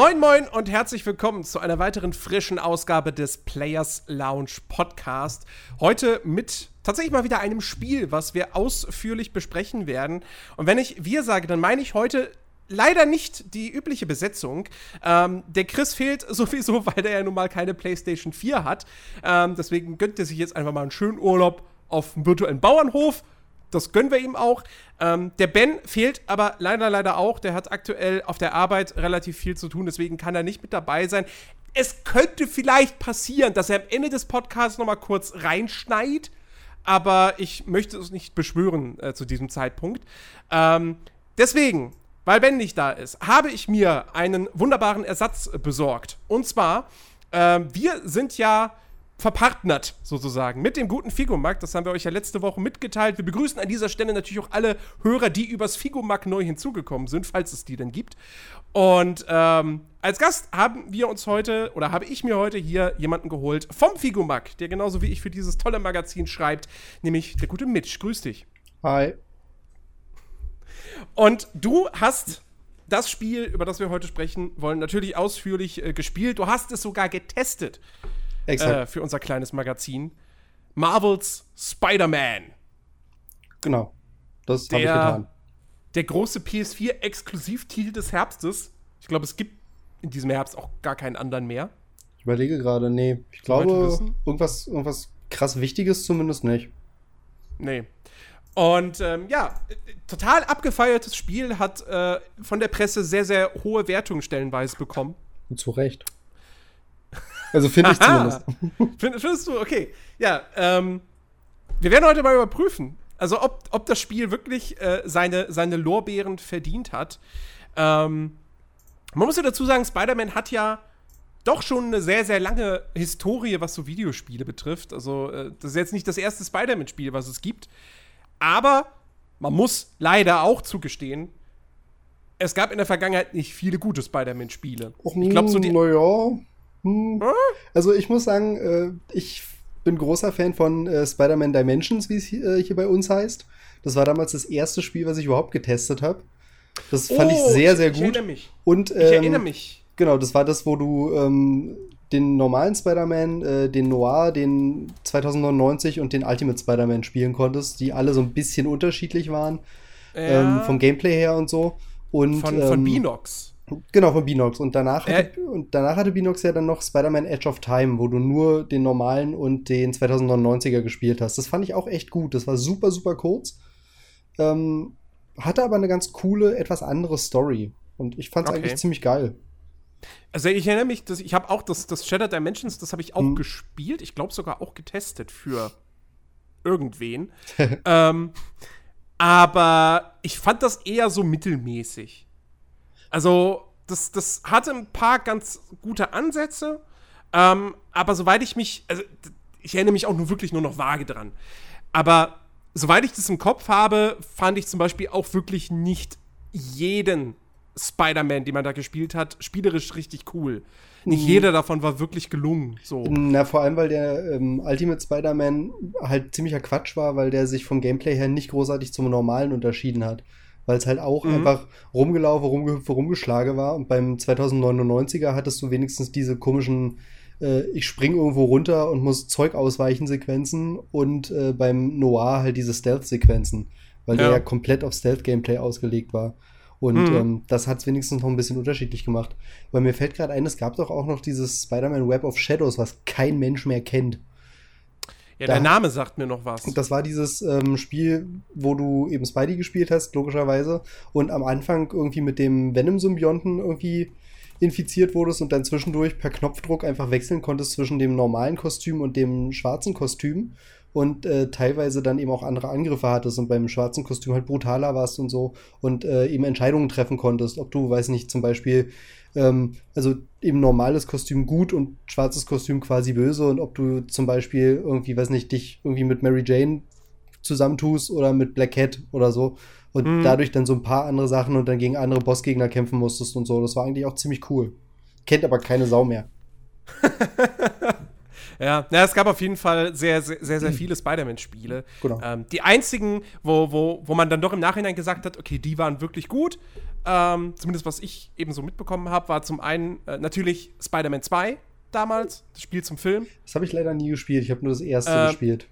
Moin, moin und herzlich willkommen zu einer weiteren frischen Ausgabe des Players Lounge Podcast. Heute mit tatsächlich mal wieder einem Spiel, was wir ausführlich besprechen werden. Und wenn ich wir sage, dann meine ich heute leider nicht die übliche Besetzung. Ähm, der Chris fehlt sowieso, weil der ja nun mal keine PlayStation 4 hat. Ähm, deswegen gönnt er sich jetzt einfach mal einen schönen Urlaub auf dem virtuellen Bauernhof das gönnen wir ihm auch. Ähm, der Ben fehlt aber leider, leider auch. Der hat aktuell auf der Arbeit relativ viel zu tun, deswegen kann er nicht mit dabei sein. Es könnte vielleicht passieren, dass er am Ende des Podcasts noch mal kurz reinschneit, aber ich möchte es nicht beschwören äh, zu diesem Zeitpunkt. Ähm, deswegen, weil Ben nicht da ist, habe ich mir einen wunderbaren Ersatz besorgt. Und zwar, äh, wir sind ja verpartnert sozusagen mit dem guten Figomack. Das haben wir euch ja letzte Woche mitgeteilt. Wir begrüßen an dieser Stelle natürlich auch alle Hörer, die übers Figomack neu hinzugekommen sind, falls es die denn gibt. Und ähm, als Gast haben wir uns heute oder habe ich mir heute hier jemanden geholt vom Figomack, der genauso wie ich für dieses tolle Magazin schreibt, nämlich der gute Mitch. Grüß dich. Hi. Und du hast das Spiel, über das wir heute sprechen wollen, natürlich ausführlich äh, gespielt. Du hast es sogar getestet äh, für unser kleines Magazin. Marvels Spider-Man. Genau. Das habe ich getan. Der große PS4-Exklusivtitel des Herbstes. Ich glaube, es gibt in diesem Herbst auch gar keinen anderen mehr. Ich überlege gerade, nee. Ich glaube, irgendwas, irgendwas krass Wichtiges zumindest nicht. Nee. Und ähm, ja, total abgefeiertes Spiel, hat äh, von der Presse sehr, sehr hohe Wertungen stellenweise bekommen. Und zu Recht. Also finde ich zumindest. Find, findest du? Okay. Ja, ähm, wir werden heute mal überprüfen, also ob, ob das Spiel wirklich äh, seine, seine Lorbeeren verdient hat. Ähm, man muss ja dazu sagen, Spider-Man hat ja doch schon eine sehr, sehr lange Historie, was so Videospiele betrifft. Also, äh, das ist jetzt nicht das erste Spider-Man-Spiel, was es gibt. Aber man muss leider auch zugestehen, es gab in der Vergangenheit nicht viele gute Spider-Man-Spiele. Ich glaube, so die. Naja. Hm. Also ich muss sagen, äh, ich bin großer Fan von äh, Spider-Man Dimensions, wie es hier, äh, hier, bei uns heißt. Das war damals das erste Spiel, was ich überhaupt getestet habe. Das fand oh, ich sehr, sehr gut. Ich erinnere mich. Und, ähm, ich erinnere mich. Genau, das war das, wo du ähm, den normalen Spider-Man, äh, den Noir, den 2099 und den Ultimate Spider-Man spielen konntest, die alle so ein bisschen unterschiedlich waren. Ja. Ähm, vom Gameplay her und so. Und, von, von ähm, Binox. Genau, von Binox. Und danach, äh, hatte, und danach hatte Binox ja dann noch Spider-Man Edge of Time, wo du nur den normalen und den 2099er gespielt hast. Das fand ich auch echt gut. Das war super, super kurz. Ähm, hatte aber eine ganz coole, etwas andere Story. Und ich fand es okay. eigentlich ziemlich geil. Also ich erinnere mich, dass ich habe auch das, das Shattered Dimensions, das habe ich auch hm. gespielt. Ich glaube sogar auch getestet für irgendwen. ähm, aber ich fand das eher so mittelmäßig. Also, das, das hatte ein paar ganz gute Ansätze, ähm, aber soweit ich mich, also ich erinnere mich auch nur wirklich nur noch vage dran. Aber soweit ich das im Kopf habe, fand ich zum Beispiel auch wirklich nicht jeden Spider-Man, den man da gespielt hat, spielerisch richtig cool. Nicht mhm. jeder davon war wirklich gelungen. So. Na, vor allem, weil der ähm, Ultimate Spider-Man halt ziemlicher Quatsch war, weil der sich vom Gameplay her nicht großartig zum normalen unterschieden hat weil es halt auch mhm. einfach rumgelaufen, rumgehüpft, rumgeschlagen war. Und beim 2099er hattest du wenigstens diese komischen äh, ich spring irgendwo runter und muss Zeug ausweichen Sequenzen und äh, beim Noir halt diese Stealth-Sequenzen, weil ja. der ja komplett auf Stealth-Gameplay ausgelegt war. Und mhm. ähm, das hat es wenigstens noch ein bisschen unterschiedlich gemacht. Weil mir fällt gerade ein, es gab doch auch noch dieses Spider-Man Web of Shadows, was kein Mensch mehr kennt. Ja, da, der Name sagt mir noch was. Das war dieses ähm, Spiel, wo du eben Spidey gespielt hast, logischerweise, und am Anfang irgendwie mit dem Venom-Symbionten irgendwie infiziert wurdest und dann zwischendurch per Knopfdruck einfach wechseln konntest zwischen dem normalen Kostüm und dem schwarzen Kostüm und äh, teilweise dann eben auch andere Angriffe hattest und beim schwarzen Kostüm halt brutaler warst und so und äh, eben Entscheidungen treffen konntest, ob du, weiß nicht, zum Beispiel ähm, also eben normales Kostüm gut und schwarzes Kostüm quasi böse und ob du zum Beispiel irgendwie, weiß nicht, dich irgendwie mit Mary Jane zusammentust oder mit Black Cat oder so und mhm. dadurch dann so ein paar andere Sachen und dann gegen andere Bossgegner kämpfen musstest und so. Das war eigentlich auch ziemlich cool. Kennt aber keine Sau mehr. Ja, ja, es gab auf jeden Fall sehr, sehr, sehr, sehr viele Spider-Man-Spiele. Genau. Ähm, die einzigen, wo, wo, wo man dann doch im Nachhinein gesagt hat, okay, die waren wirklich gut, ähm, zumindest was ich eben so mitbekommen habe, war zum einen äh, natürlich Spider-Man 2 damals, das Spiel zum Film. Das habe ich leider nie gespielt, ich habe nur das erste äh, gespielt.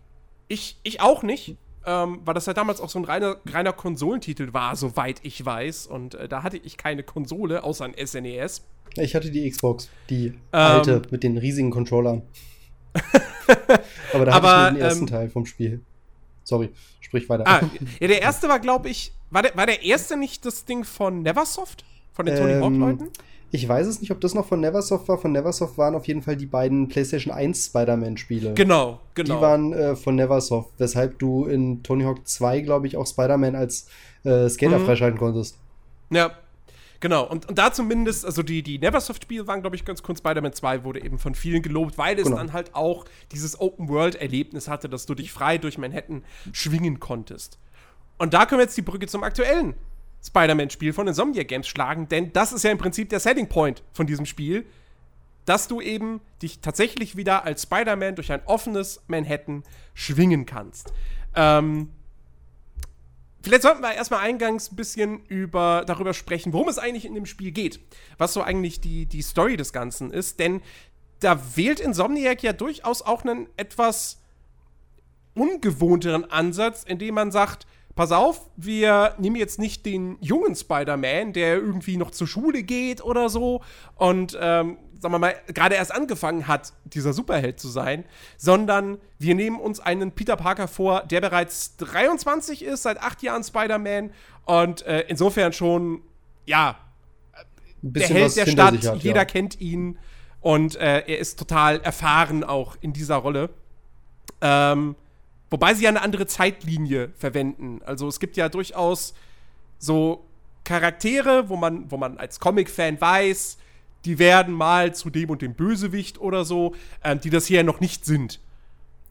Ich, ich auch nicht ähm, weil das ja damals auch so ein reiner, reiner Konsolentitel war, soweit ich weiß. Und äh, da hatte ich keine Konsole, außer ein SNES. E ich hatte die Xbox, die ähm, alte mit den riesigen Controllern. Aber da hatte Aber, ich nur den ersten ähm, Teil vom Spiel. Sorry, sprich weiter. Ah, ja, der erste war, glaube ich, war der, war der erste nicht das Ding von Neversoft? Von den Tony Hawk-Leuten? Ähm, ich weiß es nicht, ob das noch von Neversoft war. Von Neversoft waren auf jeden Fall die beiden PlayStation 1 Spider-Man-Spiele. Genau, genau. Die waren äh, von Neversoft, weshalb du in Tony Hawk 2, glaube ich, auch Spider-Man als äh, Skater mhm. freischalten konntest. Ja, Genau, und, und da zumindest, also die, die Neversoft-Spiele waren, glaube ich, ganz cool. Spider-Man 2 wurde eben von vielen gelobt, weil es genau. dann halt auch dieses Open-World-Erlebnis hatte, dass du dich frei durch Manhattan schwingen konntest. Und da können wir jetzt die Brücke zum aktuellen Spider-Man-Spiel von Insomniac Games schlagen, denn das ist ja im Prinzip der Setting Point von diesem Spiel, dass du eben dich tatsächlich wieder als Spider-Man durch ein offenes Manhattan schwingen kannst. Ähm, vielleicht sollten wir erstmal eingangs ein bisschen über, darüber sprechen, worum es eigentlich in dem Spiel geht. Was so eigentlich die, die Story des Ganzen ist, denn da wählt Insomniac ja durchaus auch einen etwas ungewohnteren Ansatz, indem man sagt, pass auf, wir nehmen jetzt nicht den jungen Spider-Man, der irgendwie noch zur Schule geht oder so. Und, ähm, sagen wir mal, gerade erst angefangen hat, dieser Superheld zu sein, sondern wir nehmen uns einen Peter Parker vor, der bereits 23 ist, seit acht Jahren Spider-Man. Und äh, insofern schon, ja, der Held der Stadt, hat, jeder ja. kennt ihn. Und äh, er ist total erfahren auch in dieser Rolle. Ähm, Wobei sie ja eine andere Zeitlinie verwenden. Also es gibt ja durchaus so Charaktere, wo man, wo man als Comic-Fan weiß, die werden mal zu dem und dem Bösewicht oder so, ähm, die das hier ja noch nicht sind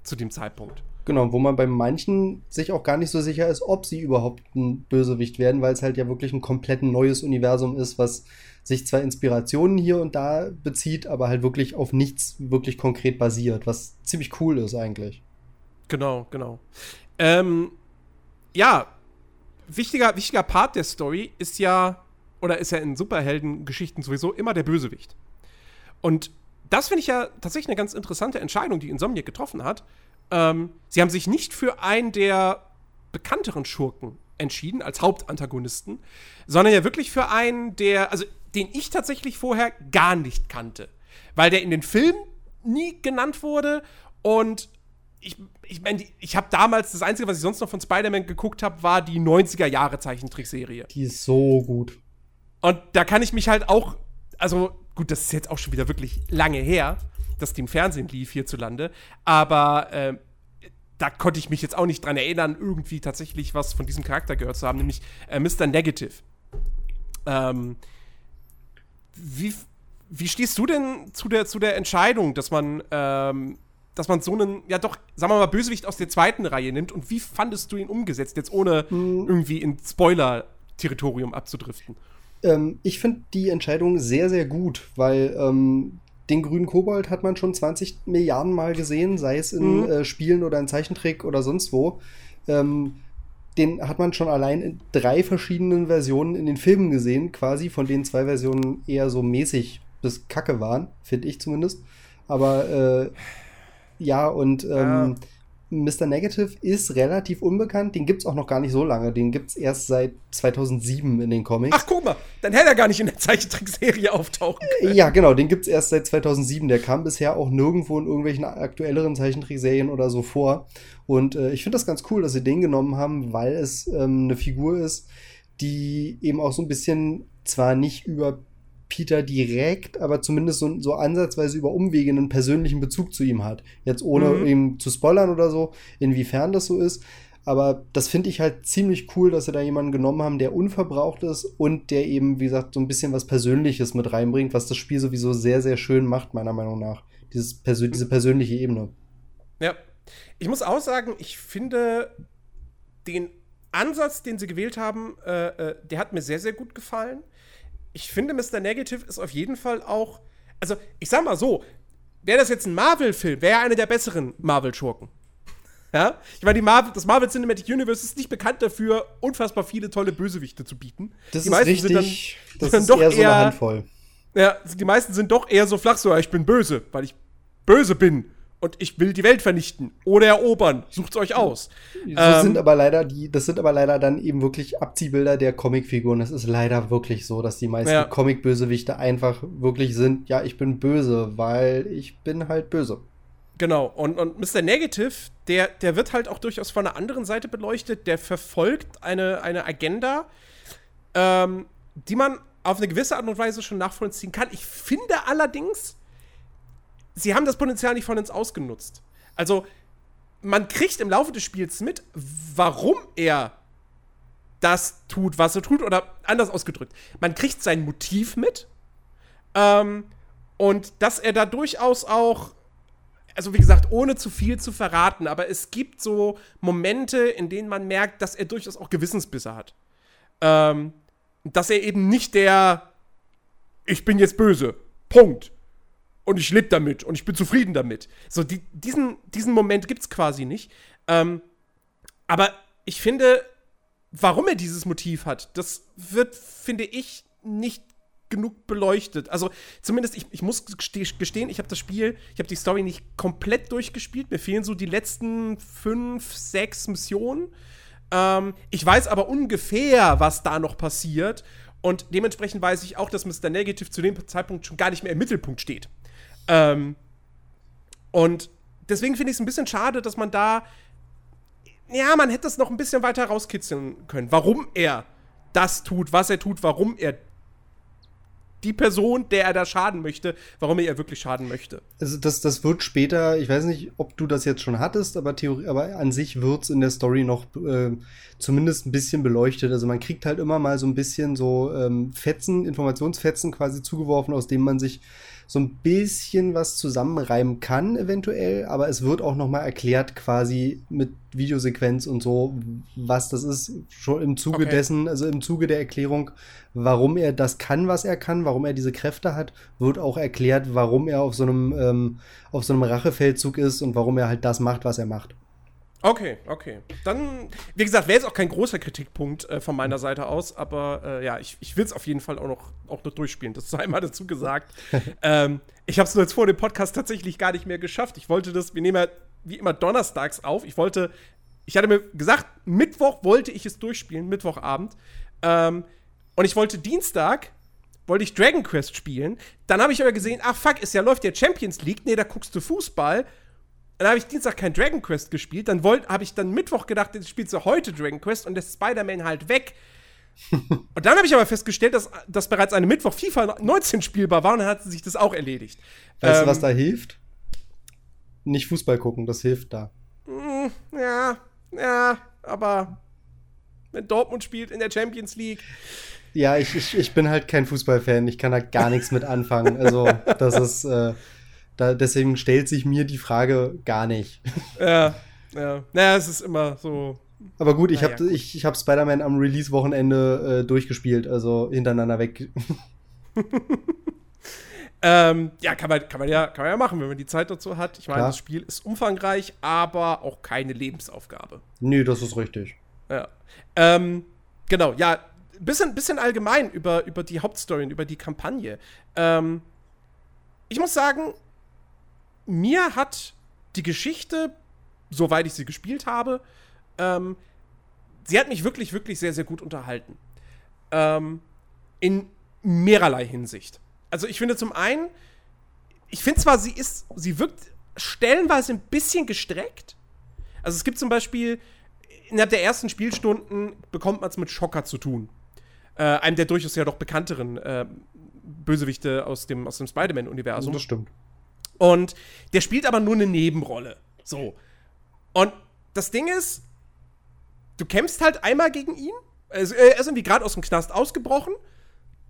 zu dem Zeitpunkt. Genau, wo man bei manchen sich auch gar nicht so sicher ist, ob sie überhaupt ein Bösewicht werden, weil es halt ja wirklich ein komplett neues Universum ist, was sich zwar Inspirationen hier und da bezieht, aber halt wirklich auf nichts wirklich konkret basiert, was ziemlich cool ist eigentlich. Genau, genau. Ähm, ja, wichtiger, wichtiger Part der Story ist ja, oder ist ja in Superheldengeschichten sowieso immer der Bösewicht. Und das finde ich ja tatsächlich eine ganz interessante Entscheidung, die Insomniac getroffen hat. Ähm, sie haben sich nicht für einen der bekannteren Schurken entschieden, als Hauptantagonisten, sondern ja wirklich für einen, der, also den ich tatsächlich vorher gar nicht kannte. Weil der in den Filmen nie genannt wurde und ich, ich meine, ich habe damals, das Einzige, was ich sonst noch von Spider-Man geguckt habe, war die 90er-Jahre-Zeichentrickserie. Die ist so gut. Und da kann ich mich halt auch, also gut, das ist jetzt auch schon wieder wirklich lange her, dass die im Fernsehen lief hierzulande, aber äh, da konnte ich mich jetzt auch nicht dran erinnern, irgendwie tatsächlich was von diesem Charakter gehört zu haben, nämlich äh, Mr. Negative. Ähm, wie, wie stehst du denn zu der, zu der Entscheidung, dass man ähm, dass man so einen, ja doch, sagen wir mal, Bösewicht aus der zweiten Reihe nimmt und wie fandest du ihn umgesetzt, jetzt ohne mhm. irgendwie in Spoiler-Territorium abzudriften? Ähm, ich finde die Entscheidung sehr, sehr gut, weil ähm, den grünen Kobold hat man schon 20 Milliarden Mal gesehen, sei es in mhm. äh, Spielen oder in Zeichentrick oder sonst wo. Ähm, den hat man schon allein in drei verschiedenen Versionen in den Filmen gesehen, quasi, von denen zwei Versionen eher so mäßig bis kacke waren, finde ich zumindest. Aber äh, ja, und ähm. Mr. Negative ist relativ unbekannt. Den gibt es auch noch gar nicht so lange. Den gibt es erst seit 2007 in den Comics. Ach, guck mal, dann hätte er gar nicht in der Zeichentrickserie auftauchen können. Ja, genau, den gibt es erst seit 2007. Der kam bisher auch nirgendwo in irgendwelchen aktuelleren Zeichentrickserien oder so vor. Und äh, ich finde das ganz cool, dass sie den genommen haben, weil es ähm, eine Figur ist, die eben auch so ein bisschen zwar nicht über Peter direkt, aber zumindest so, so ansatzweise über Umwege einen persönlichen Bezug zu ihm hat. Jetzt ohne mhm. ihm zu spoilern oder so, inwiefern das so ist. Aber das finde ich halt ziemlich cool, dass sie da jemanden genommen haben, der unverbraucht ist und der eben, wie gesagt, so ein bisschen was Persönliches mit reinbringt, was das Spiel sowieso sehr, sehr schön macht, meiner Meinung nach. Dieses Persön diese persönliche Ebene. Ja. Ich muss auch sagen, ich finde den Ansatz, den sie gewählt haben, äh, äh, der hat mir sehr, sehr gut gefallen ich finde, Mr. Negative ist auf jeden Fall auch. Also, ich sag mal so, wäre das jetzt ein Marvel-Film, wäre er einer der besseren Marvel-Schurken. Ja? Ich meine, Marvel, das Marvel Cinematic Universe ist nicht bekannt dafür, unfassbar viele tolle Bösewichte zu bieten. Das die ist richtig. Sind dann, das sind ist doch eher so eine Handvoll. Ja, die meisten sind doch eher so flach, so, ja, ich bin böse, weil ich böse bin. Und ich will die Welt vernichten oder erobern. Sucht's euch aus. So Ähm, sind aber leider die, das sind aber leider dann eben wirklich Abziehbilder der Comicfiguren. Das ist leider wirklich so, dass die meisten Ja. Comic-Bösewichte einfach wirklich sind, ja, ich bin böse, weil ich bin halt böse. Genau, und, und Mr. Negative, der, der wird halt auch durchaus von einer anderen Seite beleuchtet. Der verfolgt eine, eine Agenda, ähm, die man auf eine gewisse Art und Weise schon nachvollziehen kann. Ich finde allerdings, sie haben das Potenzial nicht vollends ausgenutzt. Also, man kriegt im Laufe des Spiels mit, warum er das tut, was er tut, oder anders ausgedrückt, man kriegt sein Motiv mit. Ähm, und dass er da durchaus auch also wie gesagt, ohne zu viel zu verraten, aber es gibt so Momente, in denen man merkt, dass er durchaus auch Gewissensbisse hat. Ähm, dass er eben nicht der Ich bin jetzt böse. Punkt. Und ich lebe damit und ich bin zufrieden damit. So, die, diesen, diesen Moment gibt es quasi nicht. Ähm, aber ich finde, warum er dieses Motiv hat, das wird, finde ich, nicht genug beleuchtet. Also zumindest, ich, ich muss geste- gestehen, ich habe das Spiel, ich habe die Story nicht komplett durchgespielt. Mir fehlen so die letzten fünf, sechs Missionen. Ähm, ich weiß aber ungefähr, was da noch passiert. Und dementsprechend weiß ich auch, dass Mr. Negative zu dem Zeitpunkt schon gar nicht mehr im Mittelpunkt steht. Ähm, und deswegen finde ich es ein bisschen schade, dass man da. Ja, man hätte es noch ein bisschen weiter rauskitzeln können. Warum er das tut, was er tut, warum er die Person, der er da schaden möchte, warum er ihr wirklich schaden möchte. Also das, das wird später, ich weiß nicht, ob du das jetzt schon hattest, aber, Theorie, aber an sich wird es in der Story noch äh, zumindest ein bisschen beleuchtet. Also man kriegt halt immer mal so ein bisschen so ähm, Fetzen, Informationsfetzen quasi zugeworfen, aus denen man sich so ein bisschen was zusammenreimen kann, eventuell, aber es wird auch noch mal erklärt, quasi mit Videosequenz und so, was das ist, schon im Zuge Okay. dessen, also im Zuge der Erklärung, warum er das kann, was er kann, warum er diese Kräfte hat, wird auch erklärt, warum er auf so einem, ähm, auf so einem Rachefeldzug ist und warum er halt das macht, was er macht. Okay, okay. Dann, wie gesagt, wäre jetzt auch kein großer Kritikpunkt äh, von meiner Seite aus, aber äh, ja, ich, ich will es auf jeden Fall auch noch, auch noch durchspielen. Das sei einmal dazu gesagt. ähm, ich habe es nur jetzt vor dem Podcast tatsächlich gar nicht mehr geschafft. Ich wollte das, wir nehmen ja wie immer donnerstags auf. Ich wollte, ich hatte mir gesagt, Mittwoch wollte ich es durchspielen, Mittwochabend. Ähm, und ich wollte Dienstag, wollte ich Dragon Quest spielen. Dann habe ich aber gesehen, ach fuck, ist ja läuft ja Champions League. Nee, da guckst du Fußball. Dann habe ich Dienstag kein Dragon Quest gespielt. Dann habe ich dann Mittwoch gedacht, jetzt spielst du heute Dragon Quest und lässt Spider-Man halt weg. und dann habe ich aber festgestellt, dass, dass bereits eine Mittwoch FIFA 19 spielbar war und dann hat sich das auch erledigt. Weißt Ähm, du, was da hilft? Nicht Fußball gucken, das hilft da. Mm, Ja, ja, aber wenn Dortmund spielt in der Champions League. Ja, ich, ich, ich bin halt kein Fußballfan, ich kann da gar nichts mit anfangen. Also, das ist, äh, da, deswegen stellt sich mir die Frage gar nicht. Ja, ja. Naja, es ist immer so. Aber gut, ich Naja, habe ich, ich hab Spider-Man am Release-Wochenende äh, durchgespielt, also hintereinander weg. Ähm, ja, kann man, kann, man ja, kann man ja machen, wenn man die Zeit dazu hat. Ich meine, das Spiel ist umfangreich, aber auch keine Lebensaufgabe. Nö, das ist richtig. Ja. Ähm, genau, ja, bisschen, bisschen allgemein über, über die Hauptstory, und über die Kampagne. Ähm, ich muss sagen, mir hat die Geschichte, soweit ich sie gespielt habe, ähm, sie hat mich wirklich, wirklich sehr, sehr gut unterhalten. Ähm, in mehrerlei Hinsicht. Also ich finde zum einen, ich finde zwar, sie ist, sie wirkt stellenweise ein bisschen gestreckt. Also es gibt zum Beispiel, innerhalb der ersten Spielstunden bekommt man es mit Schocker zu tun. Äh, einem der durchaus ja doch bekannteren äh, Bösewichte aus dem, aus dem Spider-Man-Universum. Das stimmt. Und der spielt aber nur eine Nebenrolle. So. Und das Ding ist, du kämpfst halt einmal gegen ihn. Also, er ist irgendwie gerade aus dem Knast ausgebrochen.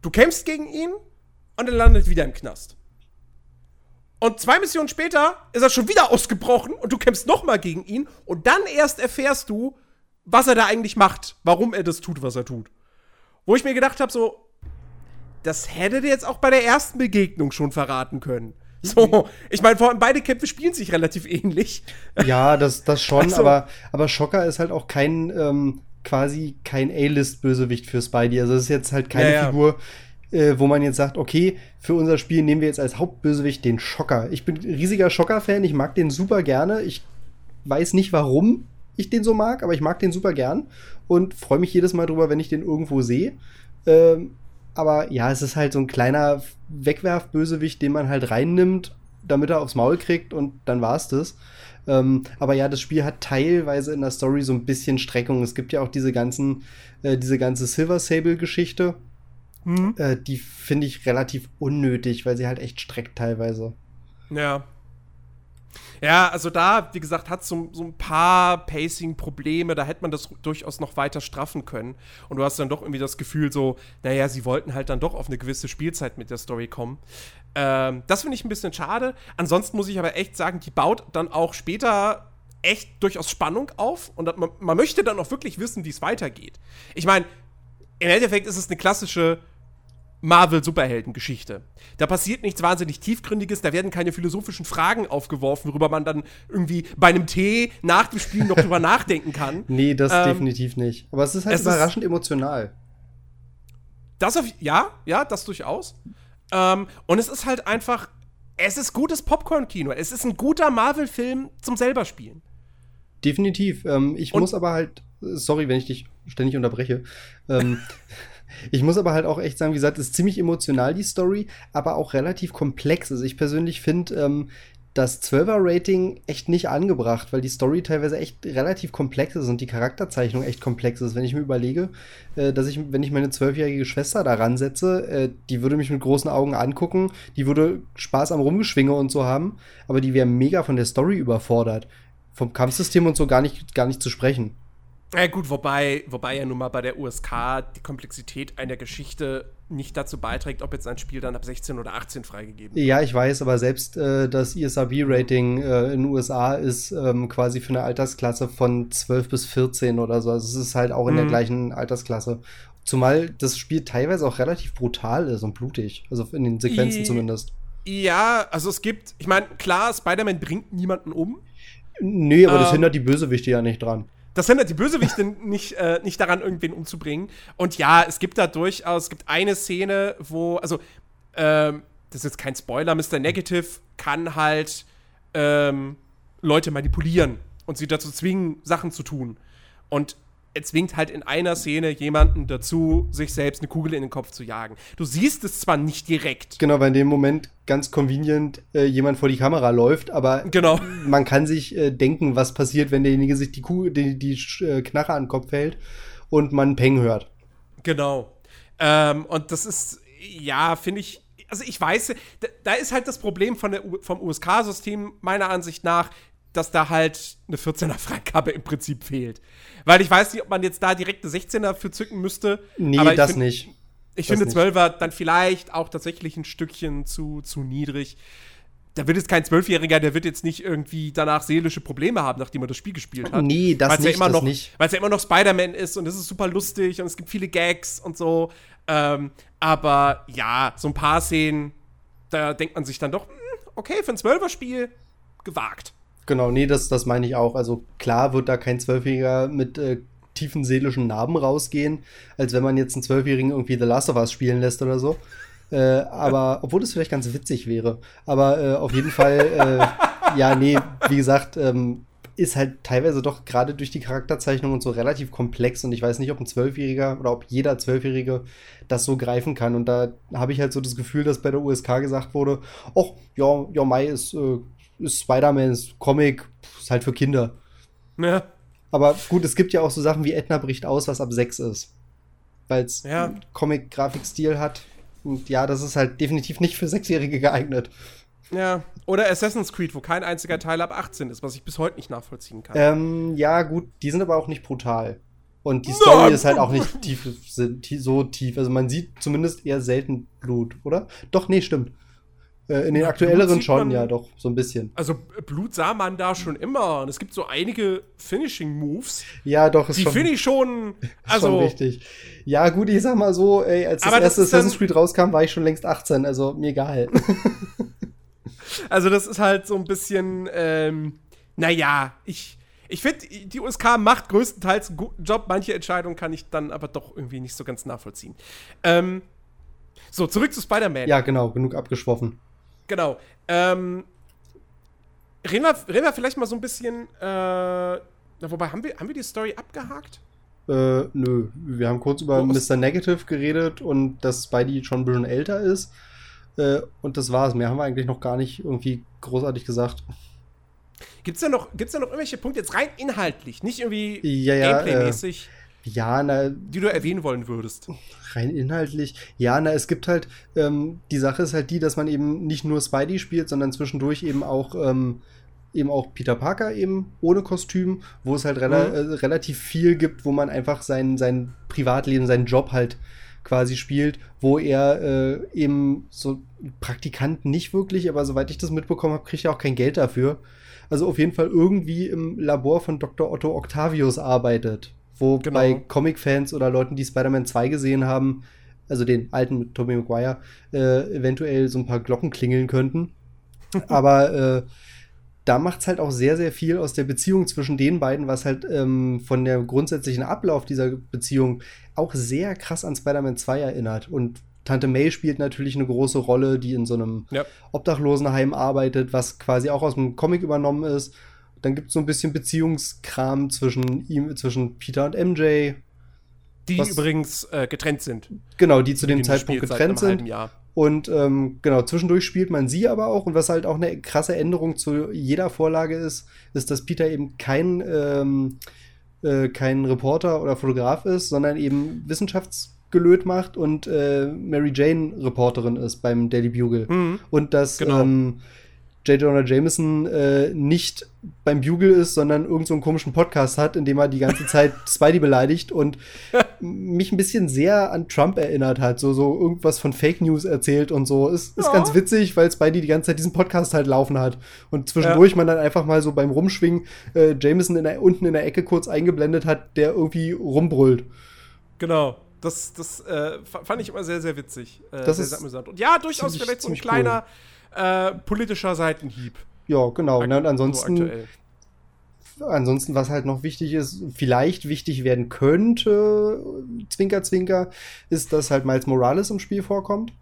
Du kämpfst gegen ihn und er landet wieder im Knast. Und zwei Missionen später ist er schon wieder ausgebrochen und du kämpfst nochmal gegen ihn und dann erst erfährst du, was er da eigentlich macht, warum er das tut, was er tut. Wo ich mir gedacht habe, so, das hättet ihr jetzt auch bei der ersten Begegnung schon verraten können. So, ich meine, vor allem beide Kämpfe spielen sich relativ ähnlich. Ja, das, das schon, also, aber, aber Shocker ist halt auch kein, ähm, quasi kein A-List-Bösewicht für Spidey. Also es ist jetzt halt keine ja, ja. Figur, äh, wo man jetzt sagt, okay, für unser Spiel nehmen wir jetzt als Hauptbösewicht den Schocker. Ich bin riesiger Schocker-Fan, ich mag den super gerne. Ich weiß nicht, warum ich den so mag, aber ich mag den super gern und freue mich jedes Mal drüber, wenn ich den irgendwo sehe. Ähm, aber ja, es ist halt so ein kleiner Wegwerfbösewicht, den man halt reinnimmt, damit er aufs Maul kriegt und dann war's das. Ähm, aber ja, das Spiel hat teilweise in der Story so ein bisschen Streckung. Es gibt ja auch diese ganzen, äh, diese ganze Silver Sable-Geschichte. Mhm. Äh, die finde ich relativ unnötig, weil sie halt echt streckt teilweise. Ja. Ja, also da, wie gesagt, hat so, so ein paar Pacing-Probleme. Da hätte man das durchaus noch weiter straffen können. Und du hast dann doch irgendwie das Gefühl, so, naja, sie wollten halt dann doch auf eine gewisse Spielzeit mit der Story kommen. Ähm, das finde ich ein bisschen schade. Ansonsten muss ich aber echt sagen, die baut dann auch später echt durchaus Spannung auf. Und man, man möchte dann auch wirklich wissen, wie es weitergeht. Ich meine, im Endeffekt ist es eine klassische Marvel-Superhelden-Geschichte. Da passiert nichts wahnsinnig Tiefgründiges, da werden keine philosophischen Fragen aufgeworfen, worüber man dann irgendwie bei einem Tee nach dem Spiel noch drüber nachdenken kann. Nee, das ähm, definitiv nicht. Aber es ist halt es überraschend ist, emotional. Das auf, ja, ja, das durchaus. Ähm, und es ist halt einfach, es ist gutes Popcorn-Kino. Es ist ein guter Marvel-Film zum selber spielen. Definitiv. Ähm, ich und muss aber halt, sorry, wenn ich dich ständig unterbreche. Ähm, Ich muss aber halt auch echt sagen, wie gesagt, es ist ziemlich emotional, die Story, aber auch relativ komplex. Also ich persönlich finde ähm, das 12er-Rating echt nicht angebracht, weil die Story teilweise echt relativ komplex ist und die Charakterzeichnung echt komplex ist. Wenn ich mir überlege, äh, dass ich, wenn ich meine zwölfjährige Schwester da ransetze, äh, die würde mich mit großen Augen angucken, die würde Spaß am Rumgeschwinge und so haben, aber die wäre mega von der Story überfordert. Vom Kampfsystem und so gar nicht, gar nicht zu sprechen. Ja gut, wobei, wobei ja nun mal bei der USK die Komplexität einer Geschichte nicht dazu beiträgt, ob jetzt ein Spiel dann ab 16 oder 18 freigegeben wird. Ja, ich weiß, aber selbst äh, das ISRB-Rating äh, in den USA ist ähm, quasi für eine Altersklasse von 12 bis 14 oder so. Also es ist halt auch in mhm. der gleichen Altersklasse. Zumal das Spiel teilweise auch relativ brutal ist und blutig. Also in den Sequenzen I zumindest. Ja, also es gibt, ich meine, klar, Spider-Man bringt niemanden um. Nee, aber ähm, das hindert die Bösewichte ja nicht dran. Das hindert die Bösewichte nicht, äh, nicht daran, irgendwen umzubringen. Und ja, es gibt da durchaus, es gibt eine Szene, wo, also, ähm, das ist jetzt kein Spoiler, Mr. Negative kann halt ähm, Leute manipulieren und sie dazu zwingen, Sachen zu tun. Und er zwingt halt in einer Szene jemanden dazu, sich selbst eine Kugel in den Kopf zu jagen. Du siehst es zwar nicht direkt. Genau, weil in dem Moment ganz convenient äh, jemand vor die Kamera läuft, aber genau. man kann sich äh, denken, was passiert, wenn derjenige sich die, Kugel, die, die äh, Knarre an den Kopf hält und man Peng hört. Genau. Ähm, und das ist, ja, finde ich, also ich weiß, da, da, ist halt das Problem von der, vom USK-System meiner Ansicht nach, dass da halt eine 14er Freigabe im Prinzip fehlt. Weil ich weiß nicht, ob man jetzt da direkt eine 16er für zücken müsste. Nee, das find, nicht. Ich das finde 12er dann vielleicht auch tatsächlich ein Stückchen zu, zu niedrig. Da wird jetzt kein Zwölfjähriger, der wird jetzt nicht irgendwie danach seelische Probleme haben, nachdem er das Spiel gespielt hat. Nee, das nicht, ja immer das noch, nicht. Weil es ja immer noch Spider-Man ist und es ist super lustig und es gibt viele Gags und so. Ähm, aber ja, so ein paar Szenen, da denkt man sich dann doch, hm, okay, für ein Zwölfer-Spiel gewagt. Genau, nee, das, das meine ich auch. Also klar wird da kein Zwölfjähriger mit äh, tiefen seelischen Narben rausgehen, als wenn man jetzt einen Zwölfjährigen irgendwie The Last of Us spielen lässt oder so. Äh, aber, obwohl das vielleicht ganz witzig wäre. Aber äh, auf jeden Fall, äh, ja, nee, wie gesagt, ähm, ist halt teilweise doch gerade durch die Charakterzeichnung und so relativ komplex und ich weiß nicht, ob ein Zwölfjähriger oder ob jeder Zwölfjährige das so greifen kann. Und da habe ich halt so das Gefühl, dass bei der USK gesagt wurde, ach, ja, ja, Mai ist äh, ist Spider-Man, ist Comic, ist halt für Kinder. Ja. Aber gut, es gibt ja auch so Sachen wie Edna bricht aus, was ab 6 ist. Weil es ja. Comic-Grafikstil hat. Und ja, das ist halt definitiv nicht für Sechsjährige geeignet. Ja, oder Assassin's Creed, wo kein einziger Teil ab 18 ist, was ich bis heute nicht nachvollziehen kann. Ähm, ja, gut, die sind aber auch nicht brutal. Und die Story no. ist halt auch nicht tief, so tief. Also man sieht zumindest eher selten Blut, oder? Doch, nee, stimmt. Äh, in den ja, aktuelleren schon, man, ja, doch, so ein bisschen. Also Blut sah man da schon immer. Und es gibt so einige Finishing-Moves. Ja, doch, ist Die finde ich schon. Also, schon richtig. Ja, gut, ich sag mal so, ey, als das erste Assassin's Creed rauskam, war ich schon längst 18, also mir egal. Also, das ist halt so ein bisschen, ähm, naja, ich, ich finde, die USK macht größtenteils einen guten Job. Manche Entscheidungen kann ich dann aber doch irgendwie nicht so ganz nachvollziehen. Ähm, so, zurück zu Spider-Man. Ja, genau, genug abgeschwoffen. Genau. Ähm, reden, wir, reden wir vielleicht mal so ein bisschen, äh, wobei, haben wir, haben wir die Story abgehakt? Äh, nö. Wir haben kurz über Mr. Negative geredet und dass Spidey schon ein bisschen älter ist. Äh, und das war's. Mehr haben wir eigentlich noch gar nicht irgendwie großartig gesagt. Gibt's da noch, gibt's da noch irgendwelche Punkte, jetzt rein inhaltlich, nicht irgendwie ja, ja, Gameplay-mäßig, äh, ja, na, die du erwähnen wollen würdest? Rein inhaltlich, ja, na, es gibt halt, ähm, die Sache ist halt die, dass man eben nicht nur Spidey spielt, sondern zwischendurch eben auch, ähm, eben auch Peter Parker eben ohne Kostüm, wo es halt rela mhm. äh, relativ viel gibt, wo man einfach sein, sein Privatleben, seinen Job halt quasi spielt, wo er äh, eben so Praktikant nicht wirklich, aber soweit ich das mitbekommen habe, kriegt er auch kein Geld dafür. Also auf jeden Fall irgendwie im Labor von Dr. Otto Octavius arbeitet, wo genau. bei Comic-Fans oder Leuten, die Spider-Man 2 gesehen haben, also den alten mit Tobey Maguire, äh, eventuell so ein paar Glocken klingeln könnten. aber äh, da macht es halt auch sehr, sehr viel aus der Beziehung zwischen den beiden, was halt ähm, von der grundsätzlichen Ablauf dieser Beziehung auch sehr krass an Spider-Man 2 erinnert. Und Tante May spielt natürlich eine große Rolle, die in so einem ja. Obdachlosenheim arbeitet, was quasi auch aus dem Comic übernommen ist. Dann gibt es so ein bisschen Beziehungskram zwischen ihm, zwischen Peter und MJ. Die übrigens äh, getrennt sind. Genau, die zu dem Zeitpunkt getrennt sind. Und ähm, genau, zwischendurch spielt man sie aber auch. Und was halt auch eine krasse Änderung zu jeder Vorlage ist, ist, dass Peter eben kein, ähm, äh, kein Reporter oder Fotograf ist, sondern eben Wissenschaftsgelöt macht und äh, Mary Jane Reporterin ist beim Daily Bugle. Mhm. Und dass genau. ähm, J. Jonah Jameson äh, nicht beim Bugle ist, sondern irgendeinen so komischen Podcast hat, in dem er die ganze Zeit Spidey beleidigt und mich ein bisschen sehr an Trump erinnert hat. So, so irgendwas von Fake News erzählt und so. Ist, ist ja. ganz witzig, weil Spidey die ganze Zeit diesen Podcast halt laufen hat. Und zwischendurch ja. man dann einfach mal so beim Rumschwingen äh, Jameson in der, unten in der Ecke kurz eingeblendet hat, der irgendwie rumbrüllt. Genau. Das, das äh, fand ich immer sehr, sehr witzig. Äh, das sehr, ist amüsant. Und ja, durchaus ziemlich, vielleicht so ein kleiner. Cool äh, politischer Seitenhieb. Ja, genau. Ne? Und ansonsten, so ansonsten, was halt noch wichtig ist, vielleicht wichtig werden könnte, Zwinker, Zwinker, ist, dass halt Miles Morales im Spiel vorkommt.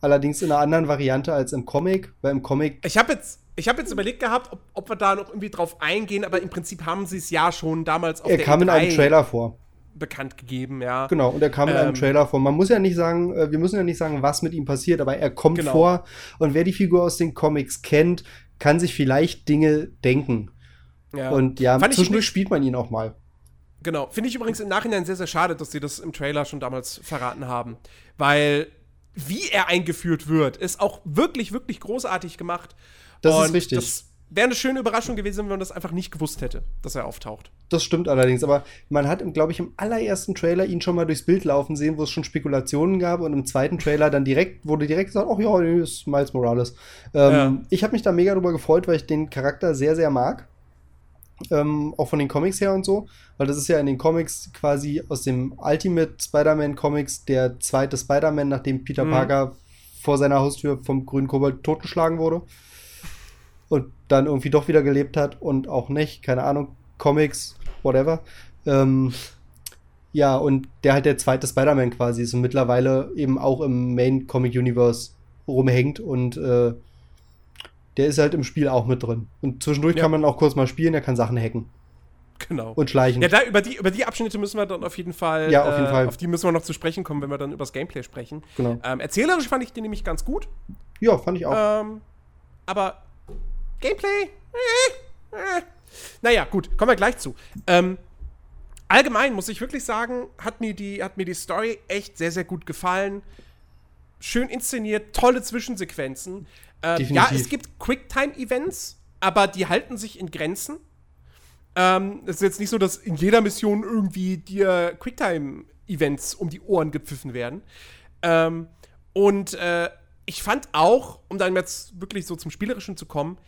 Allerdings in einer anderen Variante als im Comic, weil im Comic. Ich habe jetzt, ich hab jetzt überlegt gehabt, ob, ob, wir da noch irgendwie drauf eingehen, aber im Prinzip haben sie es ja schon damals auf er der kam E3 in einem Trailer vor bekannt gegeben, ja. Genau, und er kam ähm, in einem ähm, Trailer vor. Man muss ja nicht sagen, äh, wir müssen ja nicht sagen, was mit ihm passiert, aber er kommt genau. vor. Und wer die Figur aus den Comics kennt, kann sich vielleicht Dinge denken. Ja. Und ja, Fand zwischendurch spielt man ihn auch mal. Genau. Finde ich übrigens im Nachhinein sehr, sehr schade, dass sie das im Trailer schon damals verraten haben. Weil wie er eingeführt wird, ist auch wirklich, wirklich großartig gemacht. Das und ist richtig. Das wäre eine schöne Überraschung gewesen, wenn man das einfach nicht gewusst hätte, dass er auftaucht. Das stimmt allerdings, aber man hat, glaube ich, im allerersten Trailer ihn schon mal durchs Bild laufen sehen, wo es schon Spekulationen gab und im zweiten Trailer dann direkt wurde direkt gesagt, ach ja, das ist Miles Morales. Ähm, ja. Ich habe mich da mega drüber gefreut, weil ich den Charakter sehr, sehr mag. Ähm, auch von den Comics her und so, weil das ist ja in den Comics quasi aus dem Ultimate Spider-Man Comics der zweite Spider-Man, nachdem Peter mhm. Parker vor seiner Haustür vom grünen Kobold totgeschlagen wurde und dann irgendwie doch wieder gelebt hat und auch nicht, keine Ahnung, Comics, whatever. Ähm, ja, und der halt der zweite Spider-Man quasi ist und mittlerweile eben auch im Main Comic Universe rumhängt und äh, der ist halt im Spiel auch mit drin. Und zwischendurch ja. kann man auch kurz mal spielen, er kann Sachen hacken. Genau. Und schleichen. Ja, da, über, die, über die Abschnitte müssen wir dann auf jeden Fall. Ja, auf jeden äh, Fall. Auf die müssen wir noch zu sprechen kommen, wenn wir dann über das Gameplay sprechen. Genau. Ähm, erzählerisch fand ich den nämlich ganz gut. Ja, fand ich auch. Ähm, aber Gameplay? Äh, äh. Naja, gut, kommen wir gleich zu. Ähm, allgemein muss ich wirklich sagen, hat mir, die, hat mir die Story echt sehr, sehr gut gefallen. Schön inszeniert, tolle Zwischensequenzen. Ähm, ja, es gibt Quicktime-Events, aber die halten sich in Grenzen. Ähm, es ist jetzt nicht so, dass in jeder Mission irgendwie dir Quicktime-Events um die Ohren gepfiffen werden. Ähm, und äh, ich fand auch, um dann jetzt wirklich so zum Spielerischen zu kommen,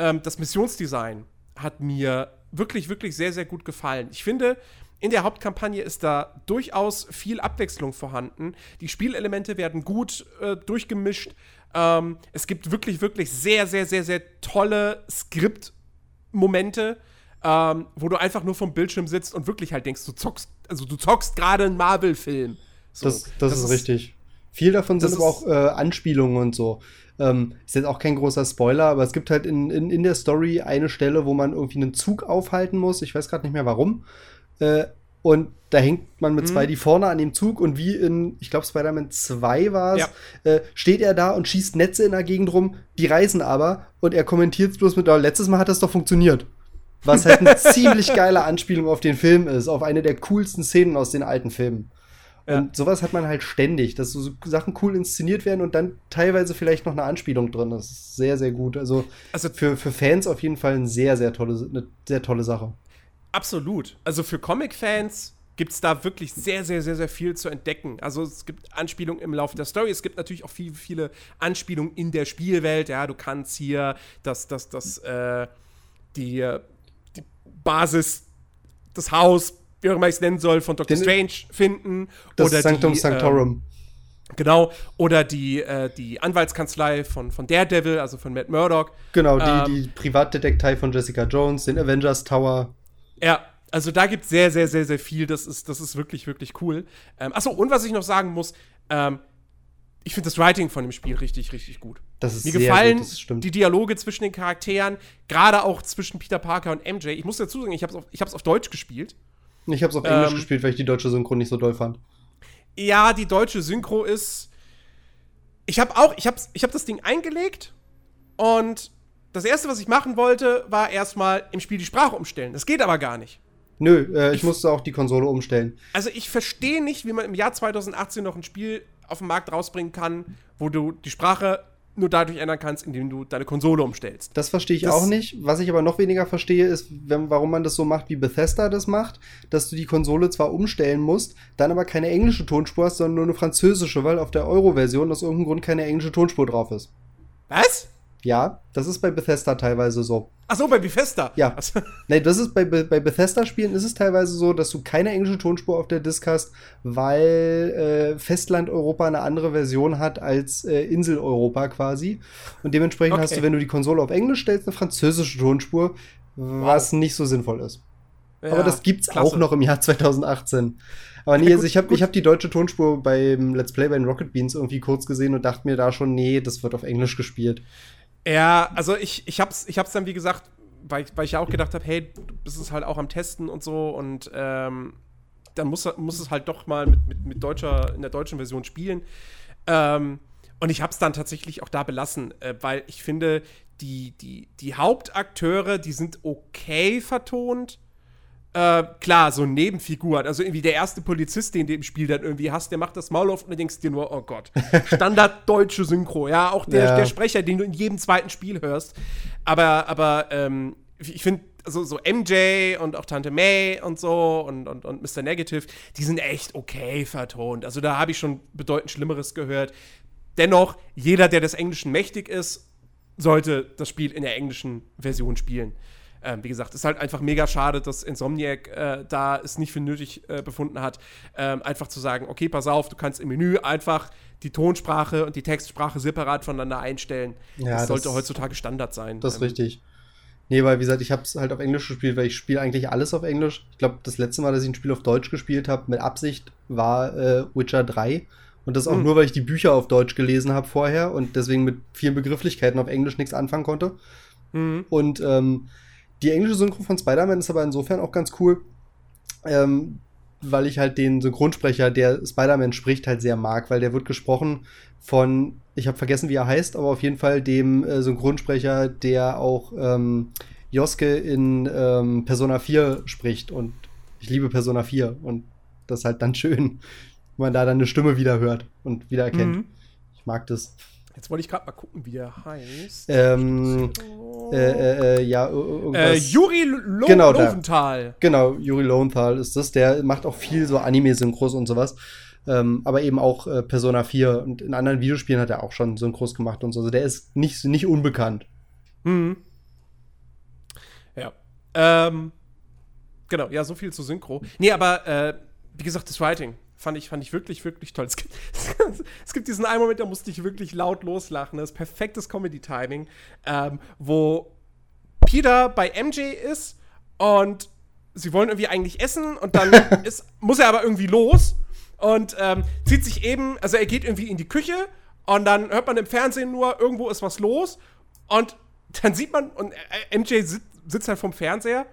ähm, das Missionsdesign hat mir wirklich, wirklich sehr, sehr gut gefallen. Ich finde, in der Hauptkampagne ist da durchaus viel Abwechslung vorhanden. Die Spielelemente werden gut äh, durchgemischt. Ähm, es gibt wirklich, wirklich sehr, sehr, sehr, sehr tolle Skript-Momente, ähm, wo du einfach nur vom Bildschirm sitzt und wirklich halt denkst, du zockst, also du zockst gerade einen Marvel-Film. So, das, das, das, ist, richtig. Viel davon sind aber auch äh, Anspielungen und so. Ähm, ist jetzt auch kein großer Spoiler, aber es gibt halt in, in, in der Story eine Stelle, wo man irgendwie einen Zug aufhalten muss. Ich weiß gerade nicht mehr warum. Äh, und da hängt man mit mhm. Spidey vorne an dem Zug und wie in, ich glaube, Spider-Man 2 war es, ja. äh, steht er da und schießt Netze in der Gegend rum, die reißen aber und er kommentiert es bloß mit, oh, letztes Mal hat das doch funktioniert. Was halt eine ziemlich geile Anspielung auf den Film ist, auf eine der coolsten Szenen aus den alten Filmen. Ja. Und sowas hat man halt ständig, dass so Sachen cool inszeniert werden und dann teilweise vielleicht noch eine Anspielung drin. Das ist sehr, sehr gut. Also, also für, für Fans auf jeden Fall eine sehr, sehr tolle, eine sehr tolle Sache. Absolut. Also für Comic-Fans gibt es da wirklich sehr, sehr, sehr, sehr viel zu entdecken. Also es gibt Anspielungen im Laufe der Story, es gibt natürlich auch viel, viele Anspielungen in der Spielwelt. Ja, du kannst hier das, das, das, äh, die, die Basis, das Haus, wie auch immer ich es nennen soll, von Doctor Den, Strange finden. Das oder Sanctum die, Sanctorum. Äh, genau, oder die, äh, die Anwaltskanzlei von, von Daredevil, also von Matt Murdock. Genau, die, ähm, die Privatdetektei von Jessica Jones, den Avengers Tower. Ja, also da gibt es sehr, sehr, sehr, sehr viel. Das ist, das ist wirklich, wirklich cool. Ähm, achso, und was ich noch sagen muss, ähm, ich finde das Writing von dem Spiel richtig, richtig gut. Das ist Mir gefallen gut, die Dialoge zwischen den Charakteren, gerade auch zwischen Peter Parker und MJ. Ich muss dazu sagen, ich habe es auf, auf Deutsch gespielt. Ich habe es auf Englisch ähm, gespielt, weil ich die deutsche Synchro nicht so doll fand. Ja, die deutsche Synchro ist. Ich habe auch, ich habe ich hab das Ding eingelegt und das erste, was ich machen wollte, war erstmal im Spiel die Sprache umstellen. Das geht aber gar nicht. Nö, äh, ich, ich musste auch die Konsole umstellen. Also ich verstehe nicht, wie man im Jahr 2018 noch ein Spiel auf den Markt rausbringen kann, wo du die Sprache nur dadurch ändern kannst, indem du deine Konsole umstellst. Das verstehe ich das auch nicht. Was ich aber noch weniger verstehe, ist, wenn, warum man das so macht, wie Bethesda das macht, dass du die Konsole zwar umstellen musst, dann aber keine englische Tonspur hast, sondern nur eine französische, weil auf der Euro-Version aus irgendeinem Grund keine englische Tonspur drauf ist. Was? Ja, das ist bei Bethesda teilweise so. Ach so, bei Bethesda? Ja. nee, das ist bei, bei Bethesda-Spielen ist es teilweise so, dass du keine englische Tonspur auf der Disk hast, weil äh, Festland-Europa eine andere Version hat als äh, Insel-Europa quasi. Und dementsprechend okay. hast du, wenn du die Konsole auf Englisch stellst, eine französische Tonspur, was wow. nicht so sinnvoll ist. Ja, Aber das gibt's klasse. auch noch im Jahr 2018. Aber nee, ja, also ich habe hab die deutsche Tonspur beim Let's Play bei den Rocket Beans irgendwie kurz gesehen und dachte mir da schon, nee, das wird auf Englisch gespielt. Ja, also ich, ich hab's, ich hab's dann, wie gesagt, weil, weil ich ja auch gedacht habe, hey, du bist es halt auch am Testen und so und ähm, dann muss, muss es halt doch mal mit, mit, mit deutscher, in der deutschen Version spielen. Ähm, und ich hab's dann tatsächlich auch da belassen, äh, weil ich finde, die, die, die Hauptakteure, die sind okay vertont äh, klar, so Nebenfiguren, also irgendwie der erste Polizist, den du im Spiel dann irgendwie hast, der macht das Maul auf und du denkst dir nur, oh Gott, Standard deutsche Synchro, ja, auch der, ja. der Sprecher, den du in jedem zweiten Spiel hörst. Aber, aber ähm, ich finde, also so MJ und auch Tante May und so und, und, und Mr. Negative, die sind echt okay vertont. Also da habe ich schon bedeutend Schlimmeres gehört. Dennoch, jeder, der des Englischen mächtig ist, sollte das Spiel in der englischen Version spielen. Ähm, wie gesagt, ist halt einfach mega schade, dass Insomniac äh, da es nicht für nötig äh, befunden hat, ähm, einfach zu sagen, okay, pass auf, du kannst im Menü einfach die Tonsprache und die Textsprache separat voneinander einstellen. Ja, das sollte das, heutzutage Standard sein. Das ist ähm, richtig. Nee, weil wie gesagt, ich habe es halt auf Englisch gespielt, weil ich spiele eigentlich alles auf Englisch. Ich glaube, das letzte Mal, dass ich ein Spiel auf Deutsch gespielt habe, mit Absicht, war äh, Witcher 3. Und das auch mhm. nur, weil ich die Bücher auf Deutsch gelesen habe vorher und deswegen mit vielen Begrifflichkeiten auf Englisch nichts anfangen konnte. Mhm. Und ähm, die englische Synchro von Spider-Man ist aber insofern auch ganz cool, ähm, weil ich halt den Synchronsprecher, der Spider-Man spricht, halt sehr mag, weil der wird gesprochen von, ich habe vergessen, wie er heißt, aber auf jeden Fall dem äh, Synchronsprecher, der auch ähm, Joske in ähm, Persona 4 spricht. Und ich liebe Persona 4 und das ist halt dann schön, wenn man da dann eine Stimme wieder hört und wieder erkennt. Mhm. Ich mag das. Jetzt wollte ich gerade mal gucken, wie der heißt. Ähm, äh, äh, äh, ja, äh, Juri Lo genau, Lowenthal. Genau, Juri Lowenthal ist das. Der macht auch viel so Anime-Synchros und sowas. Ähm, aber eben auch äh, Persona 4 und in anderen Videospielen hat er auch schon Synchros gemacht und so. Also der ist nicht, nicht unbekannt. Mhm. Ja. Ähm, genau, ja, so viel zu Synchro. Nee, aber äh, wie gesagt, das Writing Fand ich, fand ich wirklich, wirklich toll. Es gibt, es gibt diesen einen Moment, da musste ich wirklich laut loslachen. Das ist perfektes Comedy-Timing, ähm, wo Peter bei MJ ist und sie wollen irgendwie eigentlich essen und dann ist, muss er aber irgendwie los und ähm, zieht sich eben, also er geht irgendwie in die Küche und dann hört man im Fernsehen nur, irgendwo ist was los und dann sieht man, und äh, MJ sitzt, sitzt halt vom Fernseher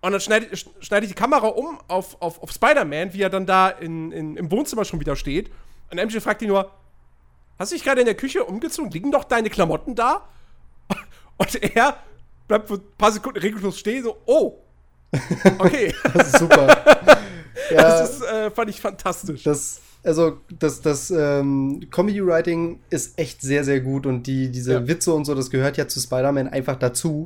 und dann schneide schneid ich die Kamera um auf, auf, auf Spider-Man, wie er dann da in, in, im Wohnzimmer schon wieder steht. Und MJ fragt ihn nur, hast du dich gerade in der Küche umgezogen? Liegen doch deine Klamotten da? Und er bleibt für ein paar Sekunden regungslos stehen, so, oh, okay. das ist super. ja, das ist, äh, fand ich fantastisch. Das, also, das, das ähm, Comedy-Writing ist echt sehr, sehr gut und die, diese ja. Witze und so, das gehört ja zu Spider-Man einfach dazu.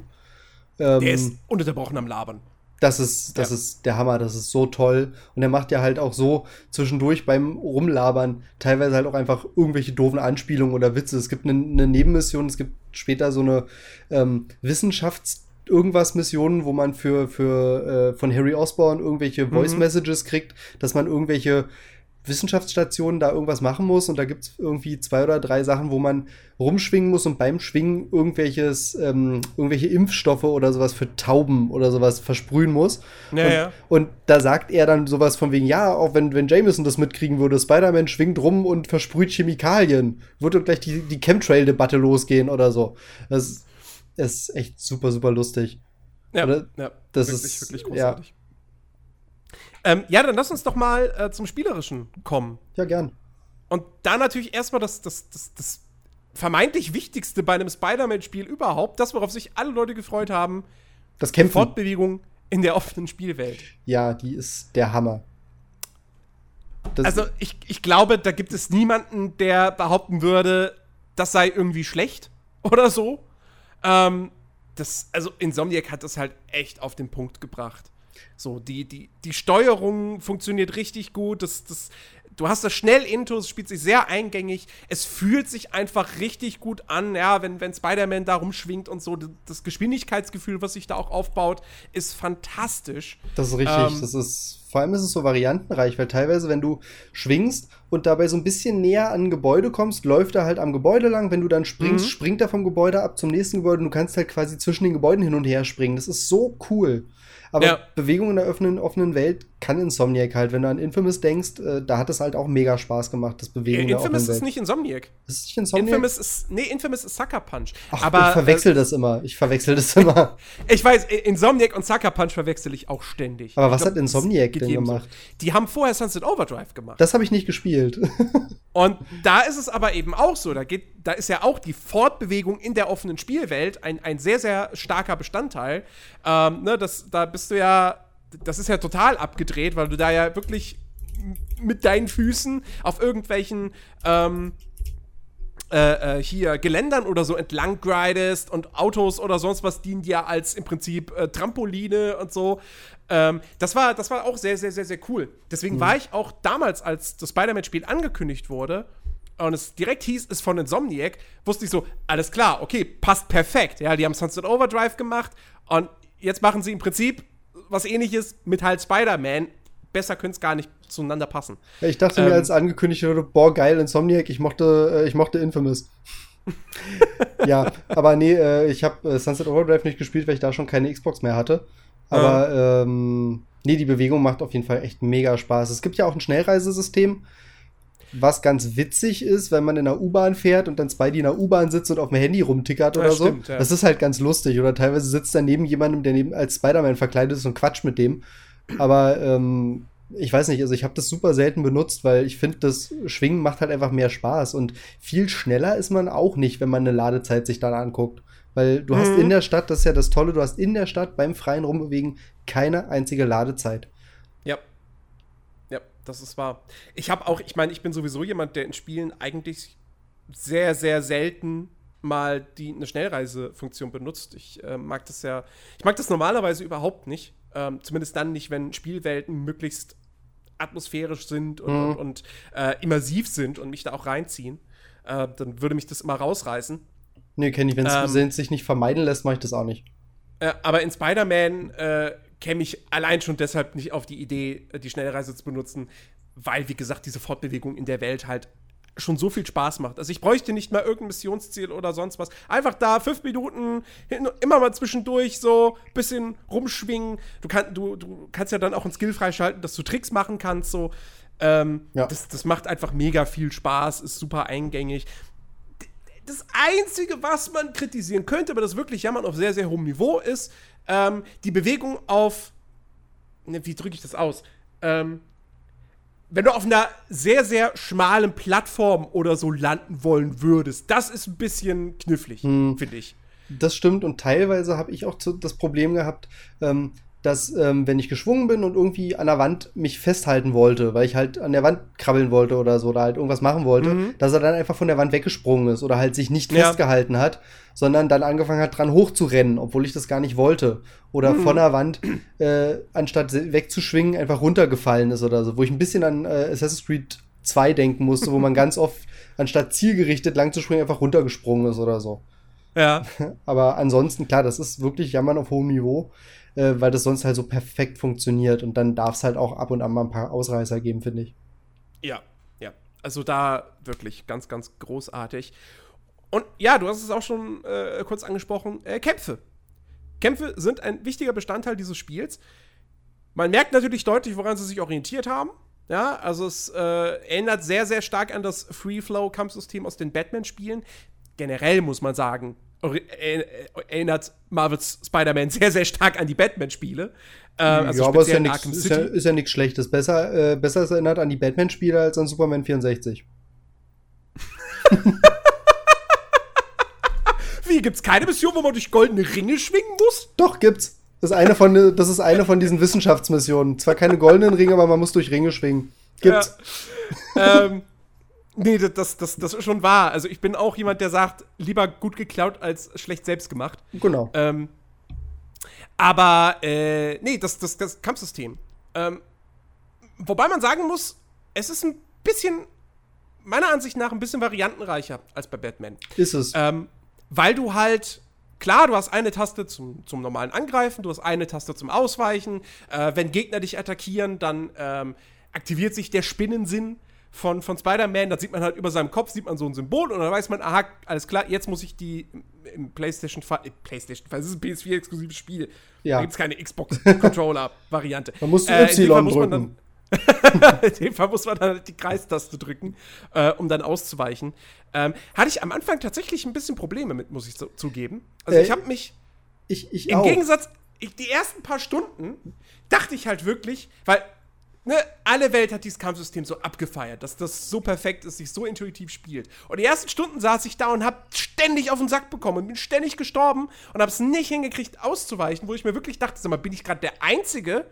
Ähm, Der ist ununterbrochen am Labern. Das ist, das ja. ist der Hammer, das ist so toll. Und er macht ja halt auch so zwischendurch beim Rumlabern teilweise halt auch einfach irgendwelche doofen Anspielungen oder Witze. Es gibt eine, eine Nebenmission, es gibt später so eine ähm, Wissenschafts- irgendwas Missionen, wo man für, für äh, von Harry Osborn irgendwelche mhm. Voice Messages kriegt, dass man irgendwelche Wissenschaftsstationen da irgendwas machen muss und da gibt es irgendwie zwei oder drei Sachen, wo man rumschwingen muss und beim Schwingen irgendwelches, ähm, irgendwelche Impfstoffe oder sowas für Tauben oder sowas versprühen muss. Ja, und, ja. und da sagt er dann sowas von wegen, ja, auch wenn, wenn Jameson das mitkriegen würde, Spider-Man schwingt rum und versprüht Chemikalien, würde gleich die, die Chemtrail-Debatte losgehen oder so. Das ist echt super, super lustig. Ja, ja das wirklich, ist wirklich großartig. Ja. Ähm, ja, dann lass uns doch mal äh, zum Spielerischen kommen. Ja, gern. Und da natürlich erstmal das, das, das, das vermeintlich Wichtigste bei einem Spider-Man-Spiel überhaupt, das, worauf sich alle Leute gefreut haben: das Kämpfen. Fortbewegung in der offenen Spielwelt. Ja, die ist der Hammer. Das also, ich, ich glaube, da gibt es niemanden, der behaupten würde, das sei irgendwie schlecht oder so. Ähm, das, also, Insomniac hat das halt echt auf den Punkt gebracht. So, die, die, die Steuerung funktioniert richtig gut. Das, das, du hast das schnell into, es spielt sich sehr eingängig. Es fühlt sich einfach richtig gut an, ja, wenn, wenn Spider-Man da rumschwingt und so. Das Geschwindigkeitsgefühl, was sich da auch aufbaut, ist fantastisch. Das ist richtig. Ähm, das ist, vor allem ist es so variantenreich, weil teilweise, wenn du schwingst und dabei so ein bisschen näher an ein Gebäude kommst, läuft er halt am Gebäude lang. Wenn du dann springst, mhm. springt er vom Gebäude ab zum nächsten Gebäude und du kannst halt quasi zwischen den Gebäuden hin und her springen. Das ist so cool. Aber ja. Bewegung in der offenen, offenen Welt kann Insomniac halt. Wenn du an Infamous denkst, äh, da hat es halt auch mega Spaß gemacht, das Bewegen in der offenen Infamous Welt. ist nicht Insomniac. Ist es nicht Insomniac? Infamous ist, nee, Infamous ist Sucker Punch. Ach, aber, ich verwechsel äh, das immer. Ich verwechsel das immer. ich weiß, Insomniac und Sucker Punch verwechsel ich auch ständig. Aber was glaub, hat Insomniac denn gemacht? So. Die haben vorher Sunset Overdrive gemacht. Das habe ich nicht gespielt. und da ist es aber eben auch so. Da, geht, da ist ja auch die Fortbewegung in der offenen Spielwelt ein, ein sehr, sehr starker Bestandteil. Ähm, ne, das, da bist du ja das ist ja total abgedreht, weil du da ja wirklich mit deinen Füßen auf irgendwelchen ähm, äh, äh, hier Geländern oder so entlang gridest und Autos oder sonst was dienen dir als im Prinzip äh, Trampoline und so. Ähm, das, war, das war auch sehr, sehr, sehr, sehr cool. Deswegen mhm. war ich auch damals, als das Spider-Man-Spiel angekündigt wurde und es direkt hieß, ist von Insomniac, wusste ich so, alles klar, okay, passt perfekt. Ja, die haben Sunset Overdrive gemacht und jetzt machen sie im Prinzip was ähnliches mit halt Spider-Man. Besser könnte es gar nicht zueinander passen. Ja, ich dachte ähm, mir, als angekündigt wurde, boah, geil, Insomniac, ich mochte, äh, ich mochte Infamous. ja, aber nee, äh, ich habe äh, Sunset Overdrive nicht gespielt, weil ich da schon keine Xbox mehr hatte. Aber ja. ähm, nee, die Bewegung macht auf jeden Fall echt mega Spaß. Es gibt ja auch ein Schnellreisesystem, was ganz witzig ist, wenn man in der U-Bahn fährt und dann Spidey in der U-Bahn sitzt und auf dem Handy rumtickert oder ja, so. Stimmt, ja. Das ist halt ganz lustig. Oder teilweise sitzt er neben jemandem, der neben als Spider-Man verkleidet ist und quatscht mit dem. Aber ähm, ich weiß nicht, also ich habe das super selten benutzt, weil ich finde, das Schwingen macht halt einfach mehr Spaß. Und viel schneller ist man auch nicht, wenn man eine Ladezeit sich dann anguckt. Weil du mhm. hast in der Stadt, das ist ja das Tolle, du hast in der Stadt beim freien Rumbewegen keine einzige Ladezeit. Ja, das ist wahr. Ich habe auch, ich meine, ich bin sowieso jemand, der in Spielen eigentlich sehr, sehr selten mal die eine Schnellreisefunktion benutzt. Ich äh, mag das ja, ich mag das normalerweise überhaupt nicht. Ähm, zumindest dann nicht, wenn Spielwelten möglichst atmosphärisch sind und, mhm. und, und äh, immersiv sind und mich da auch reinziehen. Äh, dann würde mich das immer rausreißen. Nee, kenne ich. Wenn es ähm, sich nicht vermeiden lässt, mache ich das auch nicht. Äh, aber in Spider-Man äh, käme ich allein schon deshalb nicht auf die Idee, die Schnellreise zu benutzen, weil, wie gesagt, diese Fortbewegung in der Welt halt schon so viel Spaß macht. Also ich bräuchte nicht mal irgendein Missionsziel oder sonst was. Einfach da fünf Minuten, immer mal zwischendurch so ein bisschen rumschwingen. Du, kann, du, du kannst ja dann auch ein Skill freischalten, dass du Tricks machen kannst. So. Ähm, ja. das, das macht einfach mega viel Spaß, ist super eingängig. Das Einzige, was man kritisieren könnte, aber das wirklich jammern auf sehr, sehr hohem Niveau ist, ähm, die Bewegung auf, ne, wie drücke ich das aus? Ähm, wenn du auf einer sehr, sehr schmalen Plattform oder so landen wollen würdest, das ist ein bisschen knifflig, hm. finde ich. Das stimmt und teilweise habe ich auch das Problem gehabt, ähm, dass ähm, wenn ich geschwungen bin und irgendwie an der Wand mich festhalten wollte, weil ich halt an der Wand krabbeln wollte oder so oder halt irgendwas machen wollte, mhm. dass er dann einfach von der Wand weggesprungen ist oder halt sich nicht ja. festgehalten hat, sondern dann angefangen hat dran hochzurennen, obwohl ich das gar nicht wollte oder mhm. von der Wand äh, anstatt wegzuschwingen einfach runtergefallen ist oder so, wo ich ein bisschen an äh, Assassin's Creed 2 denken musste, wo man ganz oft anstatt zielgerichtet lang zu springen einfach runtergesprungen ist oder so. Ja. Aber ansonsten, klar, das ist wirklich Jammern auf hohem Niveau äh, weil das sonst halt so perfekt funktioniert. Und dann darf es halt auch ab und an mal ein paar Ausreißer geben, finde ich. Ja, ja. Also da wirklich ganz, ganz großartig. Und ja, du hast es auch schon äh, kurz angesprochen, äh, Kämpfe. Kämpfe sind ein wichtiger Bestandteil dieses Spiels. Man merkt natürlich deutlich, woran sie sich orientiert haben. Ja, also es äh, erinnert sehr, sehr stark an das Free-Flow-Kampfsystem aus den Batman-Spielen. Generell muss man sagen, erinnert Marvels Spider-Man sehr, sehr stark an die Batman-Spiele. Äh, also ja, aber ist ja, ist, ja, ist ja nichts Schlechtes. Besser, äh, besser ist erinnert an die Batman-Spiele als an Superman 64. Wie, gibt's keine Mission, wo man durch goldene Ringe schwingen muss? Doch, gibt's. Das ist eine von, das ist eine von diesen Wissenschaftsmissionen. Zwar keine goldenen Ringe, aber man muss durch Ringe schwingen. Gibt's. Ja. ähm, Nee, das, das, das ist schon wahr. Also ich bin auch jemand, der sagt, lieber gut geklaut als schlecht selbst gemacht. Genau. Ähm, aber, äh, nee, das, das, das Kampfsystem. Ähm, wobei man sagen muss, es ist ein bisschen, meiner Ansicht nach, ein bisschen variantenreicher als bei Batman. Ist es. Ähm, weil du halt, klar, du hast eine Taste zum, zum normalen Angreifen, du hast eine Taste zum Ausweichen. Äh, wenn Gegner dich attackieren, dann ähm, aktiviert sich der Spinnensinn von, von Spider-Man, da sieht man halt über seinem Kopf, sieht man so ein Symbol und dann weiß man, aha, alles klar, jetzt muss ich die im PlayStation 5, äh, PlayStation 5, das ist ein PS4-exklusives Spiel. Ja. Da gibt es keine Xbox-Controller-Variante. Man muss äh, Y drücken. Dann, in dem Fall muss man dann die Kreistaste drücken, äh, um dann auszuweichen. Ähm, hatte ich am Anfang tatsächlich ein bisschen Probleme mit, muss ich so, zugeben. Also äh, ich habe mich ich, ich im auch. Gegensatz, ich, die ersten paar Stunden dachte ich halt wirklich, weil ne, alle Welt hat dieses Kampfsystem so abgefeiert, dass das so perfekt ist, sich so intuitiv spielt. Und die ersten Stunden saß ich da und hab ständig auf den Sack bekommen und bin ständig gestorben und hab's nicht hingekriegt auszuweichen, wo ich mir wirklich dachte, sag mal, bin ich gerade der Einzige,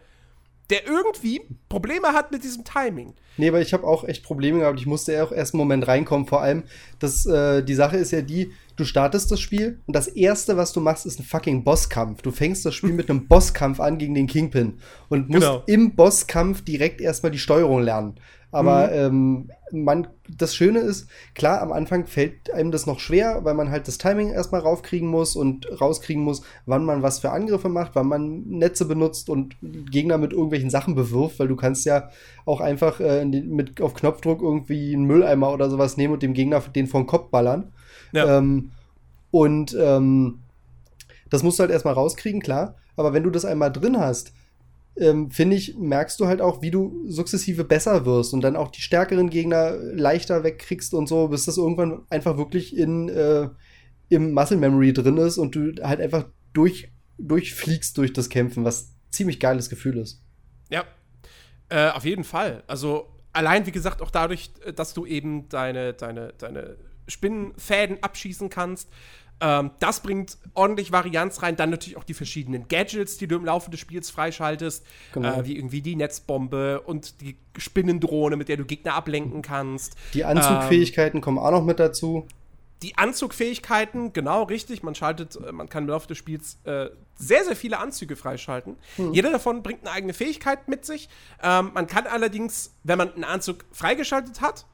der irgendwie Probleme hat mit diesem Timing. Nee, aber ich habe auch echt Probleme gehabt. Ich musste ja auch erst einen Moment reinkommen. Vor allem, dass äh, die Sache ist ja die, du startest das Spiel und das erste, was du machst, ist ein fucking Bosskampf. Du fängst das Spiel mit einem Bosskampf an gegen den Kingpin und musst genau. im Bosskampf direkt erstmal die Steuerung lernen. Aber mhm. ähm, man, das Schöne ist, klar, am Anfang fällt einem das noch schwer, weil man halt das Timing erstmal raufkriegen muss und rauskriegen muss, wann man was für Angriffe macht, wann man Netze benutzt und Gegner mit irgendwelchen Sachen bewirft, weil du kannst ja auch einfach äh, mit auf Knopfdruck irgendwie einen Mülleimer oder sowas nehmen und dem Gegner den vor den Kopf ballern. Ja. Ähm, und ähm, das musst du halt erstmal rauskriegen, klar. Aber wenn du das einmal drin hast, ähm, finde ich, merkst du halt auch, wie du sukzessive besser wirst und dann auch die stärkeren Gegner leichter wegkriegst und so, bis das irgendwann einfach wirklich in, äh, im Muscle Memory drin ist und du halt einfach durch, durchfliegst durch das Kämpfen, was ziemlich geiles Gefühl ist. Ja, äh, auf jeden Fall. Also allein, wie gesagt, auch dadurch, dass du eben deine, deine, deine Spinnenfäden abschießen kannst. Ähm, das bringt ordentlich Varianz rein. Dann natürlich auch die verschiedenen Gadgets, die du im Laufe des Spiels freischaltest. Genau. Äh, wie irgendwie die Netzbombe und die Spinnendrohne, mit der du Gegner ablenken kannst. Die Anzugfähigkeiten ähm, kommen auch noch mit dazu. Die Anzugfähigkeiten, genau richtig. Man schaltet, äh, man kann im Laufe des Spiels äh, sehr, sehr viele Anzüge freischalten. Hm. Jeder davon bringt eine eigene Fähigkeit mit sich. Ähm, man kann allerdings, wenn man einen Anzug freigeschaltet hat,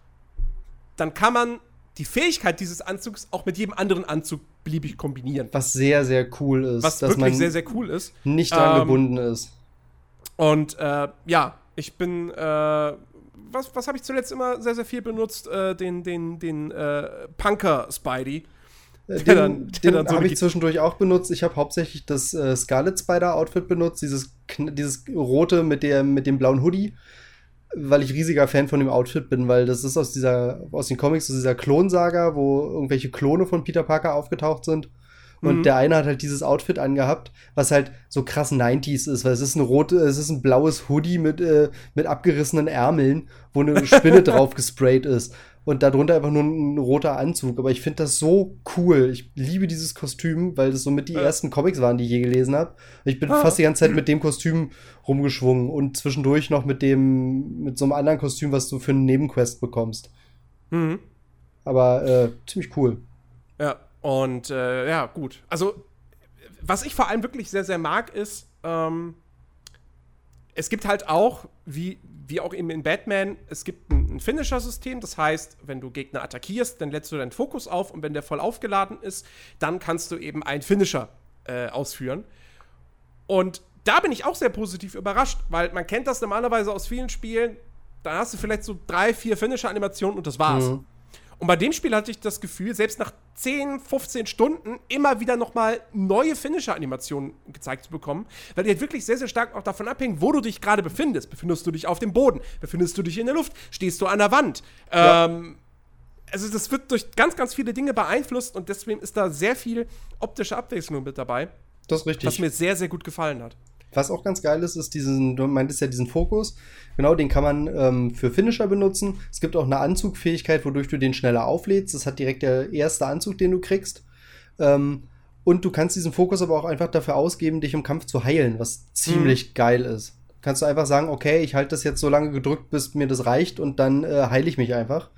dann kann man die Fähigkeit dieses Anzugs auch mit jedem anderen Anzug beliebig kombinieren. Was sehr, sehr cool ist. Was dass wirklich man sehr, sehr cool ist. Nicht daran ähm, gebunden ist. Und äh, ja, ich bin äh, was, was habe ich zuletzt immer sehr, sehr viel benutzt? Äh, den den, den äh, Punker Spidey. Äh, den, den so habe ich zwischendurch auch benutzt. Ich habe hauptsächlich das äh, Scarlet Spider Outfit benutzt, dieses, dieses rote mit, der, mit dem blauen Hoodie, weil ich riesiger Fan von dem Outfit bin, weil das ist aus dieser, aus den Comics, aus dieser Klonsaga, wo irgendwelche Klone von Peter Parker aufgetaucht sind. Und mhm. der eine hat halt dieses Outfit angehabt, was halt so krass 90s ist, weil es ist ein rote, es ist ein blaues Hoodie mit, äh, mit abgerissenen Ärmeln, wo eine Spinne drauf gesprayt ist und darunter einfach nur ein roter Anzug. Aber ich finde das so cool. Ich liebe dieses Kostüm, weil das so mit die ja. ersten Comics waren, die ich je gelesen habe. Ich bin ah. fast die ganze Zeit mit dem Kostüm rumgeschwungen und zwischendurch noch mit dem, mit so einem anderen Kostüm, was du für einen Nebenquest bekommst. Mhm. Aber äh, ziemlich cool. Ja, und äh, ja, gut. Also, was ich vor allem wirklich sehr, sehr mag, ist, ähm, es gibt halt auch, wie, wie auch eben in Batman, es gibt ein, Finisher-System. Das heißt, wenn du Gegner attackierst, dann lädst du deinen Fokus auf und wenn der voll aufgeladen ist, dann kannst du eben einen Finisher äh, ausführen. Und da bin ich auch sehr positiv überrascht, weil man kennt das normalerweise aus vielen Spielen. Da hast du vielleicht so drei, vier Finisher-Animationen und das war's. Mhm. Und bei dem Spiel hatte ich das Gefühl, selbst nach 10, 15 Stunden immer wieder nochmal neue Finisher-Animationen gezeigt zu bekommen, weil die halt wirklich sehr, sehr stark auch davon abhängen, wo du dich gerade befindest. Befindest du dich auf dem Boden? Befindest du dich in der Luft? Stehst du an der Wand? Ja. Ähm, also das wird durch ganz, ganz viele Dinge beeinflusst und deswegen ist da sehr viel optische Abwechslung mit dabei. Das ist richtig. Was mir sehr, sehr gut gefallen hat. Was auch ganz geil ist, ist diesen, du meintest ja diesen Fokus. Genau, den kann man ähm, für Finisher benutzen. Es gibt auch eine Anzugfähigkeit, wodurch du den schneller auflädst. Das hat direkt der erste Anzug, den du kriegst. Ähm, und du kannst diesen Fokus aber auch einfach dafür ausgeben, dich im Kampf zu heilen, was ziemlich mhm. geil ist. Kannst du einfach sagen, okay, ich halte das jetzt so lange gedrückt, bis mir das reicht und dann äh, heile ich mich einfach.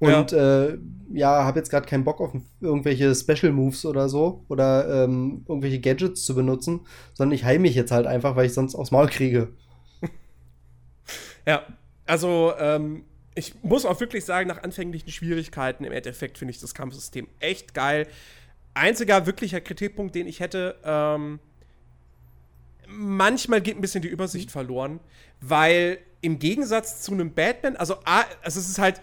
Und ja, äh, ja habe jetzt gerade keinen Bock auf irgendwelche Special Moves oder so oder ähm, irgendwelche Gadgets zu benutzen, sondern ich heile mich jetzt halt einfach, weil ich sonst aufs Maul kriege. ja, also ähm, ich muss auch wirklich sagen, nach anfänglichen Schwierigkeiten im Endeffekt finde ich das Kampfsystem echt geil. Einziger wirklicher Kritikpunkt, den ich hätte, ähm, manchmal geht ein bisschen die Übersicht verloren, weil im Gegensatz zu einem Batman, also, also es ist halt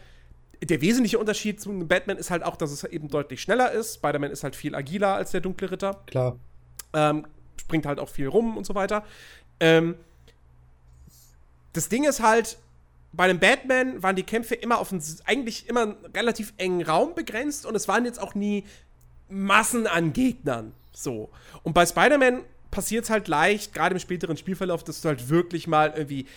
der wesentliche Unterschied zu Batman ist halt auch, dass es eben deutlich schneller ist. Spider-Man ist halt viel agiler als der dunkle Ritter. Klar. Ähm, springt halt auch viel rum und so weiter. Ähm, das Ding ist halt, bei einem Batman waren die Kämpfe immer auf einen, eigentlich immer einen relativ engen Raum begrenzt und es waren jetzt auch nie Massen an Gegnern. So. Und bei Spider-Man passiert es halt leicht, gerade im späteren Spielverlauf, dass du halt wirklich mal irgendwie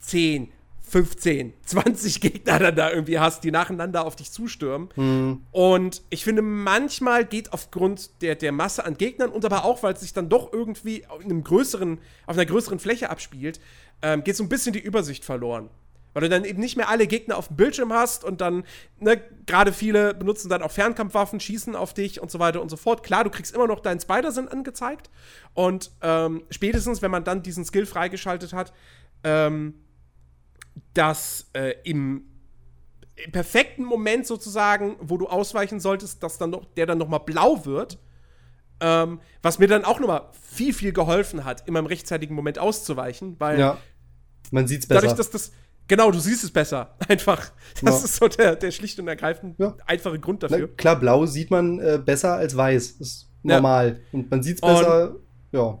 10, 15, 20 Gegner dann da irgendwie hast, die nacheinander auf dich zustürmen. Mhm. Und ich finde, manchmal geht aufgrund der, der Masse an Gegnern und aber auch, weil es sich dann doch irgendwie auf, einem größeren, auf einer größeren Fläche abspielt, ähm, geht so ein bisschen die Übersicht verloren. Weil du dann eben nicht mehr alle Gegner auf dem Bildschirm hast und dann, ne, gerade viele benutzen dann auch Fernkampfwaffen, schießen auf dich und so weiter und so fort. Klar, du kriegst immer noch deinen Spider-Sinn angezeigt. Und ähm, spätestens, wenn man dann diesen Skill freigeschaltet hat, ähm, dass äh, im, im, perfekten Moment sozusagen, wo du ausweichen solltest, dass dann noch, der dann noch mal blau wird. Ähm, was mir dann auch noch mal viel, viel geholfen hat, immer im rechtzeitigen Moment auszuweichen, weil ja, man sieht's besser. Dadurch, dass das Genau, du siehst es besser. Einfach. Das ja. ist so der, der schlicht und ergreifend ja. einfache Grund dafür. Na, klar, blau sieht man äh, besser als weiß. Das ist normal. Ja. Und man sieht es besser, und, ja.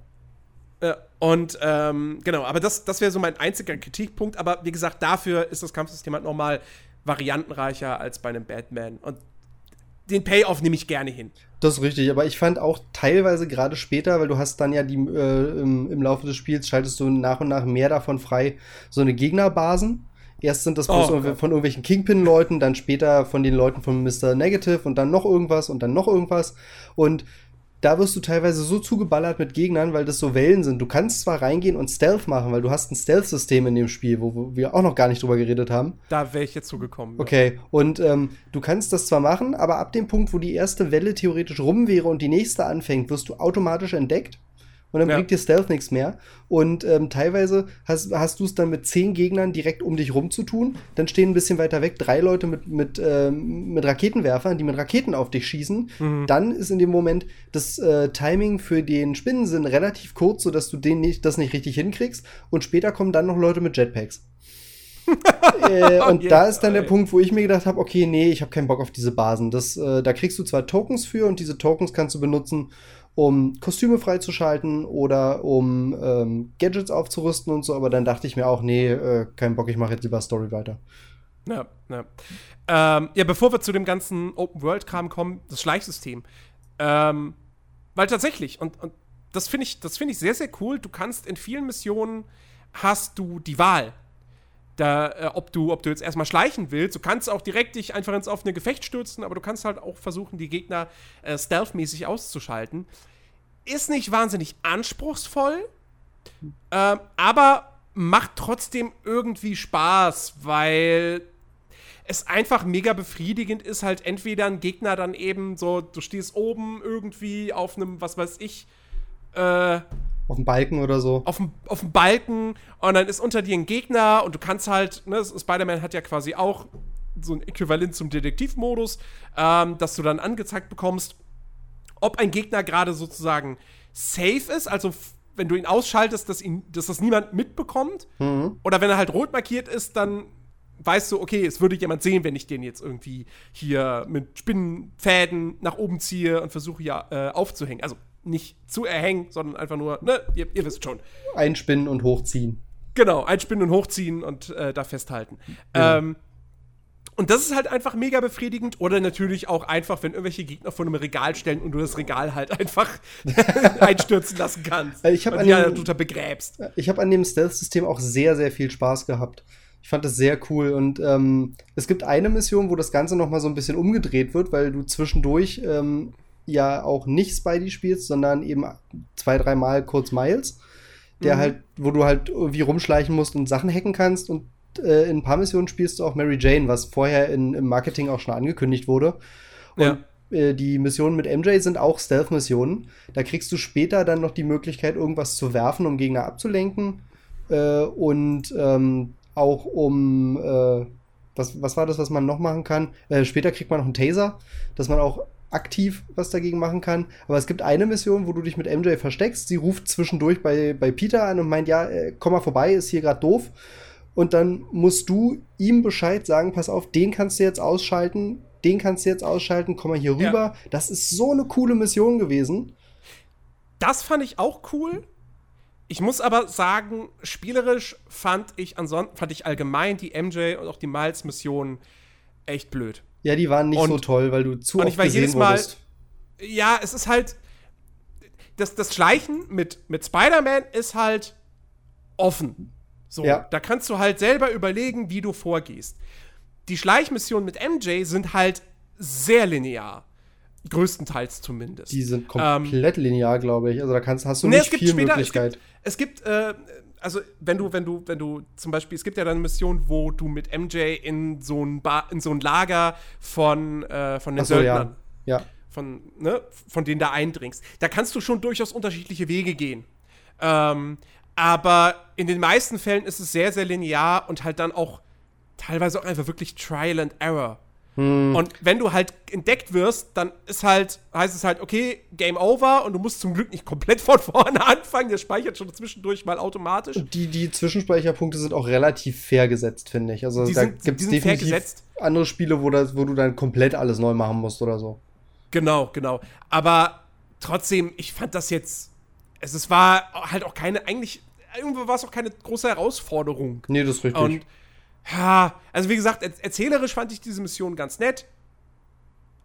Ja, und ähm, genau, aber das, das wäre so mein einziger Kritikpunkt. Aber wie gesagt, dafür ist das Kampfsystem halt nochmal variantenreicher als bei einem Batman. Und den Payoff nehme ich gerne hin. Das ist richtig, aber ich fand auch teilweise gerade später, weil du hast dann ja die äh, im, im, Laufe des Spiels schaltest du nach und nach mehr davon frei, so eine Gegnerbasen. Erst sind das oh, von irgendwelchen Kingpin-Leuten, dann später von den Leuten von Mr. Negative und dann noch irgendwas und dann noch irgendwas. Und da wirst du teilweise so zugeballert mit Gegnern, weil das so Wellen sind. Du kannst zwar reingehen und Stealth machen, weil du hast ein Stealth-System in dem Spiel, wo, wir auch noch gar nicht drüber geredet haben. Da wäre ich jetzt zugekommen. Ja. Okay, und ähm, du kannst das zwar machen, aber ab dem Punkt, wo die erste Welle theoretisch rum wäre und die nächste anfängt, wirst du automatisch entdeckt und dann ja. bringt dir Stealth nichts mehr. Und ähm, teilweise hast, hast du es dann mit zehn Gegnern direkt um dich rum zu tun. Dann stehen ein bisschen weiter weg drei Leute mit, mit, ähm, mit Raketenwerfern, die mit Raketen auf dich schießen. Mhm. Dann ist in dem Moment das äh, Timing für den Spinnensinn relativ kurz, sodass du den nicht, das nicht richtig hinkriegst. Und später kommen dann noch Leute mit Jetpacks. äh, und da ist dann der Punkt, wo ich mir gedacht habe, okay, nee, ich habe keinen Bock auf diese Basen. Das, äh, da kriegst du zwar Tokens für und diese Tokens kannst du benutzen, um Kostüme freizuschalten oder um ähm, Gadgets aufzurüsten und so, aber dann dachte ich mir auch, nee, äh, kein Bock, ich mache jetzt lieber Story weiter. Ja, ja. Ähm, ja, bevor wir zu dem ganzen Open-World-Kram kommen, das Schleichsystem. Ähm, weil tatsächlich, und, und das finde ich, find ich sehr, sehr cool, du kannst in vielen Missionen hast du die Wahl. Da, äh, ob, du, ob du jetzt erstmal schleichen willst. Du kannst auch direkt dich einfach ins offene Gefecht stürzen, aber du kannst halt auch versuchen, die Gegner äh, stealthmäßig auszuschalten. Ist nicht wahnsinnig anspruchsvoll, äh, aber macht trotzdem irgendwie Spaß, weil es einfach mega befriedigend ist, halt entweder ein Gegner dann eben so, du stehst oben irgendwie auf einem, was weiß ich, äh, auf dem Balken oder so. Auf dem, auf dem Balken und dann ist unter dir ein Gegner und du kannst halt, ne, Spider-Man hat ja quasi auch so ein Äquivalent zum Detektivmodus, ähm, dass du dann angezeigt bekommst, ob ein Gegner gerade sozusagen safe ist, also wenn du ihn ausschaltest, dass, ihn, dass das niemand mitbekommt. Mhm. Oder wenn er halt rot markiert ist, dann weißt du, okay, es würde jemand sehen, wenn ich den jetzt irgendwie hier mit Spinnenfäden nach oben ziehe und versuche ja äh, aufzuhängen. Also nicht zu erhängen, sondern einfach nur, ne, ihr, ihr, wisst schon. Einspinnen und hochziehen. Genau, einspinnen und hochziehen und äh, da festhalten. Ja. Ähm, und das ist halt einfach mega befriedigend. Oder natürlich auch einfach, wenn irgendwelche Gegner vor einem Regal stellen und du das Regal halt einfach einstürzen lassen kannst. Ich habe an, dem, begräbst. Ich hab an dem Stealth-System auch sehr, sehr viel Spaß gehabt. Ich fand das sehr cool und ähm, es gibt eine Mission, wo das Ganze noch mal so ein bisschen umgedreht wird, weil du zwischendurch ähm, ja auch nicht Spidey spielst, sondern eben zwei, dreimal kurz Miles, der mhm. halt, wo du halt irgendwie rumschleichen musst und Sachen hacken kannst und äh, in ein paar Missionen spielst du auch Mary Jane, was vorher in, im Marketing auch schon angekündigt wurde. Und ja äh, die Missionen mit MJ sind auch Stealth-Missionen. Da kriegst du später dann noch die Möglichkeit, irgendwas zu werfen, um Gegner abzulenken. Äh, und ähm, auch um, äh, was, was war das, was man noch machen kann? Äh, später kriegt man noch einen Taser, dass man auch aktiv was dagegen machen kann. Aber es gibt eine Mission, wo du dich mit MJ versteckst. Sie ruft zwischendurch bei, bei Peter an und meint, ja, äh, komm mal vorbei, ist hier gerade doof. Und dann musst du ihm Bescheid sagen, pass auf, den kannst du jetzt ausschalten, den kannst du jetzt ausschalten, komm mal hier rüber. Ja. Das ist so eine coole Mission gewesen. Das fand ich auch cool. Ich muss aber sagen, spielerisch fand ich ansonsten, fand ich allgemein die MJ und auch die Miles-Missionen echt blöd. Ja, die waren nicht und, so toll, weil du zu und oft ich war jedes Mal, wurdest. Ja, es ist halt. Das, das Schleichen mit, mit Spider-Man ist halt offen. So, ja. da kannst du halt selber überlegen, wie du vorgehst. Die Schleichmissionen mit MJ sind halt sehr linear. Größtenteils zumindest. Die sind komplett ähm, linear, glaube ich. Also da kannst, hast du nee, nicht viel später, Möglichkeit. Es gibt, es gibt äh, also wenn du, wenn du, wenn du zum Beispiel, es gibt ja dann eine Mission, wo du mit MJ in so ein, Bar, in so ein Lager von, äh, von den so, Söldnern, ja. ja. Von, ne, von denen da eindringst. Da kannst du schon durchaus unterschiedliche Wege gehen. Ähm, aber in den meisten Fällen ist es sehr, sehr linear und halt dann auch teilweise auch einfach wirklich Trial and Error. Hm. Und wenn du halt entdeckt wirst, dann ist halt, heißt es halt, okay, Game Over und du musst zum Glück nicht komplett von vorne anfangen. Der speichert schon zwischendurch mal automatisch. Die, die Zwischenspeicherpunkte sind auch relativ fair gesetzt, finde ich. Also die da gibt es definitiv andere Spiele, wo, das, wo du dann komplett alles neu machen musst oder so. Genau, genau. Aber trotzdem, ich fand das jetzt. Es, es war halt auch keine, eigentlich, irgendwo war es auch keine große Herausforderung. Nee, das ist richtig. Und ja, also wie gesagt, er erzählerisch fand ich diese Mission ganz nett.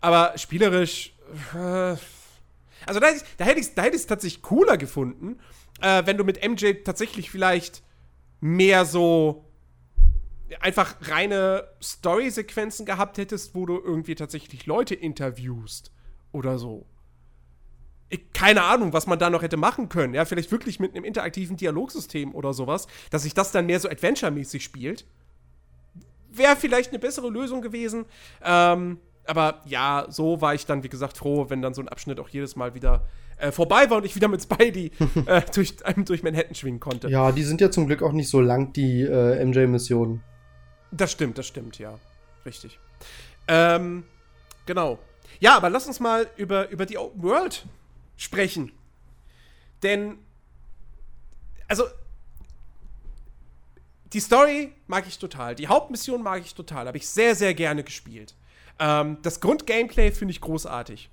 Aber spielerisch. Äh, also da, da hätte ich es da hätt tatsächlich cooler gefunden, äh, wenn du mit MJ tatsächlich vielleicht mehr so einfach reine Story-Sequenzen gehabt hättest, wo du irgendwie tatsächlich Leute interviewst oder so. Ich, keine Ahnung, was man da noch hätte machen können. Ja, vielleicht wirklich mit einem interaktiven Dialogsystem oder sowas, dass sich das dann mehr so Adventure-mäßig spielt wäre vielleicht eine bessere Lösung gewesen. Ähm, aber ja, so war ich dann, wie gesagt, froh, wenn dann so ein Abschnitt auch jedes Mal wieder äh, vorbei war und ich wieder mit Spidey äh, durch, durch Manhattan schwingen konnte. Ja, die sind ja zum Glück auch nicht so lang, die äh, MJ-Missionen. Das stimmt, das stimmt, ja. Richtig. Ähm, genau. Ja, aber lass uns mal über, über die Open World sprechen. Denn, also, die Story mag ich total. Die Hauptmission mag ich total. Habe ich sehr, sehr gerne gespielt. Ähm, das Grundgameplay finde ich großartig.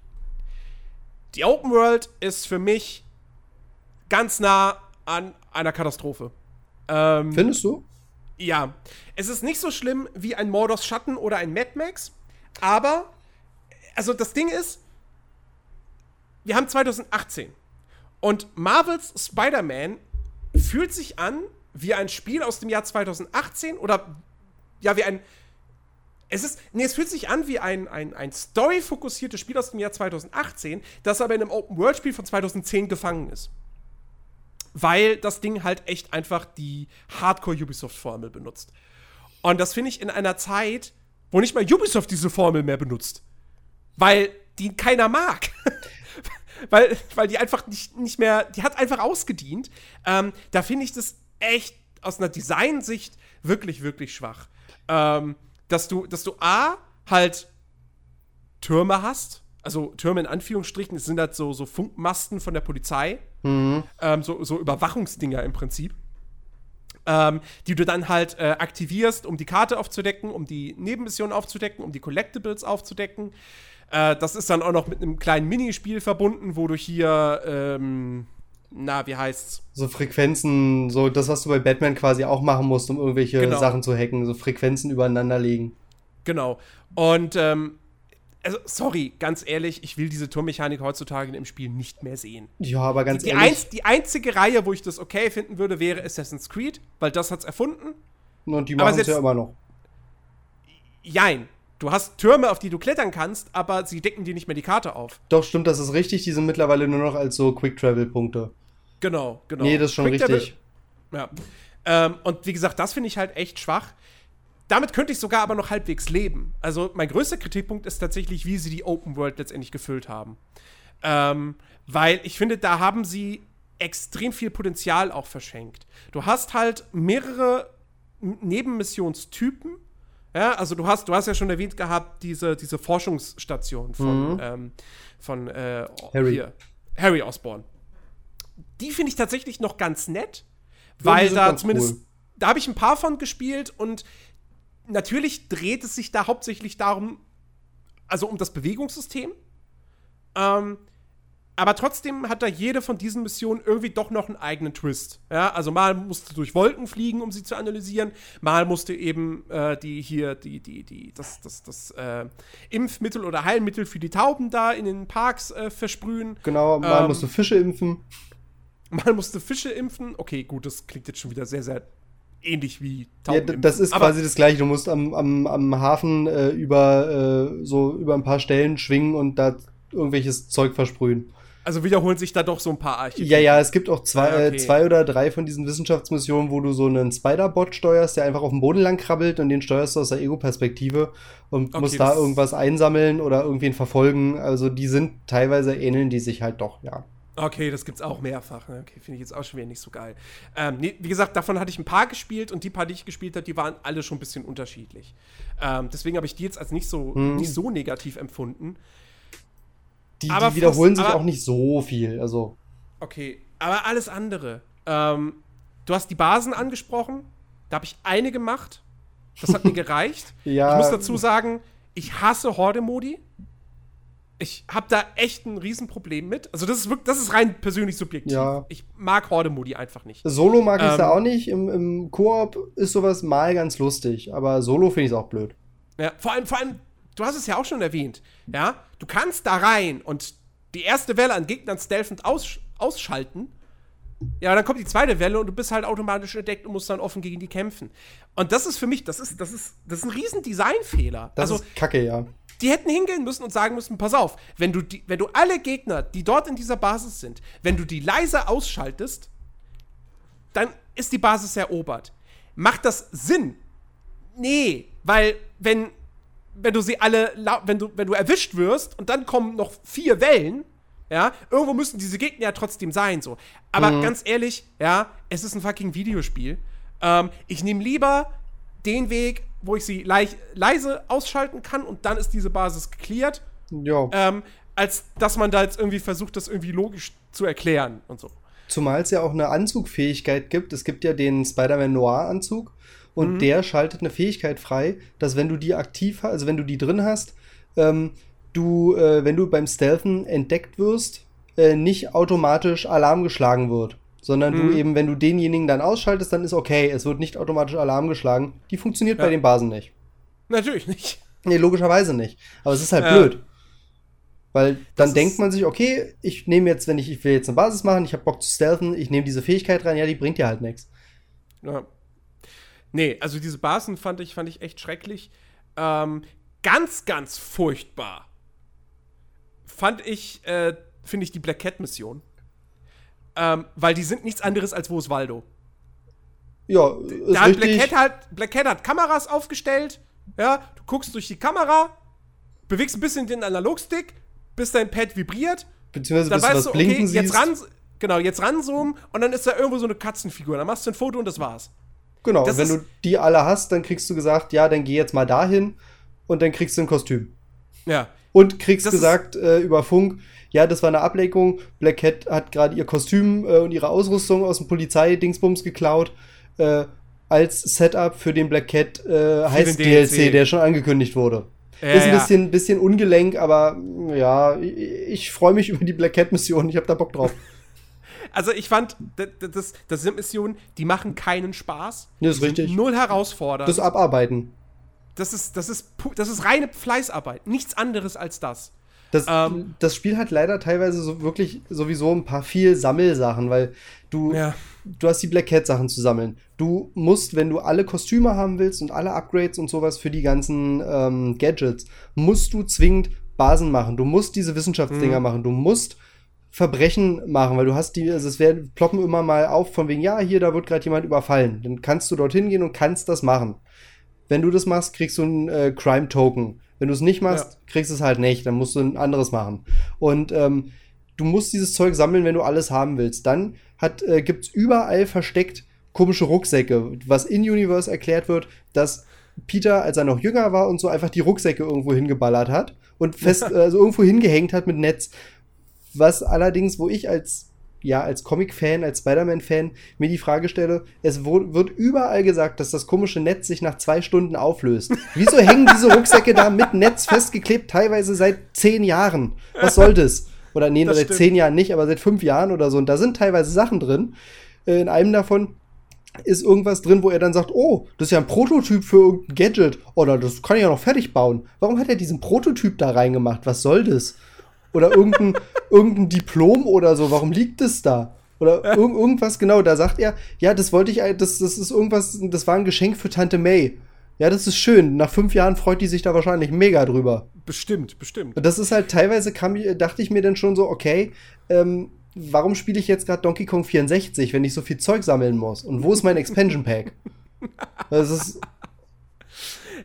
Die Open World ist für mich ganz nah an einer Katastrophe. Ähm, Findest du? Ja. Es ist nicht so schlimm wie ein Mordors Schatten oder ein Mad Max, aber, also das Ding ist, wir haben 2018 und Marvels Spider-Man fühlt sich an wie ein Spiel aus dem Jahr 2018 oder ja, wie ein. Es ist. Nee, es fühlt sich an wie ein, ein, ein story-fokussiertes Spiel aus dem Jahr 2018, das aber in einem Open-World-Spiel von 2010 gefangen ist. Weil das Ding halt echt einfach die Hardcore-Ubisoft-Formel benutzt. Und das finde ich in einer Zeit, wo nicht mal Ubisoft diese Formel mehr benutzt. Weil die keiner mag. weil, weil die einfach nicht, nicht mehr, die hat einfach ausgedient. Ähm, da finde ich das echt aus einer Designsicht wirklich, wirklich schwach. Ähm, dass du, dass du A, halt Türme hast, also Türme in Anführungsstrichen, es sind halt so, so Funkmasten von der Polizei, mhm. ähm, so, so Überwachungsdinger im Prinzip. Ähm, die du dann halt äh, aktivierst, um die Karte aufzudecken, um die Nebenmissionen aufzudecken, um die Collectibles aufzudecken. Äh, das ist dann auch noch mit einem kleinen Minispiel verbunden, wo du hier ähm, na, wie heißt's? So Frequenzen, so das, was du bei Batman quasi auch machen musst, um irgendwelche genau. Sachen zu hacken, so Frequenzen übereinander legen. Genau. Und, ähm, also, sorry, ganz ehrlich, ich will diese Turmmechanik heutzutage im Spiel nicht mehr sehen. Ja, aber ganz die, ehrlich. Einz die einzige Reihe, wo ich das okay finden würde, wäre Assassin's Creed, weil das hat's erfunden. Und die machen es ja immer noch. Jein. Du hast Türme, auf die du klettern kannst, aber sie decken dir nicht mehr die Karte auf. Doch, stimmt, das ist richtig. Die sind mittlerweile nur noch als so Quick-Travel-Punkte. Genau, genau. Nee, das ist schon Quick richtig. Ja. Ähm, und wie gesagt, das finde ich halt echt schwach. Damit könnte ich sogar aber noch halbwegs leben. Also mein größter Kritikpunkt ist tatsächlich, wie sie die Open World letztendlich gefüllt haben. Ähm, weil ich finde, da haben sie extrem viel Potenzial auch verschenkt. Du hast halt mehrere Nebenmissionstypen. Ja, also du hast, du hast ja schon erwähnt gehabt, diese, diese Forschungsstation von, mhm. ähm, von äh, Harry. Hier, Harry Osborn die finde ich tatsächlich noch ganz nett, weil da zumindest, cool. da habe ich ein paar von gespielt und natürlich dreht es sich da hauptsächlich darum, also um das Bewegungssystem. Ähm, aber trotzdem hat da jede von diesen Missionen irgendwie doch noch einen eigenen Twist. Ja, also mal musst du durch Wolken fliegen, um sie zu analysieren. Mal musst du eben äh, die hier, die, die, die, das, das, das äh, Impfmittel oder Heilmittel für die Tauben da in den Parks äh, versprühen. Genau, mal ähm, musst du Fische impfen. Man musste Fische impfen. Okay, gut, das klingt jetzt schon wieder sehr, sehr ähnlich wie Tauben. Ja, das ist quasi das gleiche. Du musst am, am, am Hafen äh, über äh, so über ein paar Stellen schwingen und da irgendwelches Zeug versprühen. Also wiederholen sich da doch so ein paar Archetypen. Ja, ja, es gibt auch zwei, ja, äh, okay. äh, zwei oder drei von diesen Wissenschaftsmissionen, wo du so einen Spider-Bot steuerst, der einfach auf dem Boden lang krabbelt und den steuerst du aus der Ego-Perspektive und okay, musst da irgendwas einsammeln oder irgendwen verfolgen. Also die sind teilweise ähneln die sich halt doch, ja. Okay, das gibt's auch mehrfach. Ne? Okay, finde ich jetzt auch schon wieder nicht so geil. Ähm, nee, wie gesagt, davon hatte ich ein paar gespielt und die paar, die ich gespielt habe, die waren alle schon ein bisschen unterschiedlich. Ähm, deswegen habe ich die jetzt als nicht so, hm. nicht so negativ empfunden. Die, aber die wiederholen fast, sich aber, auch nicht so viel. Also. Okay, aber alles andere. Ähm, du hast die Basen angesprochen. Da habe ich eine gemacht. Das hat mir gereicht. ja. Ich muss dazu sagen, ich hasse Horde-Modi ich habe da echt ein Riesenproblem mit. Also das ist wirklich, das ist rein persönlich subjektiv. Ja. Ich mag Horde-Modi einfach nicht. Solo mag ich ähm, da auch nicht. Im, im Koop ist sowas mal ganz lustig, aber Solo finde ich auch blöd. Ja, vor allem, vor allem, du hast es ja auch schon erwähnt. Ja, du kannst da rein und die erste Welle an Gegnern stealthend aus, ausschalten. Ja, dann kommt die zweite Welle und du bist halt automatisch entdeckt und musst dann offen gegen die kämpfen. Und das ist für mich, das ist, das ist, das ist ein riesen Designfehler. Das also, ist kacke, ja. Die hätten hingehen müssen und sagen müssen: Pass auf, wenn du, die, wenn du alle Gegner, die dort in dieser Basis sind, wenn du die leise ausschaltest, dann ist die Basis erobert. Macht das Sinn? Nee, weil wenn, wenn du sie alle, wenn du, wenn du erwischt wirst und dann kommen noch vier Wellen, ja, irgendwo müssen diese Gegner ja trotzdem sein, so. Aber mhm. ganz ehrlich, ja, es ist ein fucking Videospiel. Ähm, ich nehme lieber den Weg, wo ich sie leise ausschalten kann und dann ist diese Basis geklärt. Ja. Ähm, als dass man da jetzt irgendwie versucht, das irgendwie logisch zu erklären und so. Zumal es ja auch eine Anzugfähigkeit gibt. Es gibt ja den Spider-Man Noir-Anzug und mhm. der schaltet eine Fähigkeit frei, dass wenn du die aktiv hast, also wenn du die drin hast, ähm, du, äh, wenn du beim Stealthen entdeckt wirst, äh, nicht automatisch Alarm geschlagen wird. Sondern mhm. du eben, wenn du denjenigen dann ausschaltest, dann ist okay, es wird nicht automatisch Alarm geschlagen. Die funktioniert ja. bei den Basen nicht. Natürlich nicht. Nee, logischerweise nicht. Aber es ist halt ja. blöd. Weil dann das denkt man sich, okay, ich nehme jetzt, wenn ich, ich will jetzt eine Basis machen, ich habe Bock zu stealthen, ich nehme diese Fähigkeit rein, ja, die bringt dir halt nichts. Ja. Nee, also diese Basen fand ich, fand ich echt schrecklich. Ähm, ganz, ganz furchtbar fand ich, äh, finde ich die Black Cat-Mission. Ähm, weil die sind nichts anderes als wo ist Waldo. Ja, ist da hat Black Cat, halt, Black Cat hat Kameras aufgestellt, ja, du guckst durch die Kamera, bewegst ein bisschen den Analogstick, bis dein Pad vibriert. Beziehungsweise dann bis weißt du was blinken okay, jetzt ran, genau, jetzt ranzoomen und dann ist da irgendwo so eine Katzenfigur. Dann machst du ein Foto und das war's. Genau, das wenn du die alle hast, dann kriegst du gesagt, ja, dann geh jetzt mal dahin und dann kriegst du ein Kostüm. Ja. Und kriegst das gesagt äh, über Funk, ja, das war eine Ablenkung. Black Cat hat gerade ihr Kostüm äh, und ihre Ausrüstung aus dem Polizeidingsbums geklaut. Äh, als Setup für den Black Cat äh, heißt DLC. DLC, der schon angekündigt wurde. Ja, ist ein bisschen, bisschen ungelenk, aber ja, ich, ich freue mich über die Black Cat-Mission. Ich habe da Bock drauf. Also ich fand, das, das, das sind Missionen, die machen keinen Spaß. Das ist richtig. Null herausfordernd. Das Abarbeiten. Das ist, das ist, das ist reine Fleißarbeit. Nichts anderes als das. Das, ähm, das Spiel hat leider teilweise so wirklich sowieso ein paar viel Sammelsachen, weil du, ja. du hast die Black Cat Sachen zu sammeln. Du musst, wenn du alle Kostüme haben willst und alle Upgrades und sowas für die ganzen ähm, Gadgets, musst du zwingend Basen machen. Du musst diese Wissenschaftsdinger mhm. machen. Du musst Verbrechen machen, weil du hast die, also es werden ploppen immer mal auf von wegen, ja, hier, da wird gerade jemand überfallen. Dann kannst du dorthin gehen und kannst das machen. Wenn du das machst, kriegst du einen äh, Crime-Token. Wenn du es nicht machst, ja. kriegst du es halt nicht. Dann musst du ein anderes machen. Und ähm, du musst dieses Zeug sammeln, wenn du alles haben willst. Dann äh, gibt es überall versteckt komische Rucksäcke, was in Universe erklärt wird, dass Peter, als er noch jünger war und so, einfach die Rucksäcke irgendwo hingeballert hat und fest, also irgendwo hingehängt hat mit Netz. Was allerdings, wo ich als ja, als Comic-Fan, als Spider-Man-Fan mir die Frage stelle, es wird überall gesagt, dass das komische Netz sich nach zwei Stunden auflöst. Wieso hängen diese Rucksäcke da mit Netz festgeklebt, teilweise seit zehn Jahren? Was soll das? Oder nee, das seit stimmt. zehn Jahren nicht, aber seit fünf Jahren oder so. Und da sind teilweise Sachen drin. Äh, in einem davon ist irgendwas drin, wo er dann sagt, oh, das ist ja ein Prototyp für irgendein Gadget. Oder das kann ich ja noch fertig bauen. Warum hat er diesen Prototyp da reingemacht? Was soll das? Oder irgendein, irgendein Diplom oder so. Warum liegt es da? Oder ir irgendwas, genau, da sagt er, ja, das wollte ich, das, das ist irgendwas, das war ein Geschenk für Tante May. Ja, das ist schön. Nach fünf Jahren freut die sich da wahrscheinlich mega drüber. Bestimmt, bestimmt. Und das ist halt teilweise, kam, dachte ich mir dann schon so, okay, ähm, warum spiele ich jetzt gerade Donkey Kong 64, wenn ich so viel Zeug sammeln muss? Und wo ist mein Expansion Pack? Das ist.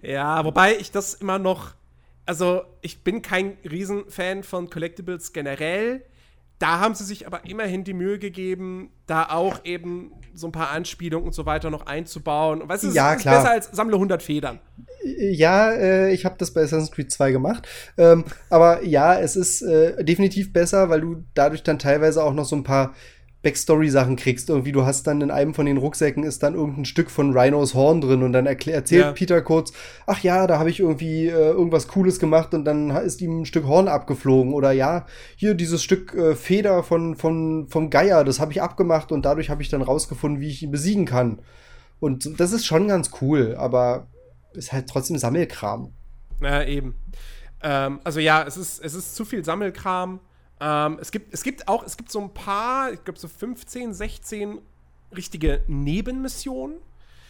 Ja, wobei ich das immer noch also ich bin kein Riesenfan von Collectibles generell. Da haben sie sich aber immerhin die Mühe gegeben, da auch eben so ein paar Anspielungen und so weiter noch einzubauen. Und weißt du, ja, ist klar. besser als sammle 100 Federn. Ja, äh, ich habe das bei Assassin's Creed 2 gemacht. Ähm, aber ja, es ist äh, definitiv besser, weil du dadurch dann teilweise auch noch so ein paar Backstory-Sachen kriegst. Irgendwie, du hast dann in einem von den Rucksäcken ist dann irgendein Stück von Rhinos Horn drin und dann erzählt ja. Peter kurz, ach ja, da habe ich irgendwie äh, irgendwas Cooles gemacht und dann ist ihm ein Stück Horn abgeflogen. Oder ja, hier dieses Stück äh, Feder von, von, vom Geier, das habe ich abgemacht und dadurch habe ich dann rausgefunden, wie ich ihn besiegen kann. Und das ist schon ganz cool, aber ist halt trotzdem Sammelkram. Ja, eben. Ähm, also ja, es ist, es ist zu viel Sammelkram. Ähm, es, gibt, es gibt auch, es gibt so ein paar, ich glaube so 15, 16 richtige Nebenmissionen.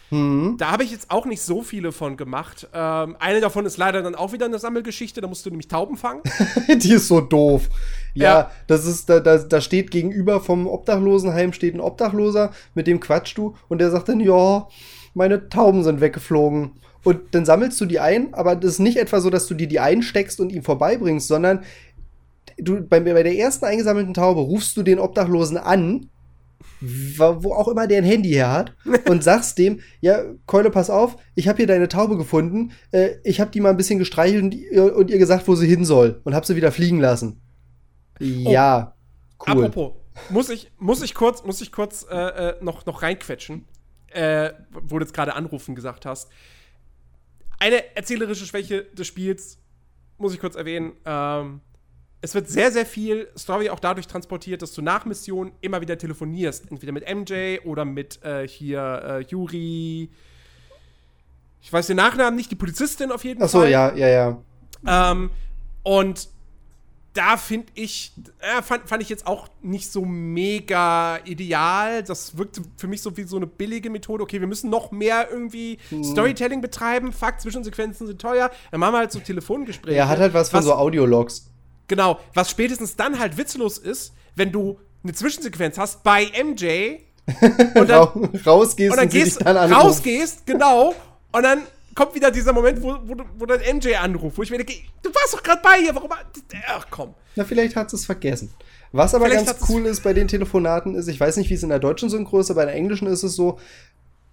Mhm. Da habe ich jetzt auch nicht so viele von gemacht. Ähm, eine davon ist leider dann auch wieder eine Sammelgeschichte, da musst du nämlich Tauben fangen. Die ist so doof. Ja, ja, das ist, da, da, da steht gegenüber vom Obdachlosenheim steht ein Obdachloser, mit dem quatschst du und der sagt dann, ja, meine Tauben sind weggeflogen. Und dann sammelst du die ein, aber das ist nicht etwa so, dass du dir die einsteckst und ihm vorbeibringst, sondern du, bei, bei der ersten eingesammelten Taube rufst du den Obdachlosen an, wo auch immer der ein Handy her hat, und sagst dem, ja, Keule, pass auf, ich habe hier deine Taube gefunden, äh, ich habe die mal ein bisschen gestreichelt und, und, ihr gesagt, wo sie hin soll und hab sie wieder fliegen lassen. Oh. Ja, cool. Apropos, muss ich, muss ich kurz, muss ich kurz äh, äh, noch, noch reinquetschen, äh, wo du jetzt gerade anrufen gesagt hast. Eine erzählerische Schwäche des Spiels, muss ich kurz erwähnen, ähm, es wird sehr, sehr viel Story auch dadurch transportiert, dass du nach Missionen immer wieder telefonierst. Entweder mit MJ oder mit äh, hier äh, Yuri. Ich weiß den Nachnamen nicht, die Polizistin auf jeden Ach so, Fall. ja, ja, ja. Ähm, und da finde ich, äh, fand, fand ich jetzt auch nicht so mega ideal. Das wirkte für mich so wie so eine billige Methode. Okay, wir müssen noch mehr irgendwie Hm. Storytelling betreiben. Fuck, Zwischensequenzen sind teuer. Dann machen wir halt so Telefongespräche. Er hat halt was von so Audiologs. Genau, was spätestens dann halt witzlos ist, wenn du eine Zwischensequenz hast bei MJ und dann, Ra rausgehst und dann gehst, dann rausgehst, genau, und dann kommt wieder dieser Moment, wo, wo, du- wo dann MJ anruft, wo ich mir denke, du warst doch gerade bei ihr, warum? Ach komm. Na, vielleicht hat es vergessen. Was aber Vielleicht ganz cool ist bei den Telefonaten ist, ich weiß nicht, wie es in der deutschen Synchro ist, aber in der englischen ist es so,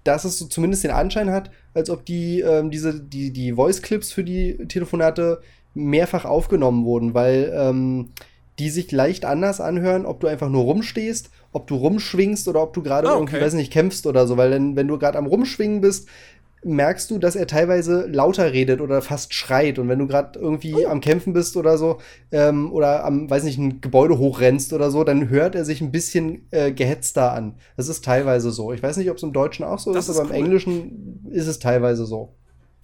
dass es so zumindest den Anschein hat, als ob die, ähm, diese, die, die Voice-Clips für die Telefonate mehrfach aufgenommen wurden, weil ähm, die sich leicht anders anhören, ob du einfach nur rumstehst, ob du rumschwingst oder ob du gerade Ah, irgendwie, okay. weiß nicht, kämpfst oder so, weil dann, wenn du gerade am Rumschwingen bist, merkst du, dass er teilweise lauter redet oder fast schreit. Und wenn du gerade irgendwie am Kämpfen bist oder so, ähm, oder am, weiß nicht, ein Gebäude hochrennst oder so, dann hört er sich ein bisschen äh, gehetzter an. Das ist teilweise so. Ich weiß nicht, ob es im Deutschen auch so ist, ist aber im cool. Englischen ist es teilweise so.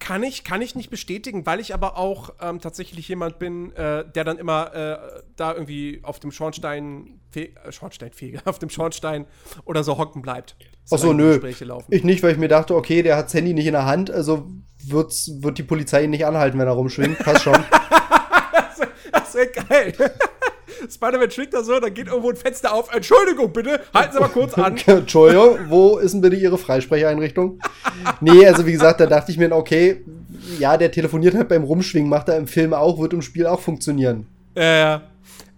Kann ich, kann ich nicht bestätigen, weil ich aber auch ähm, tatsächlich jemand bin, äh, der dann immer äh, da irgendwie auf dem Schornstein, äh, Schornsteinfeger, auf dem Schornstein oder so hocken bleibt. Ach so, nö. Gespräche laufen. Ich nicht, weil ich mir dachte, okay, der hat das Handy nicht in der Hand, also wird's, wird die Polizei ihn nicht anhalten, wenn er rumschwingt. Passt schon. Das wäre geil. Spider-Man schwingt da so, dann geht irgendwo ein Fenster auf. Entschuldigung, bitte, halten Sie mal kurz an. Entschuldigung, wo ist denn bitte Ihre Freisprecheinrichtung? Nee, also wie gesagt, da dachte ich mir, okay, ja, der telefoniert halt beim Rumschwingen, macht er im Film auch, wird im Spiel auch funktionieren. Äh,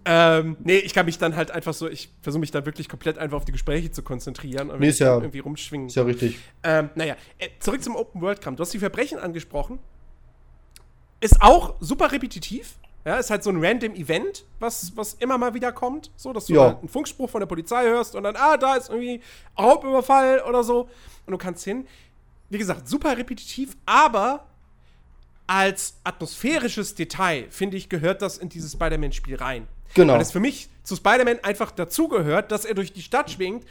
ähm, nee, ich kann mich dann halt einfach so, ich versuche mich dann wirklich komplett einfach auf die Gespräche zu konzentrieren und Nee, ist ja- irgendwie rumschwingen. Ist ja richtig. Ähm, naja, äh, zurück zum Open World Kram. Du hast die Verbrechen angesprochen. Ist auch super repetitiv. Ja, ist halt so ein random Event, was, was immer mal wieder kommt. So, dass du Ja. halt einen Funkspruch von der Polizei hörst und dann, ah, da ist irgendwie Raubüberfall oder so. Und du kannst hin. Wie gesagt, super repetitiv, aber als atmosphärisches Detail, finde ich, gehört das in dieses Spider-Man-Spiel rein. Genau. Weil es für mich zu Spider-Man einfach dazugehört, dass er durch die Stadt schwingt,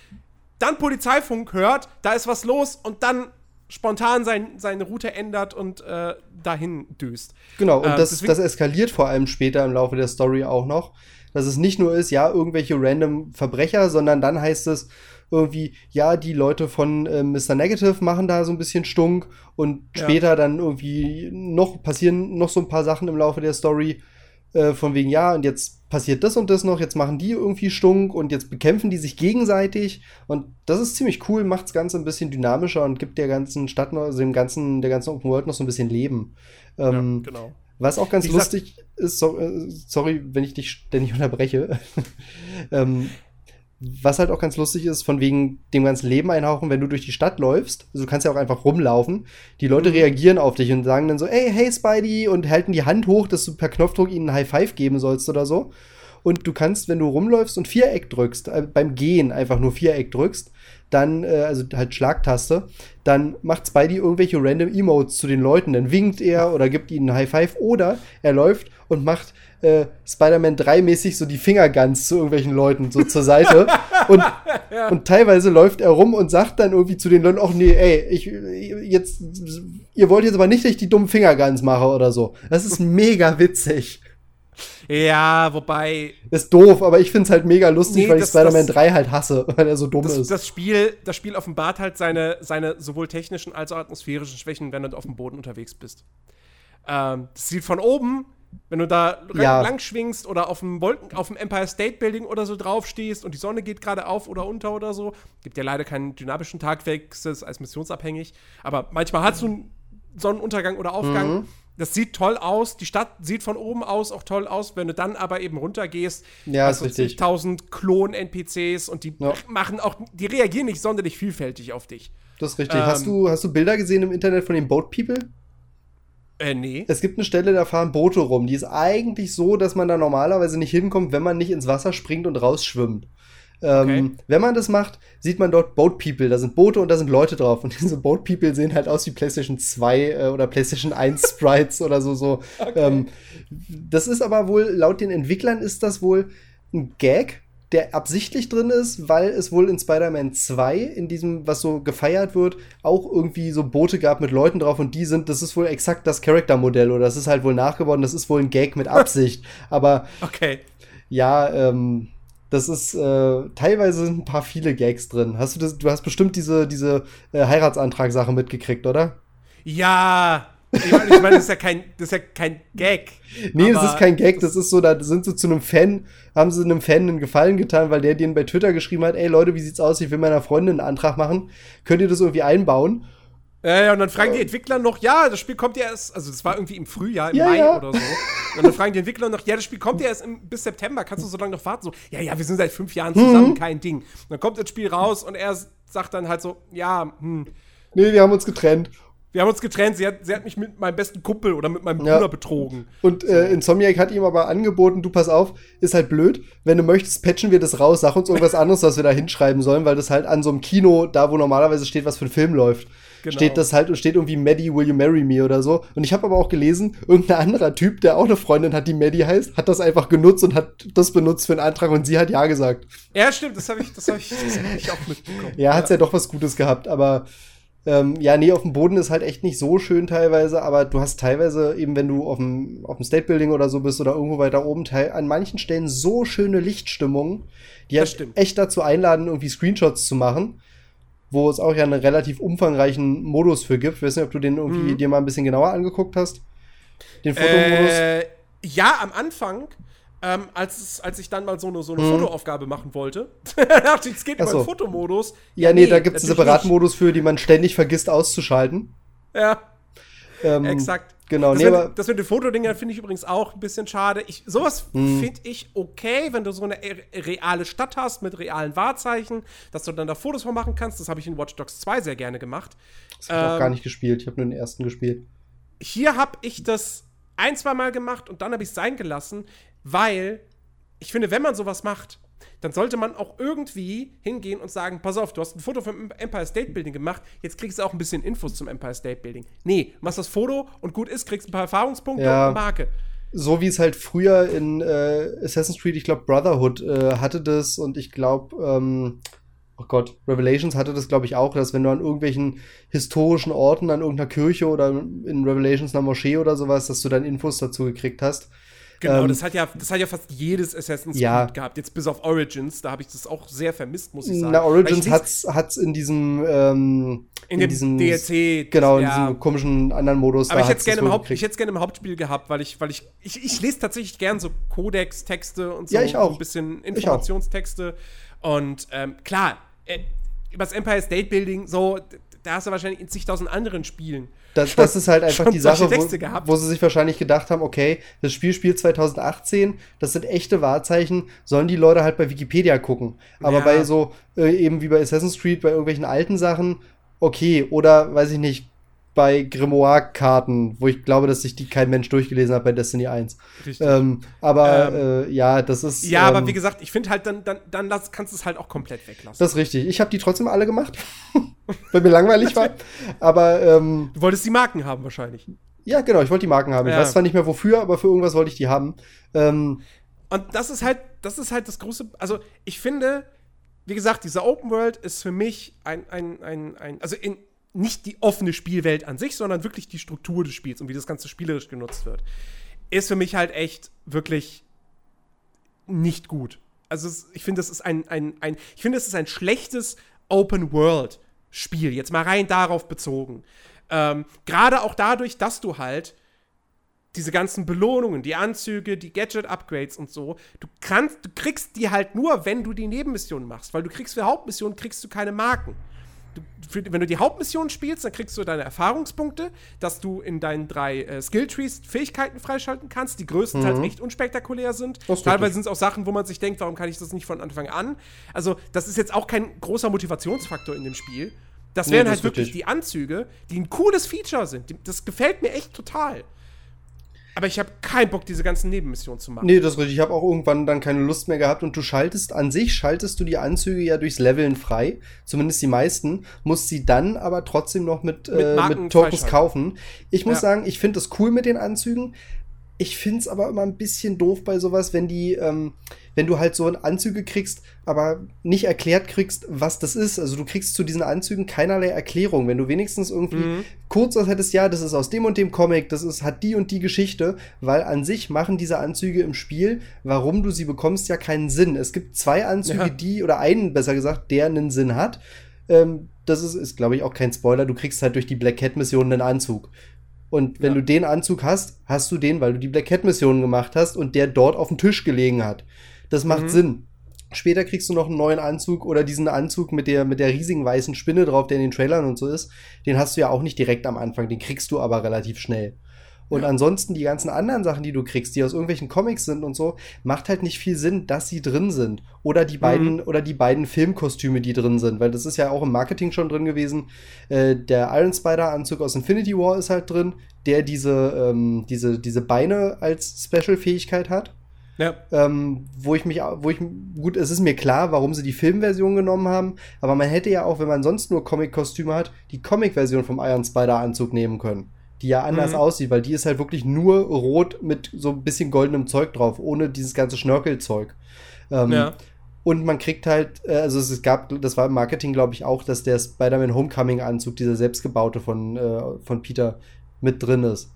dann Polizeifunk hört, da ist was los und dann spontan sein, seine Route ändert und äh, dahin düst. Genau, und Äh, das, das eskaliert vor allem später im Laufe der Story auch noch. Dass es nicht nur ist, ja, irgendwelche random Verbrecher, sondern dann heißt es irgendwie, ja, die Leute von äh, Mr. Negative machen da so ein bisschen Stunk und Ja. später dann irgendwie noch passieren noch so ein paar Sachen im Laufe der Story. Äh, von wegen, ja, und jetzt passiert das und das noch, jetzt machen die irgendwie Stunk und jetzt bekämpfen die sich gegenseitig. Und das ist ziemlich cool, macht das Ganze ein bisschen dynamischer und gibt der ganzen Stadt also dem ganzen, der ganzen Open World noch so ein bisschen Leben. Ähm, ja, genau. was auch ganz gesagt- lustig ist, so, äh, sorry, wenn ich dich ständig unterbreche. ähm, was halt auch ganz lustig ist, von wegen dem ganzen Leben einhauchen, wenn du durch die Stadt läufst, also du kannst ja auch einfach rumlaufen, die Leute Mhm. reagieren auf dich und sagen dann so, ey, hey Spidey, und halten die Hand hoch, dass du per Knopfdruck ihnen ein High Five geben sollst oder so. Und du kannst, wenn du rumläufst und Viereck drückst, äh, beim Gehen einfach nur Viereck drückst, dann, äh, also halt Schlagtaste, dann macht Spidey irgendwelche random Emotes zu den Leuten. Dann winkt er oder gibt ihnen ein High Five oder er läuft und macht äh, Spider-Man 3-mäßig so die Fingerguns zu irgendwelchen Leuten so zur Seite. und, und teilweise läuft er rum und sagt dann irgendwie zu den Leuten, ach nee, ey, ich jetzt, ihr wollt jetzt aber nicht, dass ich die dummen Fingerguns mache oder so. Das ist mega witzig. Ja, wobei Ist doof, aber ich find's halt mega lustig, Nee, weil ich Spider-Man das- 3 halt hasse, weil er so dumm das, ist. das, Spiel, das Spiel offenbart halt seine, seine sowohl technischen als auch atmosphärischen Schwächen, wenn du auf dem Boden unterwegs bist. Ähm, das sieht von oben, wenn du da Ja. lang schwingst oder auf dem Wolken, auf dem Empire State Building oder so drauf stehst und die Sonne geht gerade auf oder unter oder so. Gibt ja leider keinen dynamischen Tagwechsel, ist als missionsabhängig. Aber manchmal hast du einen Sonnenuntergang oder Aufgang. Mhm. Das sieht toll aus. Die Stadt sieht von oben aus auch toll aus. Wenn du dann aber eben runtergehst, Ja, hast du zigtausend Klon-NPCs und die Ja. machen auch, die reagieren nicht sonderlich vielfältig auf dich. Das ist richtig. Ähm, hast, du, hast du Bilder gesehen im Internet von den Boat People? Äh, nee. Es gibt eine Stelle, da fahren Boote rum. Die ist eigentlich so, dass man da normalerweise nicht hinkommt, wenn man nicht ins Wasser springt und rausschwimmt. Ähm, okay. Wenn man das macht, sieht man dort Boat People. Da sind Boote und da sind Leute drauf. Und diese Boat People sehen halt aus wie PlayStation 2 äh, oder PlayStation 1 Sprites oder so. so. Okay. Ähm, das ist aber wohl, laut den Entwicklern ist das wohl ein Gag, der absichtlich drin ist, weil es wohl in Spider-Man 2, in diesem, was so gefeiert wird, auch irgendwie so Boote gab mit Leuten drauf und die sind, das ist wohl exakt das Charaktermodell oder das ist halt wohl nachgebaut das ist wohl ein Gag mit Absicht. Aber okay. ja, ähm, das ist äh, teilweise sind ein paar viele Gags drin. Hast du das? Du hast bestimmt diese diese äh, Heiratsantrag-Sache mitgekriegt, oder? Ja, ich meine, ich mein, das, ist ja kein, das ist ja kein Gag. Nee, das ist kein Gag, das ist so, da sind sie zu einem Fan, haben sie einem Fan einen Gefallen getan, weil der denen bei Twitter geschrieben hat, ey Leute, wie sieht's aus, ich will meiner Freundin einen Antrag machen, könnt ihr das irgendwie einbauen? Ja, ja, und dann fragen die Entwickler noch, ja, das Spiel kommt ja erst, also das war irgendwie im Frühjahr, im ja, Mai ja. oder so. Und dann fragen die Entwickler noch, ja, das Spiel kommt ja erst im, bis September, kannst du so lange noch warten? So, ja, ja, wir sind seit fünf Jahren zusammen, mhm. kein Ding. Und dann kommt das Spiel raus und er sagt dann halt so, ja, hm. Nee, wir haben uns getrennt. Wir haben uns getrennt. Sie hat, sie hat mich mit meinem besten Kumpel oder mit meinem ja. Bruder betrogen. Und äh, Insomniac hat ihm aber angeboten, du pass auf, ist halt blöd. Wenn du möchtest, patchen wir das raus. Sag uns irgendwas anderes, was wir da hinschreiben sollen, weil das halt an so einem Kino, da wo normalerweise steht, was für ein Film läuft. Genau. Steht das halt, steht irgendwie Maddie, will you marry me oder so. Und ich habe aber auch gelesen, irgendein anderer Typ, der auch eine Freundin hat, die Maddie heißt, hat das einfach genutzt und hat das benutzt für einen Antrag und sie hat ja gesagt. Ja, stimmt, das habe ich, das hab ich, das hab ich auch mitbekommen. Ja, hat's ja. ja doch was Gutes gehabt, aber ähm, ja, nee, auf dem Boden ist halt echt nicht so schön teilweise, aber du hast teilweise eben, wenn du auf dem, auf dem State Building oder so bist oder irgendwo weiter oben, an manchen Stellen so schöne Lichtstimmungen, die halt echt dazu einladen, irgendwie Screenshots zu machen, wo es auch ja einen relativ umfangreichen Modus für gibt. Ich weiß nicht, ob du den irgendwie mhm. dir mal ein bisschen genauer angeguckt hast. Den Fotomodus. Äh, ja, am Anfang ähm, als, als ich dann mal so eine, so eine hm. Fotoaufgabe machen wollte. dachte ich, es geht Ach über den Fotomodus. Ja, ja nee, nee, da gibt es einen separaten Modus für, die man ständig vergisst auszuschalten. Ja. Ähm, Exakt. Genau, das, nee, mit, das mit den Fotodingern finde ich übrigens auch ein bisschen schade. Ich, sowas hm. finde ich okay, wenn du so eine reale Stadt hast mit realen Wahrzeichen, dass du dann da Fotos von machen kannst. Das habe ich in Watch Dogs 2 sehr gerne gemacht. Das habe ich ähm, auch gar nicht gespielt. Ich habe nur den ersten gespielt. Hier habe ich das ein, zwei Mal gemacht und dann habe ich es sein gelassen, weil ich finde, wenn man sowas macht, dann sollte man auch irgendwie hingehen und sagen: Pass auf, du hast ein Foto vom Empire State Building gemacht, jetzt kriegst du auch ein bisschen Infos zum Empire State Building. Nee, machst das Foto und gut ist, kriegst ein paar Erfahrungspunkte ja. und eine Marke. So wie es halt früher in äh, Assassin's Creed, ich glaube, Brotherhood äh, hatte das und ich glaube, ähm, oh Gott, Revelations hatte das, glaube ich, auch, dass wenn du an irgendwelchen historischen Orten, an irgendeiner Kirche oder in Revelations einer Moschee oder sowas, dass du dann Infos dazu gekriegt hast. Genau, ähm, das, hat ja, das hat ja fast jedes Assassin's ja. Creed gehabt. Jetzt bis auf Origins, da habe ich das auch sehr vermisst, muss ich sagen. Na, Origins hat's, hat's in diesem ähm, in, in diesem DLC. Genau, in diesem komischen anderen Modus. Aber ich hätte es gerne im, Haupt, gerne im Hauptspiel gehabt, weil ich, weil ich, ich, ich lese tatsächlich gern so Codex-Texte und so, ja, ich auch. ein bisschen Informationstexte. Und ähm, klar, äh, über das Empire State Building, so, da hast du wahrscheinlich in zigtausend anderen Spielen. Das, das ist halt einfach die Sache, wo, wo, sie sich wahrscheinlich gedacht haben, okay, das Spiel spielt 2018, das sind echte Wahrzeichen, sollen die Leute halt bei Wikipedia gucken. Aber ja. bei so, äh, eben wie bei Assassin's Creed, bei irgendwelchen alten Sachen, okay, oder weiß ich nicht, bei Grimoire-Karten, wo ich glaube, dass sich die kein Mensch durchgelesen hat bei Destiny 1. Ähm, aber ähm, äh, ja, das ist. Ja, ähm, aber wie gesagt, ich finde halt, dann, dann, dann lass, kannst du es halt auch komplett weglassen. Das ist richtig. Ich habe die trotzdem alle gemacht, weil mir langweilig war. Aber ähm, du wolltest die Marken haben wahrscheinlich. Ja, genau. Ich wollte die Marken haben. Ja. Ich weiß zwar nicht mehr wofür, aber für irgendwas wollte ich die haben. Ähm, Und das ist halt, das ist halt das große. Also ich finde, wie gesagt, diese Open World ist für mich ein, ein, ein, ein also in nicht die offene Spielwelt an sich, sondern wirklich die Struktur des Spiels und wie das Ganze spielerisch genutzt wird, ist für mich halt echt wirklich nicht gut. Also es, ich finde, das ist ein, ein, ein, ich finde, es ist ein schlechtes Open World Spiel. Jetzt mal rein darauf bezogen. Ähm, Gerade auch dadurch, dass du halt diese ganzen Belohnungen, die Anzüge, die Gadget-Upgrades und so, du kannst, du kriegst die halt nur, wenn du die Nebenmissionen machst, weil du kriegst für Hauptmissionen kriegst du keine Marken du, für, wenn du die Hauptmission spielst, dann kriegst du deine Erfahrungspunkte, dass du in deinen drei äh, Skilltrees Fähigkeiten freischalten kannst, die größtenteils mhm. echt unspektakulär sind. Teilweise sind es auch Sachen, wo man sich denkt, warum kann ich das nicht von Anfang an? Also, das ist jetzt auch kein großer Motivationsfaktor in dem Spiel. Das wären nee, das halt wirklich die Anzüge, die ein cooles Feature sind. Das gefällt mir echt total. Aber ich habe keinen Bock, diese ganzen Nebenmissionen zu machen. Nee, das ist richtig. Ich habe auch irgendwann dann keine Lust mehr gehabt und du schaltest, an sich schaltest du die Anzüge ja durchs Leveln frei. Zumindest die meisten. Musst sie dann aber trotzdem noch mit, Mit äh, mit Tokens kaufen. Ich muss Ja. sagen, ich finde das cool mit den Anzügen. Ich finde es aber immer ein bisschen doof bei sowas, wenn die, ähm, wenn du halt so Anzüge kriegst, aber nicht erklärt kriegst, was das ist. Also du kriegst zu diesen Anzügen keinerlei Erklärung. Wenn du wenigstens irgendwie Mhm. kurz was hättest, ja, das ist aus dem und dem Comic, das ist, hat die und die Geschichte, weil an sich machen diese Anzüge im Spiel, warum du sie bekommst, ja keinen Sinn. Es gibt zwei Anzüge, Ja. die, oder einen, besser gesagt, der einen Sinn hat. Ähm, das ist, ist glaube ich, auch kein Spoiler. Du kriegst halt durch die Black Cat-Mission einen Anzug. Und wenn Ja. du den Anzug hast, hast du den, weil du die Black Cat-Mission gemacht hast und der dort auf dem Tisch gelegen hat. Das macht Mhm. Sinn. Später kriegst du noch einen neuen Anzug oder diesen Anzug mit der, mit der riesigen weißen Spinne drauf, der in den Trailern und so ist. Den hast du ja auch nicht direkt am Anfang, den kriegst du aber relativ schnell. Und Ja. ansonsten die ganzen anderen Sachen, die du kriegst, die aus irgendwelchen Comics sind und so, macht halt nicht viel Sinn, dass sie drin sind. Oder die beiden, oder die beiden Filmkostüme, die drin sind, weil das ist ja auch im Marketing schon drin gewesen. Äh, der Iron Spider-Anzug aus Infinity War ist halt drin, der diese, ähm, diese, diese Beine als Special-Fähigkeit hat. Ja. Ähm, wo ich mich, wo ich, gut, es ist mir klar, warum sie die Filmversion genommen haben, aber man hätte ja auch, wenn man sonst nur Comic-Kostüme hat, die Comic-Version vom Iron Spider-Anzug nehmen können. Die ja anders Mhm. aussieht, weil die ist halt wirklich nur rot mit so ein bisschen goldenem Zeug drauf, ohne dieses ganze Schnörkelzeug. Ähm, Ja. Und man kriegt halt, äh, also es gab, das war im Marketing, glaube ich, auch, dass der Spider-Man Homecoming-Anzug, dieser selbstgebaute von, äh, von Peter, mit drin ist.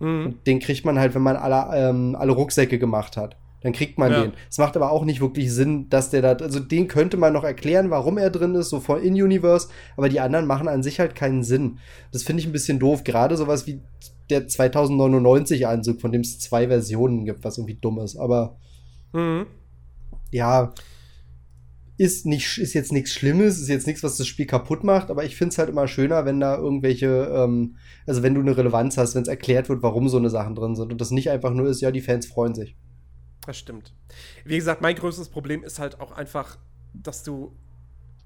Mhm. Den kriegt man halt, wenn man alle, ähm, alle Rucksäcke gemacht hat. Dann kriegt man Ja. den. Es macht aber auch nicht wirklich Sinn, dass der da, also den könnte man noch erklären, warum er drin ist, so vor In-Universe, aber die anderen machen an sich halt keinen Sinn. Das finde ich ein bisschen doof. Gerade sowas wie der 2099-Anzug, von dem es zwei Versionen gibt, was irgendwie dumm ist. Aber Mhm. ja, ist, nicht, ist jetzt nichts Schlimmes, ist jetzt nichts, was das Spiel kaputt macht, aber ich finde es halt immer schöner, wenn da irgendwelche, ähm, also wenn du eine Relevanz hast, wenn es erklärt wird, warum so eine Sachen drin sind und das nicht einfach nur ist, ja, die Fans freuen sich. Das stimmt. Wie gesagt, mein größtes Problem ist halt auch einfach, dass du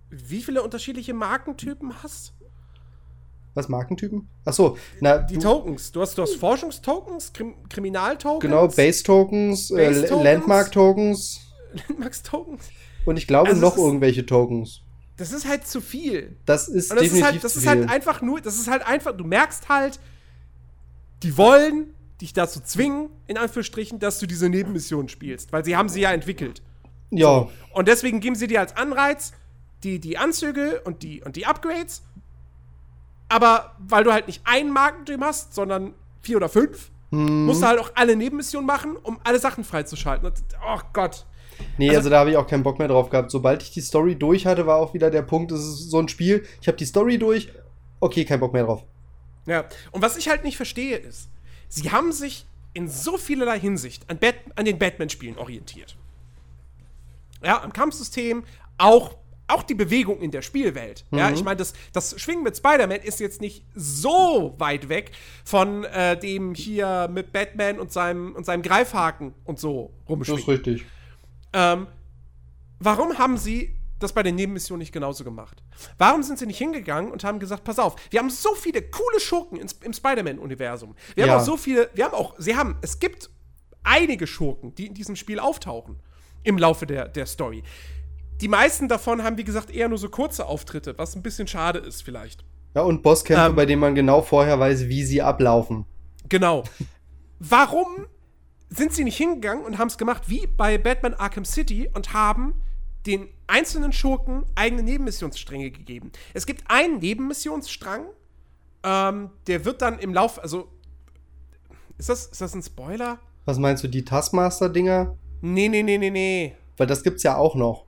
wie viele unterschiedliche Markentypen hast? Was, Markentypen? Ach so, na, Die du, Tokens. Du hast, du hast Forschungstokens, Krim Kriminaltokens, genau, Base-Tokens? Base-Tokens, äh, Landmark-Tokens Landmarks-Tokens. und ich glaube Also noch ist- irgendwelche Tokens. Das ist halt zu viel. Das ist das ist definitiv halt, das zu ist viel. halt einfach nur, das ist halt einfach, du merkst halt, die wollen dich dazu zwingen, in Anführungsstrichen, dass du diese Nebenmission spielst, weil sie haben sie ja entwickelt. ja, Und deswegen geben sie dir als Anreiz die, die Anzüge und die, und die Upgrades. Aber weil du halt nicht einen Markentyp hast, sondern vier oder fünf, Hm. musst du halt auch alle Nebenmissionen machen, um alle Sachen freizuschalten. Und, oh Gott. Nee, Also- also, da habe ich auch keinen Bock mehr drauf gehabt. Sobald ich die Story durch hatte, war auch wieder der Punkt, es ist so ein Spiel, ich habe die Story durch, okay, kein Bock mehr drauf. Ja. Und was ich halt nicht verstehe ist, sie haben sich in so vielerlei Hinsicht an, Bat an den Batman-Spielen orientiert. Ja, am Kampfsystem, auch, auch die Bewegung in der Spielwelt. Ja, ich meine, das, das Schwingen mit Spider-Man ist jetzt nicht so weit weg von äh, dem hier mit Batman und seinem, und seinem Greifhaken und so Das rumschwingen. ist richtig. Ähm, warum haben sie das bei den Nebenmissionen nicht genauso gemacht? Warum sind sie nicht hingegangen und haben gesagt, pass auf, wir haben so viele coole Schurken ins, im Spider-Man-Universum. Wir Ja. haben auch so viele, wir haben auch, sie haben, es gibt einige Schurken, die in diesem Spiel auftauchen im Laufe der, der Story. Die meisten davon haben, wie gesagt, eher nur so kurze Auftritte, was ein bisschen schade ist vielleicht. Ja, und Bosskämpfe, Ähm. bei denen man genau vorher weiß, wie sie ablaufen. Genau. Warum sind sie nicht hingegangen und haben es gemacht wie bei Batman Arkham City und haben den einzelnen Schurken eigene Nebenmissionsstränge gegeben? Es gibt einen Nebenmissionsstrang, ähm, der wird dann im Lauf, also ist das, ist das ein Spoiler? Was meinst du, die Taskmaster-Dinger? Nee, nee, nee, nee, nee. Weil das gibt's ja auch noch.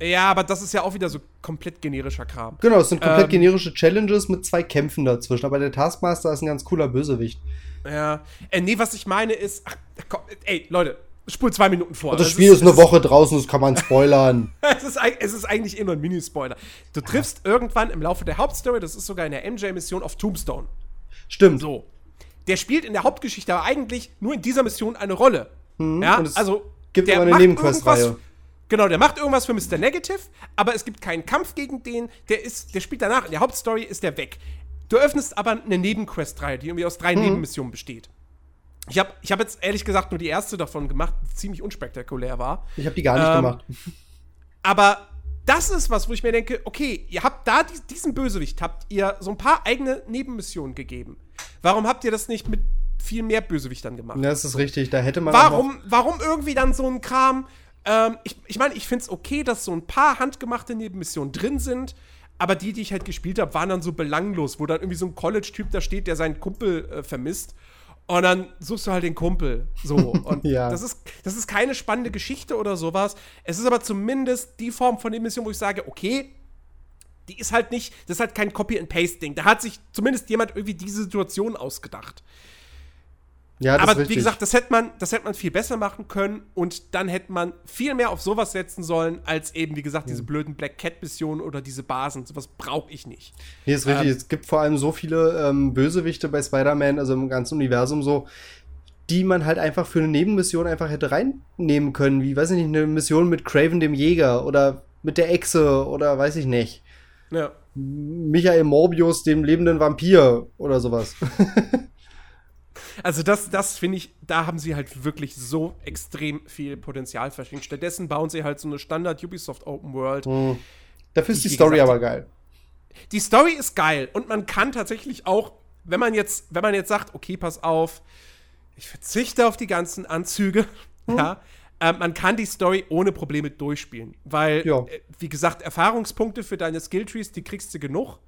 Ja, aber das ist ja auch wieder so komplett generischer Kram. Genau, es sind komplett Ähm. generische Challenges mit zwei Kämpfen dazwischen. Aber der Taskmaster ist ein ganz cooler Bösewicht. Ja. Äh, nee, was ich meine ist, ach, komm, ey, Leute, spul zwei Minuten vor. Und das Es Spiel ist, eine es Woche draußen, das kann man spoilern. es, ist, es ist eigentlich eh nur ein Minispoiler. Du triffst irgendwann im Laufe der Hauptstory, das ist sogar in der MJ-Mission auf Tombstone. Stimmt. So. Der spielt in der Hauptgeschichte aber eigentlich nur in dieser Mission eine Rolle. ja, Mhm. es also. gibt der aber eine Nebenquest-Reihe. Genau, der macht irgendwas für Mr. Negative, aber es gibt keinen Kampf gegen den. Der ist, der spielt danach, in der Hauptstory ist der weg. Du öffnest aber eine Nebenquest-Reihe, die irgendwie aus Mhm. drei Nebenmissionen besteht. Ich habe ich hab jetzt ehrlich gesagt nur die erste davon gemacht, die ziemlich unspektakulär war. Ich habe die gar nicht ähm, gemacht. Aber das ist was, wo ich mir denke, okay, ihr habt da diesen Bösewicht, habt ihr so ein paar eigene Nebenmissionen gegeben. Warum habt ihr das nicht mit viel mehr Bösewichtern gemacht? Ja, das ist richtig, da hätte man. Warum, warum irgendwie dann so ein Kram? Ähm, ich meine, ich, mein, ich finde es okay, dass so ein paar handgemachte Nebenmissionen drin sind, aber die, die ich halt gespielt habe, waren dann so belanglos, wo dann irgendwie so ein College-Typ da steht, der seinen Kumpel äh, vermisst. Und dann suchst du halt den Kumpel. So. Und ja. das, ist, das ist keine spannende Geschichte oder sowas. Es ist aber zumindest die Form von Emission, wo ich sage, okay, die ist halt nicht, das ist halt kein Copy-and-Paste-Ding. Da hat sich zumindest jemand irgendwie diese Situation ausgedacht. Ja, das Aber wie gesagt, das hätte, man, das hätte man viel besser machen können und dann hätte man viel mehr auf sowas setzen sollen, als eben, wie gesagt, diese blöden Black Cat-Missionen oder diese Basen. Sowas brauche ich nicht. Nee, ist richtig. Ähm, es gibt vor allem so viele ähm, Bösewichte bei Spider-Man, also im ganzen Universum so, die man halt einfach für eine Nebenmission einfach hätte reinnehmen können, wie, weiß ich nicht, eine Mission mit Craven dem Jäger oder mit der Echse oder weiß ich nicht. Ja. Michael Morbius, dem lebenden Vampir oder sowas. Also das, das finde ich, da haben sie halt wirklich so extrem viel Potenzial verschenkt. Stattdessen bauen sie halt so eine Standard Ubisoft Open World. Mhm. Dafür ist die, Story gesagt, aber geil. Die Story ist geil und man kann tatsächlich auch, wenn man jetzt, wenn man jetzt sagt, okay, pass auf, ich verzichte auf die ganzen Anzüge, mhm. ja, äh, man kann die Story ohne Probleme durchspielen, weil, ja. äh, wie gesagt, Erfahrungspunkte für deine Skilltrees, die kriegst du genug.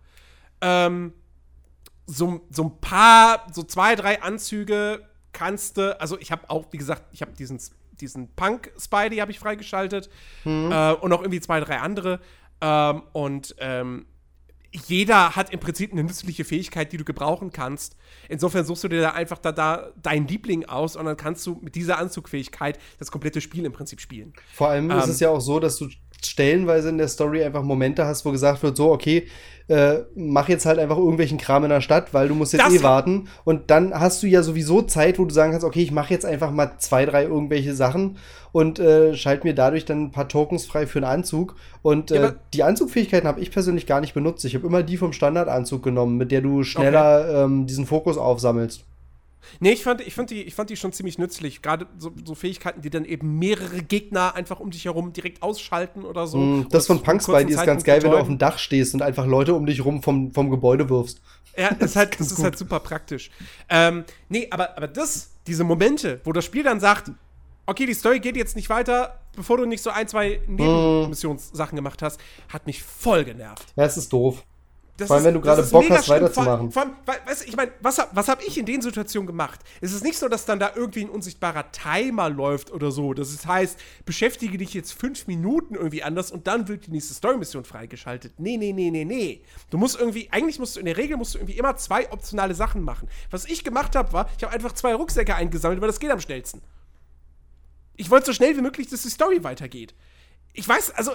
Ähm, so, so ein paar, so zwei, drei Anzüge kannst du, also ich habe auch, wie gesagt, ich habe diesen, diesen Punk-Spidey habe ich freigeschaltet mhm. äh, und auch irgendwie zwei, drei andere. Ähm, und ähm, jeder hat im Prinzip eine nützliche Fähigkeit, die du gebrauchen kannst. Insofern suchst du dir da einfach da, da deinen Liebling aus und dann kannst du mit dieser Anzugfähigkeit das komplette Spiel im Prinzip spielen. Vor allem ähm, ist es ja auch so, dass du stellenweise in der Story einfach Momente hast, wo gesagt wird, so, okay, äh, mach jetzt halt einfach irgendwelchen Kram in der Stadt, weil du musst jetzt das eh warten. Und dann hast du ja sowieso Zeit, wo du sagen kannst, okay, ich mache jetzt einfach mal zwei, drei irgendwelche Sachen und äh, schalte mir dadurch dann ein paar Tokens frei für einen Anzug. Und äh, ja, die Anzugfähigkeiten habe ich persönlich gar nicht benutzt. Ich habe immer die vom Standardanzug genommen, mit der du schneller okay. ähm, diesen Fokus aufsammelst. Nee, ich fand, ich, fand die, ich fand die schon ziemlich nützlich. Gerade so, so, Fähigkeiten, die dann eben mehrere Gegner einfach um dich herum direkt ausschalten oder so. Mm, das von Punks bei dir ist ganz geil, wenn du auf dem Dach stehst und einfach Leute um dich rum vom, vom Gebäude wirfst. Ja, das ist halt, das ist halt super praktisch. Ähm, nee, aber, aber das, diese Momente, wo das Spiel dann sagt, okay, die Story geht jetzt nicht weiter, bevor du nicht so ein, zwei Nebenmissionssachen gemacht hast, hat mich voll genervt. Ja, es ist doof. Das Vor allem, wenn du gerade Bock hast, weiterzumachen. Vor, vor allem, weißt, ich meine, was, was habe ich in den Situationen gemacht? Es ist nicht so, dass dann da irgendwie ein unsichtbarer Timer läuft oder so. Das heißt, beschäftige dich jetzt fünf Minuten irgendwie anders und dann wird die nächste Story-Mission freigeschaltet. Nee, nee, nee, nee, nee. Du musst irgendwie, eigentlich musst du, in der Regel musst du irgendwie immer zwei optionale Sachen machen. Was ich gemacht habe, war, ich habe einfach zwei Rucksäcke eingesammelt, weil das geht am schnellsten. Ich wollte so schnell wie möglich, dass die Story weitergeht. Ich weiß, also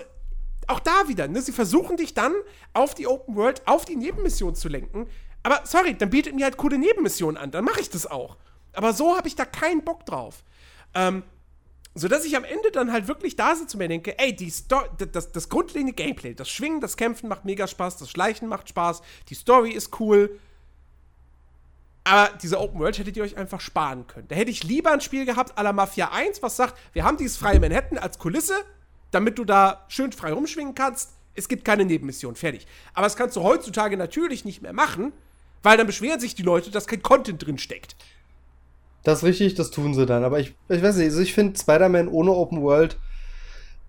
auch da wieder, ne, sie versuchen dich dann auf die Open World, auf die Nebenmission zu lenken. Aber sorry, dann bietet mir halt coole Nebenmissionen an, dann mache ich das auch. Aber so habe ich da keinen Bock drauf. Ähm, sodass ich am Ende dann halt wirklich da sitze und mir denke, ey, die Sto das, das grundlegende Gameplay, das Schwingen, das Kämpfen macht mega Spaß, das Schleichen macht Spaß, die Story ist cool. Aber diese Open World hättet ihr euch einfach sparen können. Da hätte ich lieber ein Spiel gehabt à la Mafia 1, was sagt, wir haben dieses freie Manhattan als Kulisse, damit du da schön frei rumschwingen kannst. Es gibt keine Nebenmission, fertig. Aber das kannst du heutzutage natürlich nicht mehr machen, weil dann beschweren sich die Leute, dass kein Content drin steckt. Das ist richtig, das tun sie dann. Aber ich, ich weiß nicht, also ich finde Spider-Man ohne Open World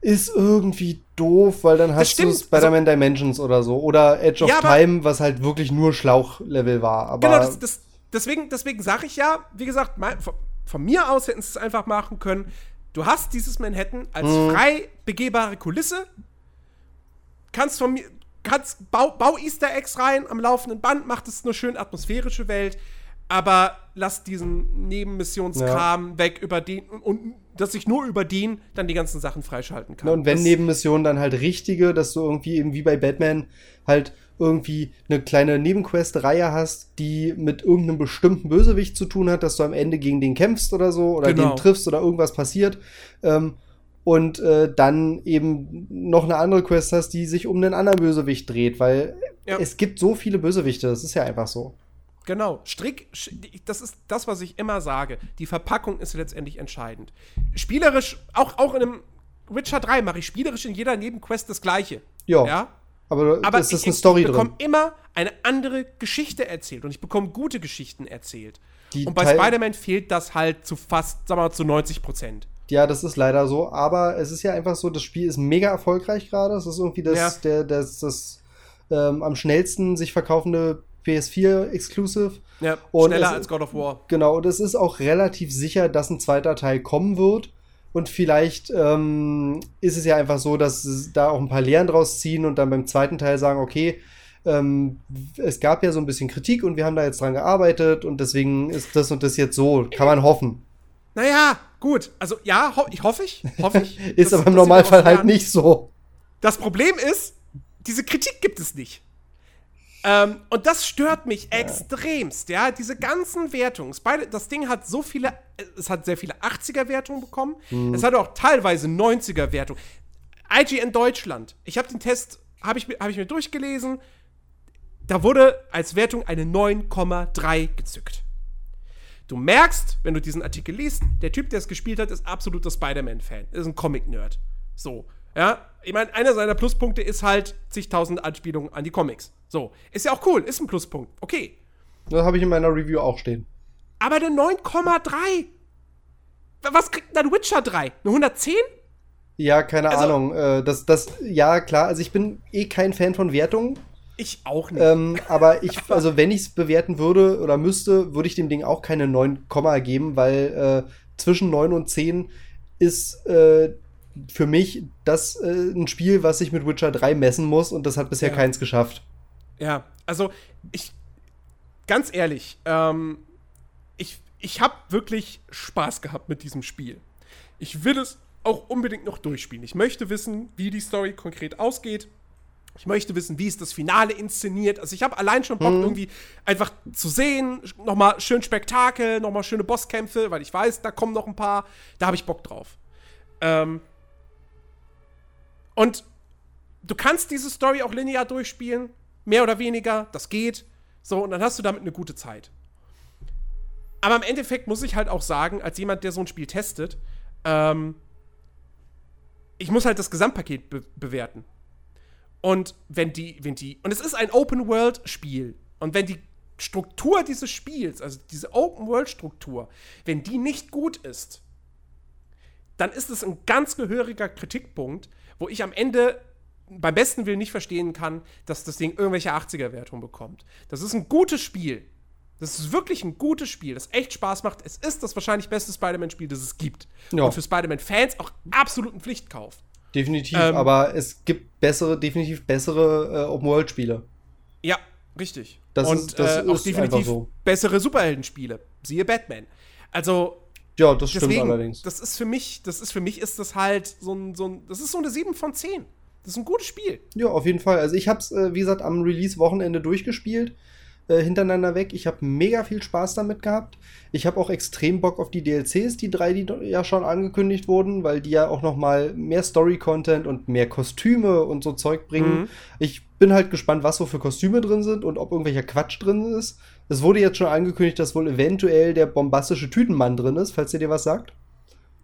ist irgendwie doof, weil dann hast du Spider-Man also, Dimensions oder so. Oder Edge of ja, Time, was halt wirklich nur Schlauchlevel war. Aber genau, das, das, deswegen, deswegen sage ich ja, wie gesagt, mein, von, von, mir aus hätten sie es einfach machen können du hast dieses Manhattan als mhm. frei begehbare Kulisse, kannst von mir, kannst, bau, bau Easter Eggs rein am laufenden Band, macht es eine schön atmosphärische Welt, aber lass diesen Nebenmissionskram ja. weg, über den und, und dass ich nur über den dann die ganzen Sachen freischalten kann. und wenn das, Nebenmissionen dann halt richtige, dass du irgendwie eben wie bei Batman halt irgendwie eine kleine Nebenquest-Reihe hast, die mit irgendeinem bestimmten Bösewicht zu tun hat, dass du am Ende gegen den kämpfst oder so oder genau. den triffst oder irgendwas passiert. Ähm, und äh, dann eben noch eine andere Quest hast, die sich um einen anderen Bösewicht dreht, weil ja. es gibt so viele Bösewichte, das ist ja einfach so. Genau. Strick, das ist das, was ich immer sage. Die Verpackung ist letztendlich entscheidend. Spielerisch, auch, auch in einem Witcher 3 mache ich spielerisch in jeder Nebenquest das Gleiche. Jo. Ja. Aber, aber es ist eine Story drin. Ich bekomme immer eine andere Geschichte erzählt und ich bekomme gute Geschichten erzählt. Die und bei Spider-Man fehlt das halt zu fast, sagen wir mal, zu 90 Prozent. Ja, das ist leider so. Aber es ist ja einfach so, das Spiel ist mega erfolgreich gerade. Es ist irgendwie das, ja. der, das, das ähm, am schnellsten sich verkaufende PS4 Exclusive. Ja, und schneller als God of War. Genau, und es ist auch relativ sicher, dass ein zweiter Teil kommen wird. Und vielleicht ähm, ist es ja einfach so, dass da auch ein paar Lehren draus ziehen und dann beim zweiten Teil sagen, okay, ähm, es gab ja so ein bisschen Kritik und wir haben da jetzt dran gearbeitet und deswegen ist das und das jetzt so. Kann man hoffen. Naja, gut. Also ja, ho ich hoffe ich. Hoffe ich ist aber im Normalfall halt nicht so. Das Problem ist, diese Kritik gibt es nicht. Ähm, und das stört mich ja. extremst, ja. Diese ganzen Wertungen. Das Ding hat so viele, es hat sehr viele 80er-Wertungen bekommen. Mhm. Es hat auch teilweise 90er-Wertungen. IGN Deutschland. Ich habe den Test, habe ich, hab ich mir durchgelesen. Da wurde als Wertung eine 9,3 gezückt. Du merkst, wenn du diesen Artikel liest, der Typ, der es gespielt hat, ist absoluter Spider-Man-Fan. Ist ein Comic-Nerd. So. Ja, ich meine, einer seiner Pluspunkte ist halt zigtausend Anspielungen an die Comics. So, ist ja auch cool, ist ein Pluspunkt. Okay. Das habe ich in meiner Review auch stehen. Aber eine 9,3. Was kriegt denn Witcher 3? Eine 110? Ja, keine also, Ahnung. Äh, das, das, ja, klar. Also ich bin eh kein Fan von Wertungen. Ich auch nicht. Ähm, aber ich, also wenn ich es bewerten würde oder müsste, würde ich dem Ding auch keine 9, geben, weil äh, zwischen 9 und 10 ist äh, für mich das äh, ein Spiel, was ich mit Witcher 3 messen muss und das hat bisher ja. keins geschafft. Ja, also ich, ganz ehrlich, ähm, ich, ich habe wirklich Spaß gehabt mit diesem Spiel. Ich will es auch unbedingt noch durchspielen. Ich möchte wissen, wie die Story konkret ausgeht. Ich möchte wissen, wie ist das Finale inszeniert. Also ich habe allein schon Bock, mhm. irgendwie einfach zu sehen, nochmal schön Spektakel, nochmal schöne Bosskämpfe, weil ich weiß, da kommen noch ein paar. Da habe ich Bock drauf. Ähm, und du kannst diese Story auch linear durchspielen, mehr oder weniger, das geht. So, und dann hast du damit eine gute Zeit. Aber im Endeffekt muss ich halt auch sagen, als jemand, der so ein Spiel testet, ähm, ich muss halt das Gesamtpaket be bewerten. Und wenn die, wenn die, und es ist ein Open-World-Spiel. Und wenn die Struktur dieses Spiels, also diese Open-World-Struktur, wenn die nicht gut ist, dann ist es ein ganz gehöriger Kritikpunkt, wo ich am Ende beim besten Willen nicht verstehen kann, dass das Ding irgendwelche 80er-Wertungen bekommt. Das ist ein gutes Spiel. Das ist wirklich ein gutes Spiel, das echt Spaß macht. Es ist das wahrscheinlich beste Spider-Man-Spiel, das es gibt. Ja. Und für Spider-Man-Fans auch absolut ein Pflichtkauf. Definitiv, ähm, aber es gibt bessere, definitiv bessere äh, Open-World-Spiele. Ja, richtig. Das Und ist, das äh, auch definitiv so. bessere Superheldenspiele. Siehe Batman. Also, ja, das stimmt Deswegen, allerdings. Das ist für mich, das ist für mich ist das halt so ein, so ein, das ist so eine 7 von 10. Das ist ein gutes Spiel. Ja, auf jeden Fall. Also ich hab's, äh, wie gesagt, am Release-Wochenende durchgespielt, äh, hintereinander weg. Ich habe mega viel Spaß damit gehabt. Ich habe auch extrem Bock auf die DLCs, die drei, die ja schon angekündigt wurden, weil die ja auch noch mal mehr Story-Content und mehr Kostüme und so Zeug bringen. Mhm. Ich bin halt gespannt, was so für Kostüme drin sind und ob irgendwelcher Quatsch drin ist. Es wurde jetzt schon angekündigt, dass wohl eventuell der bombastische Tütenmann drin ist, falls ihr dir was sagt.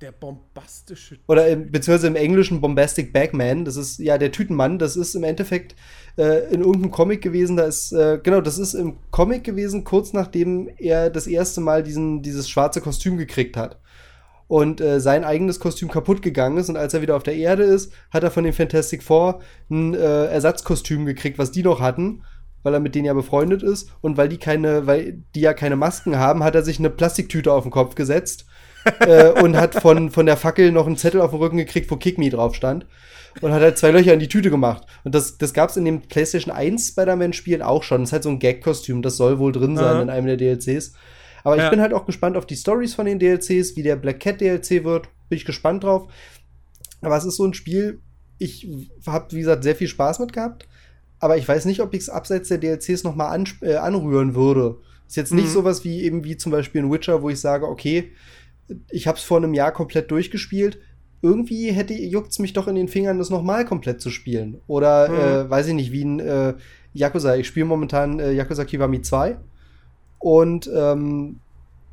Der bombastische. Oder im, beziehungsweise im Englischen Bombastic Bagman. Das ist ja der Tütenmann. Das ist im Endeffekt äh, in irgendeinem Comic gewesen. Da ist, äh, genau, das ist im Comic gewesen, kurz nachdem er das erste Mal diesen, dieses schwarze Kostüm gekriegt hat. Und äh, sein eigenes Kostüm kaputt gegangen ist. Und als er wieder auf der Erde ist, hat er von den Fantastic Four ein äh, Ersatzkostüm gekriegt, was die noch hatten weil er mit denen ja befreundet ist und weil die keine, weil die ja keine Masken haben, hat er sich eine Plastiktüte auf den Kopf gesetzt äh, und hat von, von der Fackel noch einen Zettel auf den Rücken gekriegt, wo Kick Me drauf stand und hat halt zwei Löcher in die Tüte gemacht. Und das, das gab es in dem PlayStation 1 Spider-Man-Spielen auch schon. Das ist halt so ein Gag-Kostüm, das soll wohl drin sein Aha. in einem der DLCs. Aber ja. ich bin halt auch gespannt auf die Stories von den DLCs, wie der Black Cat DLC wird. Bin ich gespannt drauf. Aber es ist so ein Spiel, ich habe, wie gesagt, sehr viel Spaß mit gehabt aber ich weiß nicht, ob ich es abseits der DLCs noch mal an, äh, anrühren würde. Ist jetzt nicht mhm. sowas wie eben wie zum Beispiel in Witcher, wo ich sage, okay, ich habe es vor einem Jahr komplett durchgespielt. Irgendwie hätte juckt's mich doch in den Fingern, das noch mal komplett zu spielen. Oder mhm. äh, weiß ich nicht, wie ein äh, Yakuza. Ich spiele momentan äh, Yakuza Kiwami 2. Und ähm,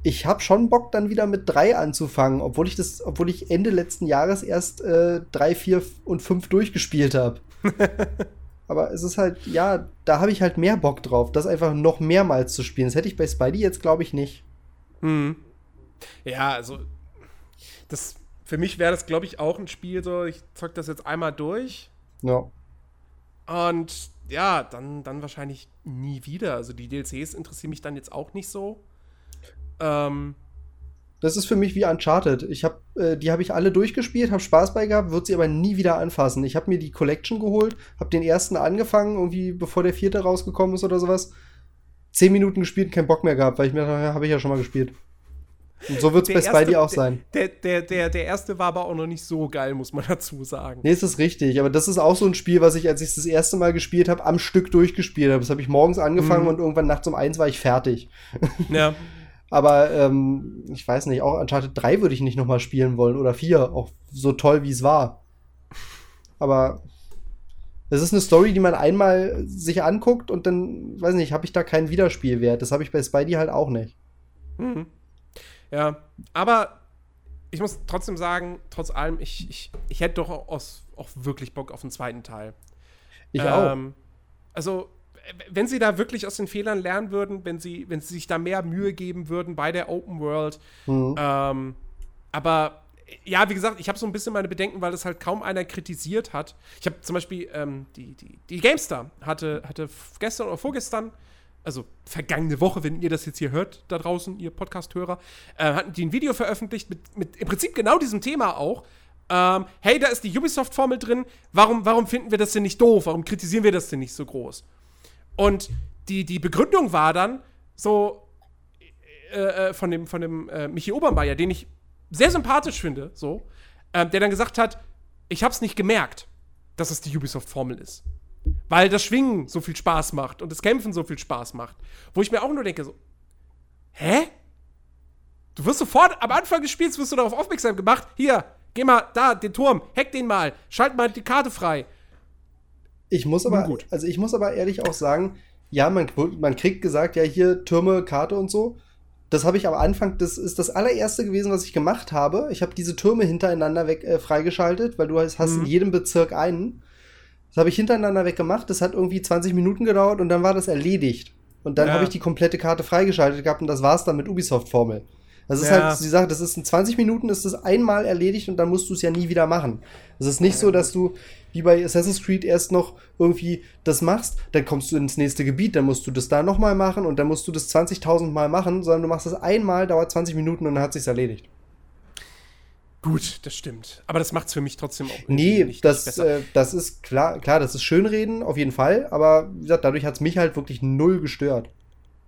ich habe schon Bock, dann wieder mit drei anzufangen, obwohl ich das, obwohl ich Ende letzten Jahres erst äh, drei, vier und fünf durchgespielt habe. Aber es ist halt, ja, da habe ich halt mehr Bock drauf, das einfach noch mehrmals zu spielen. Das hätte ich bei Spidey jetzt, glaube ich, nicht. Hm. Ja, also, das, für mich wäre das, glaube ich, auch ein Spiel, so, ich zock das jetzt einmal durch. Ja. Und ja, dann, dann wahrscheinlich nie wieder. Also die DLCs interessieren mich dann jetzt auch nicht so. Ähm, das ist für mich wie Uncharted. Ich hab, äh, die habe ich alle durchgespielt, habe Spaß bei gehabt, würde sie aber nie wieder anfassen. Ich habe mir die Collection geholt, habe den ersten angefangen, irgendwie bevor der vierte rausgekommen ist oder sowas. Zehn Minuten gespielt, keinen Bock mehr gehabt, weil ich mir dachte, habe ich ja schon mal gespielt. Und so wird es bei erste, Spidey auch sein. Der, der, der, der erste war aber auch noch nicht so geil, muss man dazu sagen. Nee, ist das richtig. Aber das ist auch so ein Spiel, was ich, als ich das erste Mal gespielt habe, am Stück durchgespielt habe. Das habe ich morgens angefangen mhm. und irgendwann nachts um eins war ich fertig. Ja. aber ähm, ich weiß nicht, auch Uncharted 3 würde ich nicht nochmal spielen wollen oder 4, auch so toll wie es war. Aber es ist eine Story, die man einmal sich anguckt und dann, weiß nicht, habe ich da keinen Wiederspielwert. Das habe ich bei Spidey halt auch nicht. Mhm. Ja, aber ich muss trotzdem sagen, trotz allem, ich, ich, ich hätte doch auch, auch wirklich Bock auf den zweiten Teil. Ich ähm, auch. Also, wenn sie da wirklich aus den Fehlern lernen würden, wenn sie, wenn sie sich da mehr Mühe geben würden bei der Open World. Mhm. Ähm, aber ja, wie gesagt, ich habe so ein bisschen meine Bedenken, weil das halt kaum einer kritisiert hat. Ich habe zum Beispiel ähm, die, die, die GameStar hatte, hatte gestern oder vorgestern also vergangene Woche, wenn ihr das jetzt hier hört, da draußen, ihr Podcast-Hörer, äh, hatten die ein Video veröffentlicht mit, mit im Prinzip genau diesem Thema auch. Ähm, hey, da ist die Ubisoft-Formel drin, warum, warum finden wir das denn nicht doof? Warum kritisieren wir das denn nicht so groß? Und die, die Begründung war dann so äh, äh von dem, von dem äh, Michi Obermeier, den ich sehr sympathisch finde, so, äh, der dann gesagt hat, ich hab's nicht gemerkt, dass es die Ubisoft-Formel ist. Weil das Schwingen so viel Spaß macht und das Kämpfen so viel Spaß macht. Wo ich mir auch nur denke, so, hä? Du wirst sofort am Anfang des Spiels wirst du darauf aufmerksam gemacht. Hier, geh mal da, den Turm, hack den mal, schalt mal die Karte frei. Ich muss aber, also ich muss aber ehrlich auch sagen, ja, man, man kriegt gesagt, ja, hier Türme, Karte und so. Das habe ich am Anfang, das ist das allererste gewesen, was ich gemacht habe. Ich habe diese Türme hintereinander weg äh, freigeschaltet, weil du hast, hast mhm. in jedem Bezirk einen. Das habe ich hintereinander weggemacht. Das hat irgendwie 20 Minuten gedauert und dann war das erledigt. Und dann ja. habe ich die komplette Karte freigeschaltet gehabt und das war's dann mit Ubisoft-Formel. Das ist ja. halt die Sache, das ist in 20 Minuten ist das einmal erledigt und dann musst du es ja nie wieder machen. Es ist nicht so, dass du wie bei Assassin's Creed erst noch irgendwie das machst, dann kommst du ins nächste Gebiet, dann musst du das da nochmal machen und dann musst du das 20.000 Mal machen, sondern du machst das einmal, dauert 20 Minuten und dann hat sich's erledigt. Gut, das stimmt. Aber das macht es für mich trotzdem auch nee, nicht, das, nicht besser. Äh, das ist klar, klar, das ist Schönreden, auf jeden Fall. Aber wie gesagt, dadurch hat es mich halt wirklich null gestört.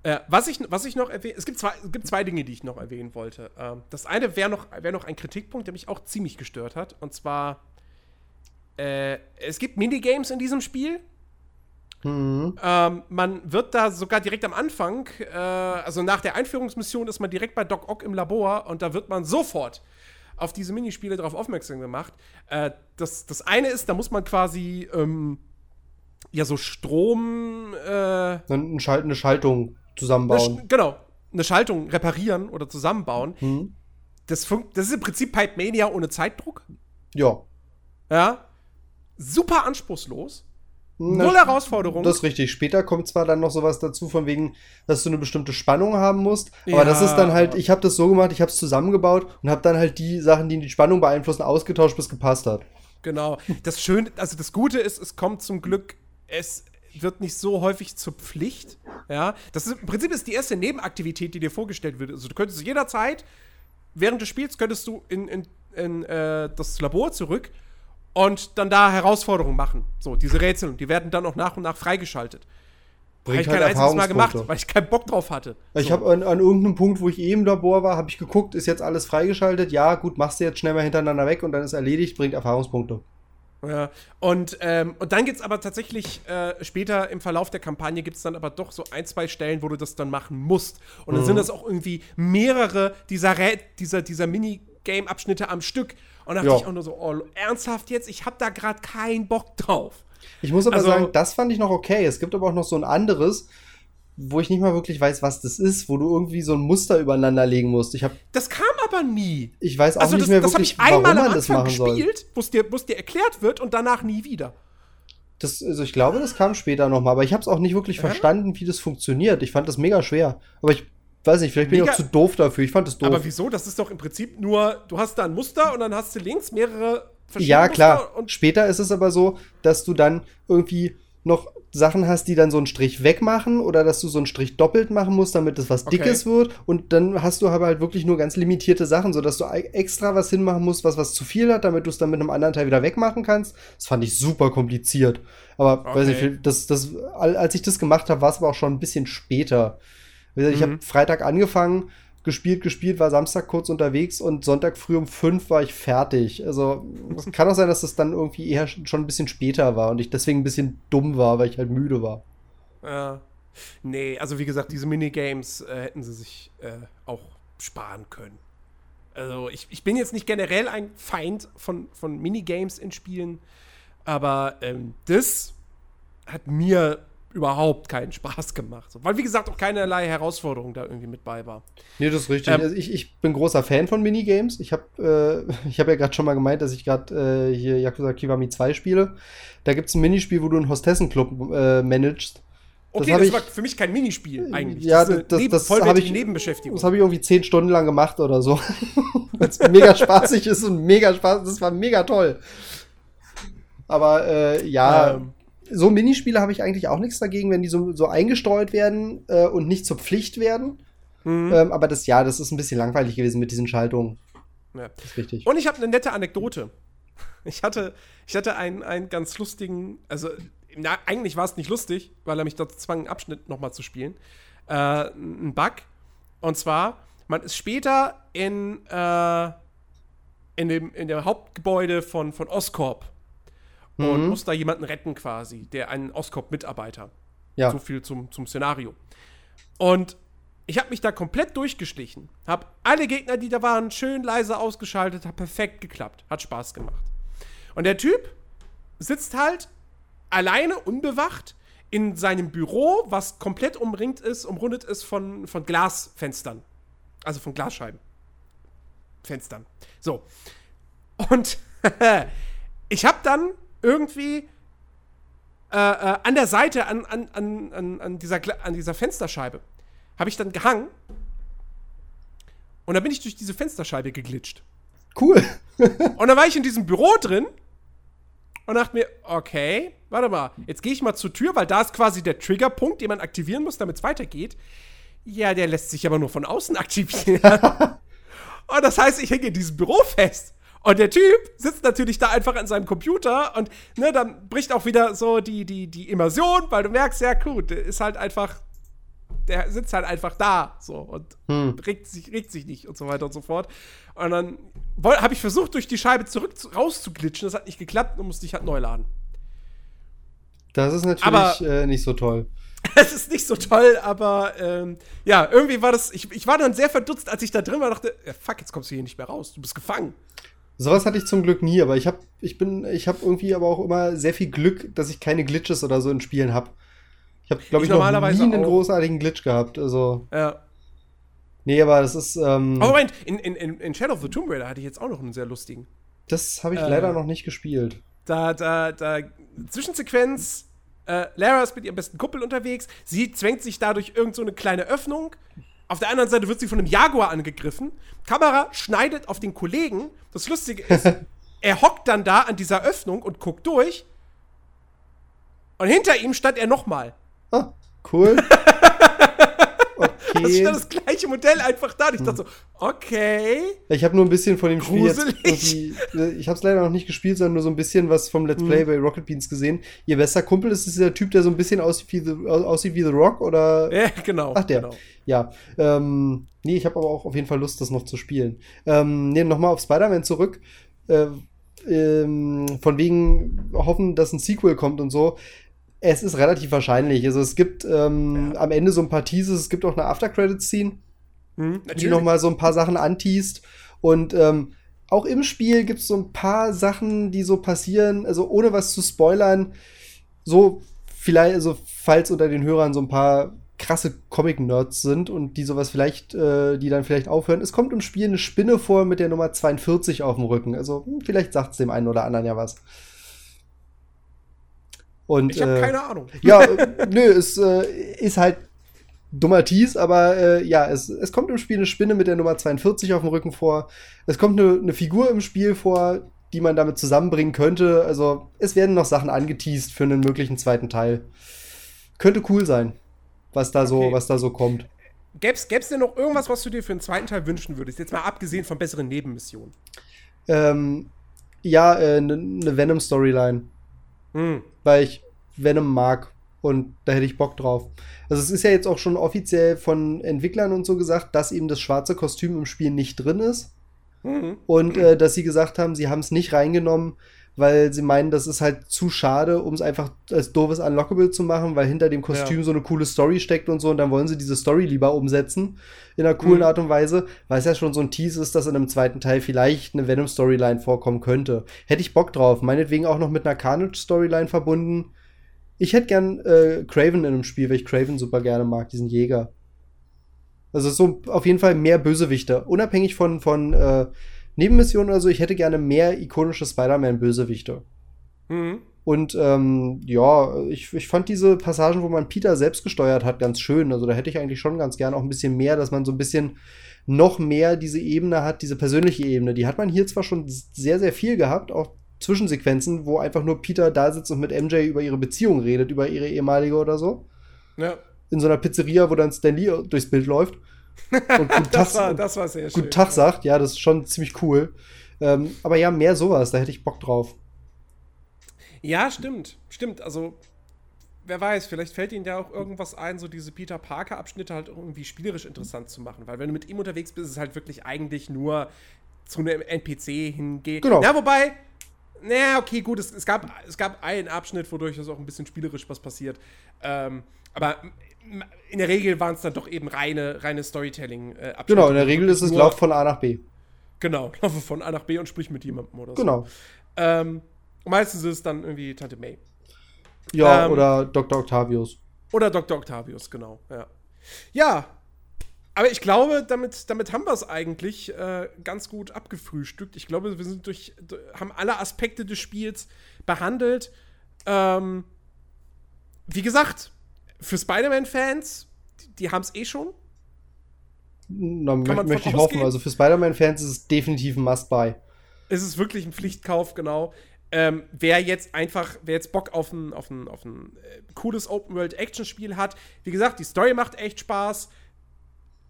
Äh, was, ich, was ich noch erwähne, es gibt zwei, es gibt zwei Dinge, die ich noch erwähnen wollte. Ähm, das eine wäre noch, wär noch ein Kritikpunkt, der mich auch ziemlich gestört hat. Und zwar, äh, es gibt Minigames in diesem Spiel. Mhm. Ähm, man wird da sogar direkt am Anfang, äh, also nach der Einführungsmission ist man direkt bei Doc Ock im Labor und da wird man sofort auf diese Minispiele darauf aufmerksam gemacht. Äh, das, das eine ist, da muss man quasi ähm, ja so Strom. Äh, eine, Schalt eine Schaltung zusammenbauen. Eine, genau, eine Schaltung reparieren oder zusammenbauen. Mhm. Das, das ist im Prinzip Pipe Mania ohne Zeitdruck. Ja. Ja. Super anspruchslos. Null Herausforderung. Das ist richtig. Später kommt zwar dann noch sowas dazu, von wegen, dass du eine bestimmte Spannung haben musst, aber ja. das ist dann halt, ich habe das so gemacht, ich habe es zusammengebaut und habe dann halt die Sachen, die die Spannung beeinflussen, ausgetauscht, bis gepasst hat. Genau. Das Schöne, also das Gute ist, es kommt zum Glück, es wird nicht so häufig zur Pflicht. Ja, das ist im Prinzip ist die erste Nebenaktivität, die dir vorgestellt wird. Also du könntest jederzeit während des Spiels könntest du in, in, in äh, das Labor zurück und dann da Herausforderungen machen. So, diese Rätsel. Und die werden dann auch nach und nach freigeschaltet. Habe ich halt kein einziges Mal gemacht, weil ich keinen Bock drauf hatte. Ich so. habe an, an, irgendeinem Punkt, wo ich eben im Labor war, habe ich geguckt, ist jetzt alles freigeschaltet? Ja, gut, machst du jetzt schnell mal hintereinander weg und dann ist erledigt, bringt Erfahrungspunkte. Ja, und, ähm, und dann gibt es aber tatsächlich äh, später im Verlauf der Kampagne gibt es dann aber doch so ein, zwei Stellen, wo du das dann machen musst. Und dann mhm. sind das auch irgendwie mehrere dieser, dieser, dieser Minigame-Abschnitte am Stück. Und da dachte ja. ich auch nur so, oh, ernsthaft jetzt? Ich habe da gerade keinen Bock drauf. Ich muss aber also, sagen, das fand ich noch okay. Es gibt aber auch noch so ein anderes, wo ich nicht mal wirklich weiß, was das ist, wo du irgendwie so ein Muster übereinander legen musst. Ich hab, Das kam aber nie. ich weiß auch Also nicht das, mehr das habe wirklich, ich einmal warum am man das Anfang machen soll. gespielt, wo es dir, wo's dir erklärt wird und danach nie wieder. Das, also ich glaube, das kam später nochmal, aber ich habe es auch nicht wirklich Ja? verstanden, wie das funktioniert. Ich fand das mega schwer. Aber ich weiß nicht, vielleicht bin ich Mega- auch zu doof dafür. Ich fand das doof. Aber wieso? Das ist doch im Prinzip nur, du hast da ein Muster und dann hast du links mehrere verschiedene Ja, Muster klar. Und Später ist es aber so, dass du dann irgendwie noch Sachen hast, die dann so einen Strich wegmachen oder dass du so einen Strich doppelt machen musst, damit es was Okay. Dickes wird. Und dann hast du aber halt wirklich nur ganz limitierte Sachen, sodass du extra was hinmachen musst, was was zu viel hat, damit du es dann mit einem anderen Teil wieder wegmachen kannst. Das fand ich super kompliziert. Aber weiß Okay. nicht, das, das, al- als ich das gemacht habe, war es aber auch schon ein bisschen später. Ich Mhm. habe Freitag angefangen, gespielt, gespielt, war Samstag kurz unterwegs und Sonntag früh um fünf war ich fertig. Also es kann auch sein, dass das dann irgendwie eher schon ein bisschen später war und ich deswegen ein bisschen dumm war, weil ich halt müde war. Ja. Nee, also wie gesagt, diese Minigames äh, hätten sie sich äh, auch sparen können. Also ich, ich bin jetzt nicht generell ein Feind von, von Minigames in Spielen, aber ähm, das hat mir überhaupt keinen Spaß gemacht. Weil wie gesagt auch keinerlei Herausforderung da irgendwie mit bei war. Nee, das ist richtig. Ähm, also ich, ich bin großer Fan von Minigames. Ich habe äh, ich hab ja gerade schon mal gemeint, dass ich gerade äh, hier Yakuza Kiwami 2 spiele. Da gibt es ein Minispiel, wo du einen Hostessenclub äh, managst. Okay, das, ich- war für mich kein Minispiel eigentlich. Ja, das- das vollwertige hab ich- Nebenbeschäftigung. Das habe ich irgendwie zehn Stunden lang gemacht oder so. Weil es mega spaßig ist und mega Spaß. Das war mega toll. Aber äh, ja, Ähm. So Minispiele habe ich eigentlich auch nichts dagegen, wenn die so, so eingestreut werden äh, und nicht zur Pflicht werden. Mhm. Ähm, aber das ja, das ist ein bisschen langweilig gewesen mit diesen Schaltungen. Ja. Das ist richtig. Und ich habe eine nette Anekdote. Ich hatte, ich hatte einen, einen ganz lustigen, also na, eigentlich war es nicht lustig, weil er mich dazu zwang, einen Abschnitt nochmal zu spielen. Äh, ein Bug. Und zwar, man ist später in, äh, in, dem, in dem Hauptgebäude von, von Oscorp und Mhm. muss da jemanden retten quasi, der einen Oscorp-Mitarbeiter. Ja. So viel zum, zum Szenario. Und ich habe mich da komplett durchgeschlichen. Habe alle Gegner, die da waren, schön leise ausgeschaltet, hat perfekt geklappt. Hat Spaß gemacht. Und der Typ sitzt halt alleine, unbewacht, in seinem Büro, was komplett umringt ist, umrundet ist von, von Glasfenstern. Also von Glasscheiben. Fenstern. So. Und ich habe dann irgendwie äh, äh, an der Seite, an, an, an, an, dieser, an dieser Fensterscheibe, habe ich dann gehangen. Und dann bin ich durch diese Fensterscheibe geglitscht. Cool. Und dann war ich in diesem Büro drin und dachte mir, okay, warte mal, jetzt gehe ich mal zur Tür, weil da ist quasi der Triggerpunkt, den man aktivieren muss, damit es weitergeht. Ja, der lässt sich aber nur von außen aktivieren. und das heißt, ich hänge in diesem Büro fest. Und der Typ sitzt natürlich da einfach an seinem Computer und ne, dann bricht auch wieder so die, die, die Immersion, weil du merkst, ja gut, der ist halt einfach, der sitzt halt einfach da so und Hm. regt, sich, regt sich nicht und so weiter und so fort. Und dann habe ich versucht, durch die Scheibe zurück zu, rauszuglitschen. Das hat nicht geklappt und musste ich halt neu laden. Das ist natürlich Aber- äh, nicht so toll. Es ist nicht so toll, aber ähm, ja, irgendwie war das. Ich, ich war dann sehr verdutzt, als ich da drin war und dachte, ja, fuck, jetzt kommst du hier nicht mehr raus. Du bist gefangen. Sowas hatte ich zum Glück nie, aber ich habe ich bin ich habe irgendwie aber auch immer sehr viel Glück, dass ich keine Glitches oder so in Spielen habe. Ich habe glaube Ich ich, noch nie einen auch. großartigen Glitch gehabt, also Ja. nee, aber das ist ähm, Aber Moment, in, in, in in Shadow of the Tomb Raider hatte ich jetzt auch noch einen sehr lustigen. das habe ich äh, leider noch nicht gespielt. Da, da, da, Zwischensequenz, äh, Lara ist mit ihrem besten Kumpel unterwegs. Sie zwängt sich dadurch irgend so eine kleine Öffnung. Auf der anderen Seite wird sie von einem Jaguar angegriffen. Kamera schneidet auf den Kollegen. Das Lustige ist, er hockt dann da an dieser Öffnung und guckt durch. Und hinter ihm stand er nochmal. Ah, cool. Okay. stand das gleiche Modell einfach da. Und ich dachte so, okay. Ich habe nur ein bisschen von dem Spiel jetzt Gruselig. äh, ich habe es leider noch nicht gespielt, sondern nur so ein bisschen was vom Let's Play bei Rocket Beans gesehen. Ihr bester Kumpel ist dieser Typ, der so ein bisschen aussieht wie The, au- aussieht wie The Rock oder Ja, genau. Ach, der. Genau. Ja, ähm, nee, ich habe aber auch auf jeden Fall Lust, das noch zu spielen. Ähm, nee, nochmal auf Spider-Man zurück. Äh, ähm, von wegen hoffen, dass ein Sequel kommt und so. Es ist relativ wahrscheinlich. Also es gibt ähm, Ja. am Ende so ein paar Teases, es gibt auch eine After-Credit-Scene, Hm, die nochmal so ein paar Sachen anteast. Und ähm, auch im Spiel gibt es so ein paar Sachen, die so passieren, also ohne was zu spoilern, so vielleicht, also falls unter den Hörern so ein paar krasse Comic-Nerds sind und die sowas vielleicht, äh, die dann vielleicht aufhören. Es kommt im Spiel eine Spinne vor mit der Nummer 42 auf dem Rücken. Also hm, vielleicht sagt es dem einen oder anderen ja was. Und, ich habe äh, keine Ahnung. Ja, nö, es äh, ist halt dummer Tease, aber äh, ja, es, es kommt im Spiel eine Spinne mit der Nummer 42 auf dem Rücken vor. Es kommt eine, eine Figur im Spiel vor, die man damit zusammenbringen könnte. Also es werden noch Sachen angeteased für einen möglichen zweiten Teil. Könnte cool sein, was da okay. so, was da so kommt. Gäb's, gäb's denn noch irgendwas, was du dir für einen zweiten Teil wünschen würdest? Jetzt mal abgesehen von besseren Nebenmissionen. Ähm, ja, eine äh, ne Venom-Storyline. Hm. Weil ich Venom mag und da hätte ich Bock drauf. Also es ist ja jetzt auch schon offiziell von Entwicklern und so gesagt, dass eben das schwarze Kostüm im Spiel nicht drin ist. Mhm. Und äh, dass sie gesagt haben, sie haben es nicht reingenommen, weil sie meinen, das ist halt zu schade, um es einfach als doofes Unlockable zu machen, weil hinter dem Kostüm ja. so eine coole Story steckt und so und dann wollen sie diese Story lieber umsetzen in einer coolen mhm. Art und Weise, weil es ja schon so ein Tease ist, dass in einem zweiten Teil vielleicht eine Venom-Storyline vorkommen könnte. Hätte ich Bock drauf, meinetwegen auch noch mit einer Carnage-Storyline verbunden. Ich hätte gern äh, Craven in einem Spiel, weil ich Craven super gerne mag, diesen Jäger. Also so auf jeden Fall mehr Bösewichte. Unabhängig von, von äh, Nebenmissionen oder so, ich hätte gerne mehr ikonische Spider-Man-Bösewichte. Mhm. Und ähm, ja, ich, ich fand diese Passagen, wo man Peter selbst gesteuert hat, ganz schön. Also da hätte ich eigentlich schon ganz gerne auch ein bisschen mehr, dass man so ein bisschen noch mehr diese Ebene hat, diese persönliche Ebene. Die hat man hier zwar schon sehr, sehr viel gehabt, auch Zwischensequenzen, wo einfach nur Peter da sitzt und mit MJ über ihre Beziehung redet, über ihre ehemalige oder so. Ja in so einer Pizzeria, wo dann Stanley durchs Bild läuft. Und guten das, Tag, war, das war sehr schön. Guten Tag ja. sagt, ja, das ist schon ziemlich cool. Ähm, aber ja, mehr sowas, da hätte ich Bock drauf. Ja, stimmt. Stimmt. Also, wer weiß, vielleicht fällt ihnen ja auch irgendwas ein, so diese Peter Parker-Abschnitte halt irgendwie spielerisch interessant zu machen. Weil wenn du mit ihm unterwegs bist, ist es halt wirklich eigentlich nur zu einem NPC hingehen. Genau. Ja, wobei, naja, okay, gut, es, es, gab, es gab einen Abschnitt, wodurch das auch ein bisschen spielerisch was passiert. Ähm, aber in der Regel waren es dann doch eben reine, reine Storytelling-Abschnitte. Äh, genau, in der Regel ist es Lauf von A nach B. Genau, laufe von A nach B und sprich mit jemandem oder so. Genau. Ähm, meistens ist es dann irgendwie Tante May. Ja, ähm, oder Dr. Octavius. Oder Dr. Octavius, genau, ja. Ja, aber ich glaube, damit, damit haben wir es eigentlich äh, ganz gut abgefrühstückt. Ich glaube, wir sind durch, haben alle Aspekte des Spiels behandelt. Ähm, wie gesagt, für Spider-Man-Fans, die, die haben es eh schon. Na, möchte, möchte ich hoffen. Also für Spider-Man-Fans ist es definitiv ein Must-Buy. Es ist wirklich ein Pflichtkauf, genau. Ähm, wer jetzt einfach, wer jetzt Bock auf ein, auf ein, auf ein äh, cooles Open-World-Action-Spiel hat, wie gesagt, die Story macht echt Spaß.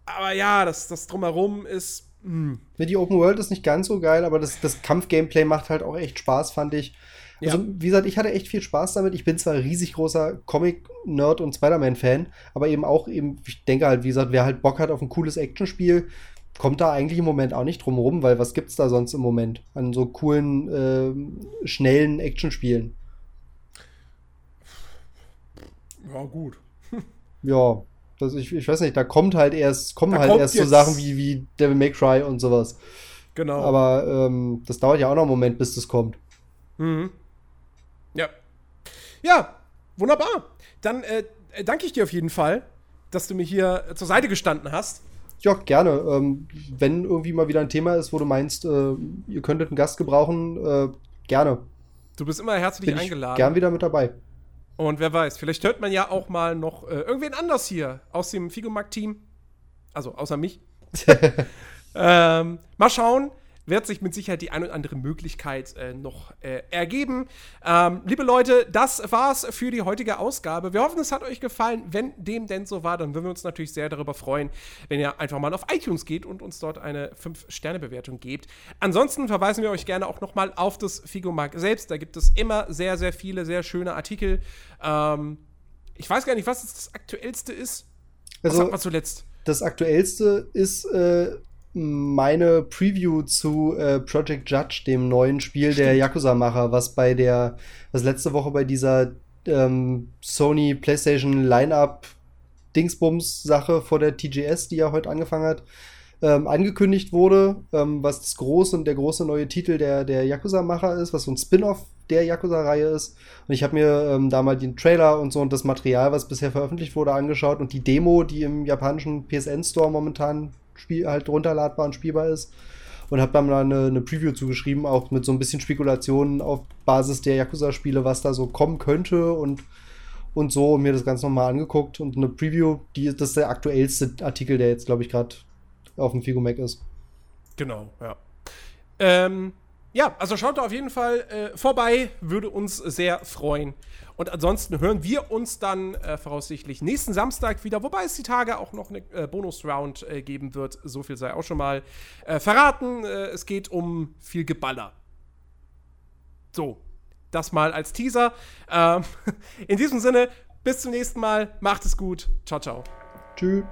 Aber ja, das, das Drumherum ist. Mh. Hm. Die Open World ist nicht ganz so geil, aber das, das Kampf-Gameplay macht halt auch echt Spaß, fand ich. Also, ja. wie gesagt, ich hatte echt viel Spaß damit. Ich bin zwar riesig großer Comic-Nerd und Spider-Man-Fan, aber eben auch eben, ich denke halt, wie gesagt, wer halt Bock hat auf ein cooles Actionspiel, kommt da eigentlich im Moment auch nicht drum rum, weil was gibt's da sonst im Moment an so coolen, äh, schnellen Actionspielen? Ja, gut. ja, das, ich, ich weiß nicht, da kommt halt erst, kommen da halt erst so Sachen wie, wie Devil May Cry und sowas. Genau. Aber ähm, das dauert ja auch noch einen Moment, bis das kommt. Mhm. Ja. Ja, wunderbar. Dann äh, danke ich dir auf jeden Fall, dass du mir hier zur Seite gestanden hast. Ja, gerne. Ähm, wenn irgendwie mal wieder ein Thema ist, wo du meinst, äh, ihr könntet einen Gast gebrauchen, äh, gerne. Du bist immer herzlich Bin eingeladen. Gern wieder mit dabei. Und wer weiß, vielleicht hört man ja auch mal noch äh, irgendwen anders hier aus dem Figomark-Team. Also außer mich. ähm, mal schauen wird sich mit Sicherheit die ein oder andere Möglichkeit äh, noch äh, ergeben. Ähm, liebe Leute, das war's für die heutige Ausgabe. Wir hoffen, es hat euch gefallen. Wenn dem denn so war, dann würden wir uns natürlich sehr darüber freuen, wenn ihr einfach mal auf iTunes geht und uns dort eine 5-Sterne-Bewertung gebt. Ansonsten verweisen wir euch gerne auch nochmal auf das Figomark selbst. Da gibt es immer sehr, sehr viele, sehr schöne Artikel. Ähm, ich weiß gar nicht, was das aktuellste ist. Was also, hat man zuletzt? Das aktuellste ist äh, meine Preview zu äh, Project Judge, dem neuen Spiel Stimmt. der Yakuza-Macher, was bei der, was letzte Woche bei dieser ähm, Sony PlayStation Line-Up Dingsbums-Sache vor der TGS, die ja heute angefangen hat, ähm, angekündigt wurde, ähm, was das große und der große neue Titel der, der Yakuza-Macher ist, was so ein Spin-off der Yakuza-Reihe ist. Und ich habe mir ähm, da mal den Trailer und so und das Material, was bisher veröffentlicht wurde, angeschaut und die Demo, die im japanischen PSN-Store momentan spiel halt runterladbar und spielbar ist. Und habe dann mal eine, eine Preview zugeschrieben, auch mit so ein bisschen Spekulationen auf Basis der Yakuza-Spiele, was da so kommen könnte und, und so und mir das Ganze nochmal angeguckt. Und eine Preview, die, das ist der aktuellste Artikel, der jetzt, glaube ich, gerade auf dem Figo-Mac ist. Genau, ja. Ähm, ja, also schaut da auf jeden Fall äh, vorbei, würde uns sehr freuen. Und ansonsten hören wir uns dann äh, voraussichtlich nächsten Samstag wieder, wobei es die Tage auch noch eine äh, Bonus-Round äh, geben wird. So viel sei auch schon mal äh, verraten. Äh, es geht um viel Geballer. So, das mal als Teaser. Ähm, in diesem Sinne, bis zum nächsten Mal. Macht es gut. Ciao, ciao. Tschüss.